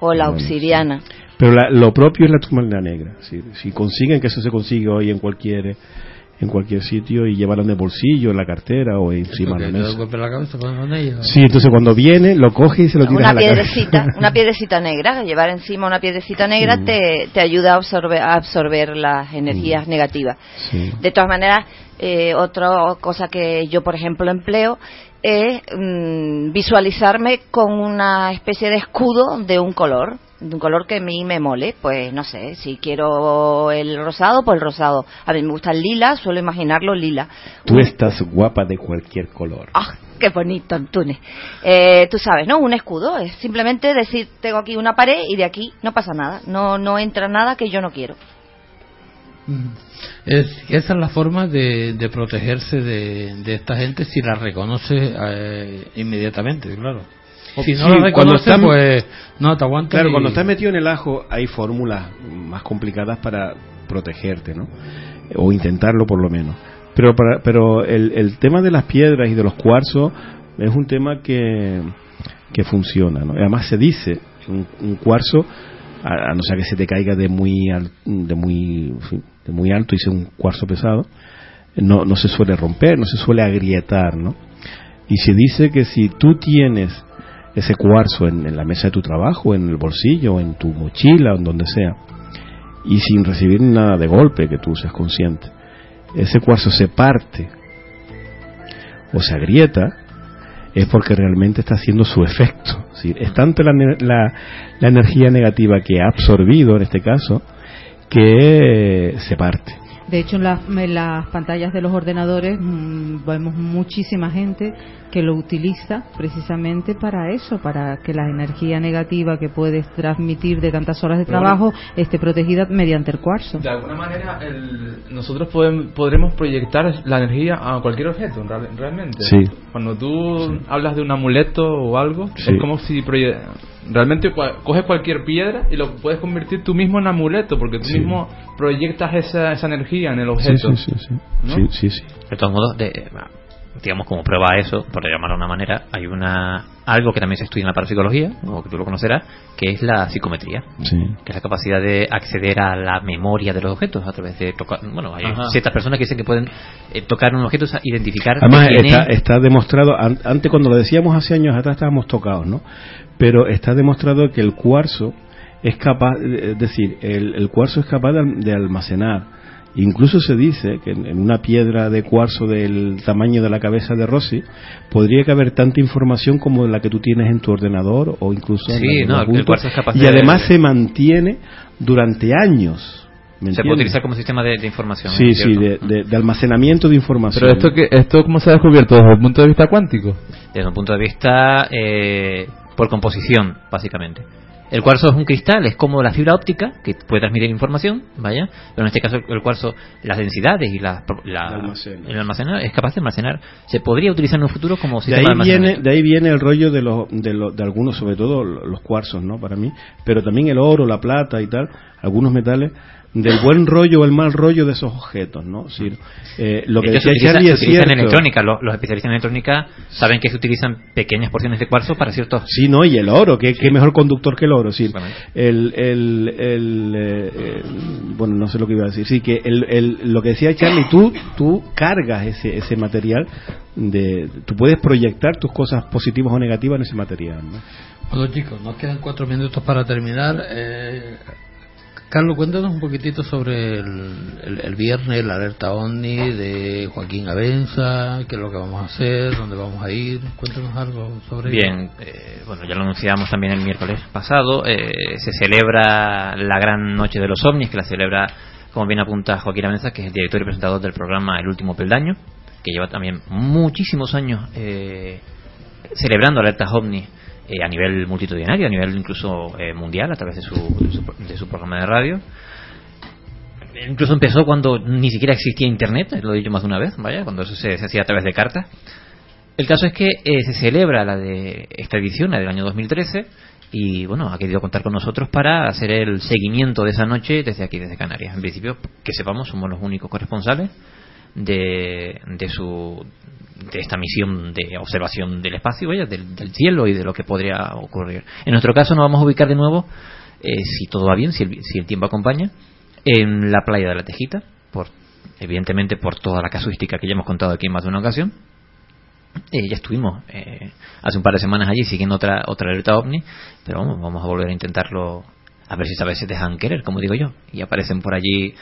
o la obsidiana. Pero la- lo propio es la turmalina negra. Si, si consiguen que eso se consigue hoy en cualquier en cualquier sitio y llevarlo en el bolsillo, en la cartera o encima de la mesa. la cabeza, con ella. Sí, entonces cuando viene, lo coge y se lo tira Una a la piedrecita, cabeza. una piedrecita negra, llevar encima una piedrecita negra Mm. te, te ayuda a absorber, a absorber las energías negativas. Sí. De todas maneras, eh, otra cosa que yo, por ejemplo, empleo es mm, visualizarme con una especie de escudo de un color, de un color que a mí me mole. Pues no sé, si quiero el rosado, pues el rosado. A mí me gusta el lila, suelo imaginarlo lila. Tú estás guapa de cualquier color. ¡Ah, qué bonito, Antunes! Eh, tú sabes, ¿no? Un escudo es simplemente decir, tengo aquí una pared y de aquí no pasa nada. No, no entra nada que yo no quiero. Es, esa es la forma de, de protegerse de, de esta gente si la reconoce eh, inmediatamente, claro. Si no Sí, cuando están- pues no te aguanta. Claro, y- cuando estás metido en el ajo hay fórmulas más complicadas para protegerte, ¿no? O intentarlo por lo menos. Pero para, pero el, el tema de las piedras y de los cuarzos es un tema que, que funciona, ¿no? Además se dice, un, un cuarzo, a, a no ser que se te caiga de muy, al- de muy, de muy alto y sea un cuarzo pesado, no, no se suele romper, no se suele agrietar, ¿no? Y se dice que si tú tienes ese cuarzo en, en la mesa de tu trabajo, en el bolsillo, en tu mochila, en donde sea, y sin recibir nada de golpe, que tú seas consciente, ese cuarzo se parte o se agrieta, es porque realmente está haciendo su efecto. Decir, es tanto la, la- la energía negativa que ha absorbido en este caso que se parte. De hecho, en las, en las pantallas de los ordenadores mm, vemos muchísima gente que lo utiliza precisamente para eso, para que la energía negativa que puedes transmitir de tantas horas de trabajo esté protegida mediante el cuarzo. De alguna manera, el- nosotros podem- podremos proyectar la energía a cualquier objeto, real- realmente. Sí. Cuando tú hablas de un amuleto o algo, Sí. es como si proye- realmente cua- coges cualquier piedra y lo puedes convertir tú mismo en amuleto, porque tú Sí. mismo proyectas esa, esa energía en el objeto. sí, sí, sí. ¿no? Sí, sí, sí. De todos modos, de- digamos como prueba a eso, por llamarlo de una manera, hay una algo que también se estudia en la parapsicología, o que tú lo conocerás, que es la psicometría, Sí. que es la capacidad de acceder a la memoria de los objetos a través de tocar. Bueno, hay Ajá. ciertas personas que dicen que pueden eh, tocar un objeto, identificar. Además, está, es. está demostrado, an- antes cuando lo decíamos hace años atrás estábamos tocados, ¿no? Pero está demostrado que el cuarzo es capaz, eh, es decir, el, el cuarzo es capaz de, al- de almacenar. Incluso se dice que en, en una piedra de cuarzo del tamaño de la cabeza de Rossi podría caber tanta información como la que tú tienes en tu ordenador o incluso Sí, no, el cuarzo es capaz y de- además se mantiene durante años. ¿me se puede utilizar como sistema de, de información. Sí, ¿es sí, cierto? de, de- de almacenamiento de información. Pero esto, que, esto ¿cómo se ha descubierto? ¿Desde el punto de vista cuántico? Desde un punto de vista eh, por composición, básicamente. El cuarzo es un cristal, es como la fibra óptica que puede transmitir información, vaya, pero en este caso el cuarzo, las densidades y la, la- Almacena. el almacenar es capaz de almacenar. Se podría utilizar en un futuro como de sistema ahí de viene almacenamiento. de ahí viene el rollo de los de, los- de algunos sobre todo los cuarzos no para mí pero también el oro la plata y tal algunos metales del buen rollo o el mal rollo de esos objetos no Es decir, eh, lo que decía Charlie es en electrónica. Los, los especialistas en electrónica saben que se utilizan pequeñas porciones de cuarzo para ciertos. Sí, no, y el oro, que, que mejor conductor que el oro. Sí, el, el, el, eh, eh, bueno, no sé lo que iba a decir. Sí, que el, el, lo que decía Charlie, tú, tú cargas ese, ese material, de, tú puedes proyectar tus cosas positivas o negativas en ese material. ¿no? Bueno chicos, nos quedan cuatro minutos para terminar. Eh, Carlos, cuéntanos un poquitito sobre el, viernes, la alerta OVNI de Joaquín Abenza, qué es lo que vamos a hacer, dónde vamos a ir. Cuéntanos algo sobre. Bien, eh, bueno, ya lo anunciamos también el miércoles pasado. eh, se celebra la gran noche de los ovnis, que la celebra, como bien apunta Joaquín Abenza, que es el director y presentador del programa El último peldaño, que lleva también muchísimos años eh, celebrando alertas ovnis eh, a nivel multitudinario, a nivel incluso eh, mundial, a través de su, de su, de su programa de radio. Incluso empezó cuando ni siquiera existía Internet, lo he dicho más de una vez, vaya, cuando eso se, se hacía a través de cartas. El caso es que eh, se celebra la de esta edición, la del año 2013, y bueno, ha querido contar con nosotros para hacer el seguimiento de esa noche desde aquí, desde Canarias. En principio, que sepamos, somos los únicos corresponsales de, de su de esta misión de observación del espacio, vaya, del, cielo y de lo que podría ocurrir. En nuestro caso nos vamos a ubicar de nuevo, eh, si todo va bien, si el, si el tiempo acompaña, en la playa de la Tejita, por evidentemente por toda la casuística que ya hemos contado aquí en más de una ocasión. Eh, ya estuvimos eh, hace un par de semanas allí siguiendo otra otra alerta ovni, pero vamos, vamos a volver a intentarlo a ver si vez se dejan querer, como digo yo, y aparecen por allí,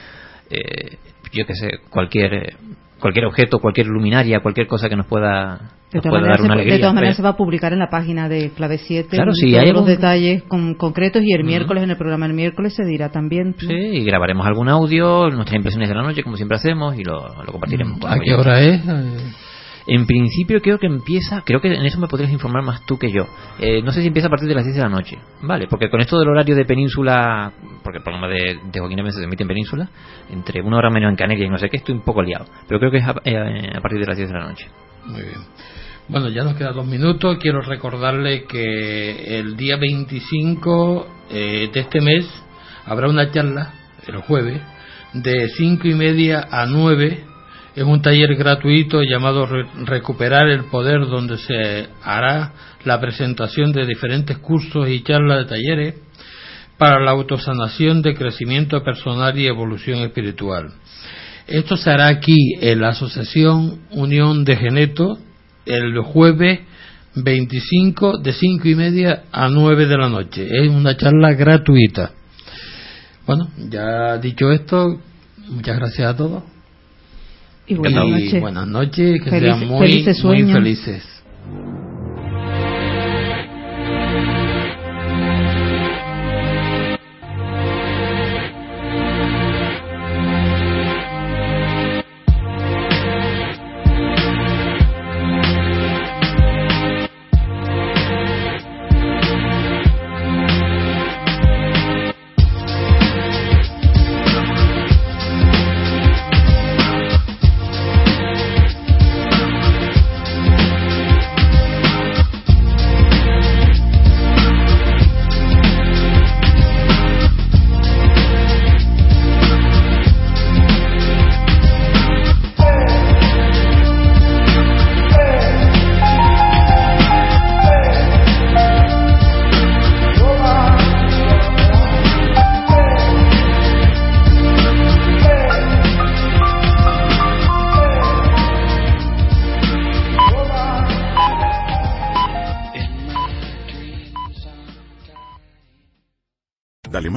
eh, yo que sé, cualquier eh, cualquier objeto, cualquier luminaria, cualquier cosa que nos pueda, nos pueda dar una se, alegría. de todas maneras se va a publicar en la página de Clave 7 Claro, sí, todos hay los algún- detalles con- concretos y el miércoles en el programa el miércoles se dirá también. ¿no? Sí, y grabaremos algún audio, nuestras impresiones de la noche, como siempre hacemos, y lo, lo compartiremos. con ¿A qué hora es? En principio creo que empieza, creo que en eso me podrías informar más tú que yo. Eh, no sé si empieza a partir de las 10 de la noche. Vale, porque con esto del horario de península, porque el programa de, de Joaquín se emite en península, entre una hora menos en Canarias y no sé qué, estoy un poco liado. Pero creo que es a, eh, a partir de las 10 de la noche. Muy bien. Bueno, ya nos quedan dos minutos. Quiero recordarle que el día 25 eh, de este mes habrá una charla, el jueves, de cinco y media a 9. Es un taller gratuito llamado Re- Recuperar el Poder, donde se hará la presentación de diferentes cursos y charlas de talleres para la autosanación de crecimiento personal y evolución espiritual. Esto se hará aquí en la Asociación Unión de Geneto el jueves 25 de 5 y media a 9 de la noche. Es una charla gratuita. Bueno, ya dicho esto, muchas gracias a todos. Y buenas noches. buenas noches, que Felices- sean muy, felices muy felices.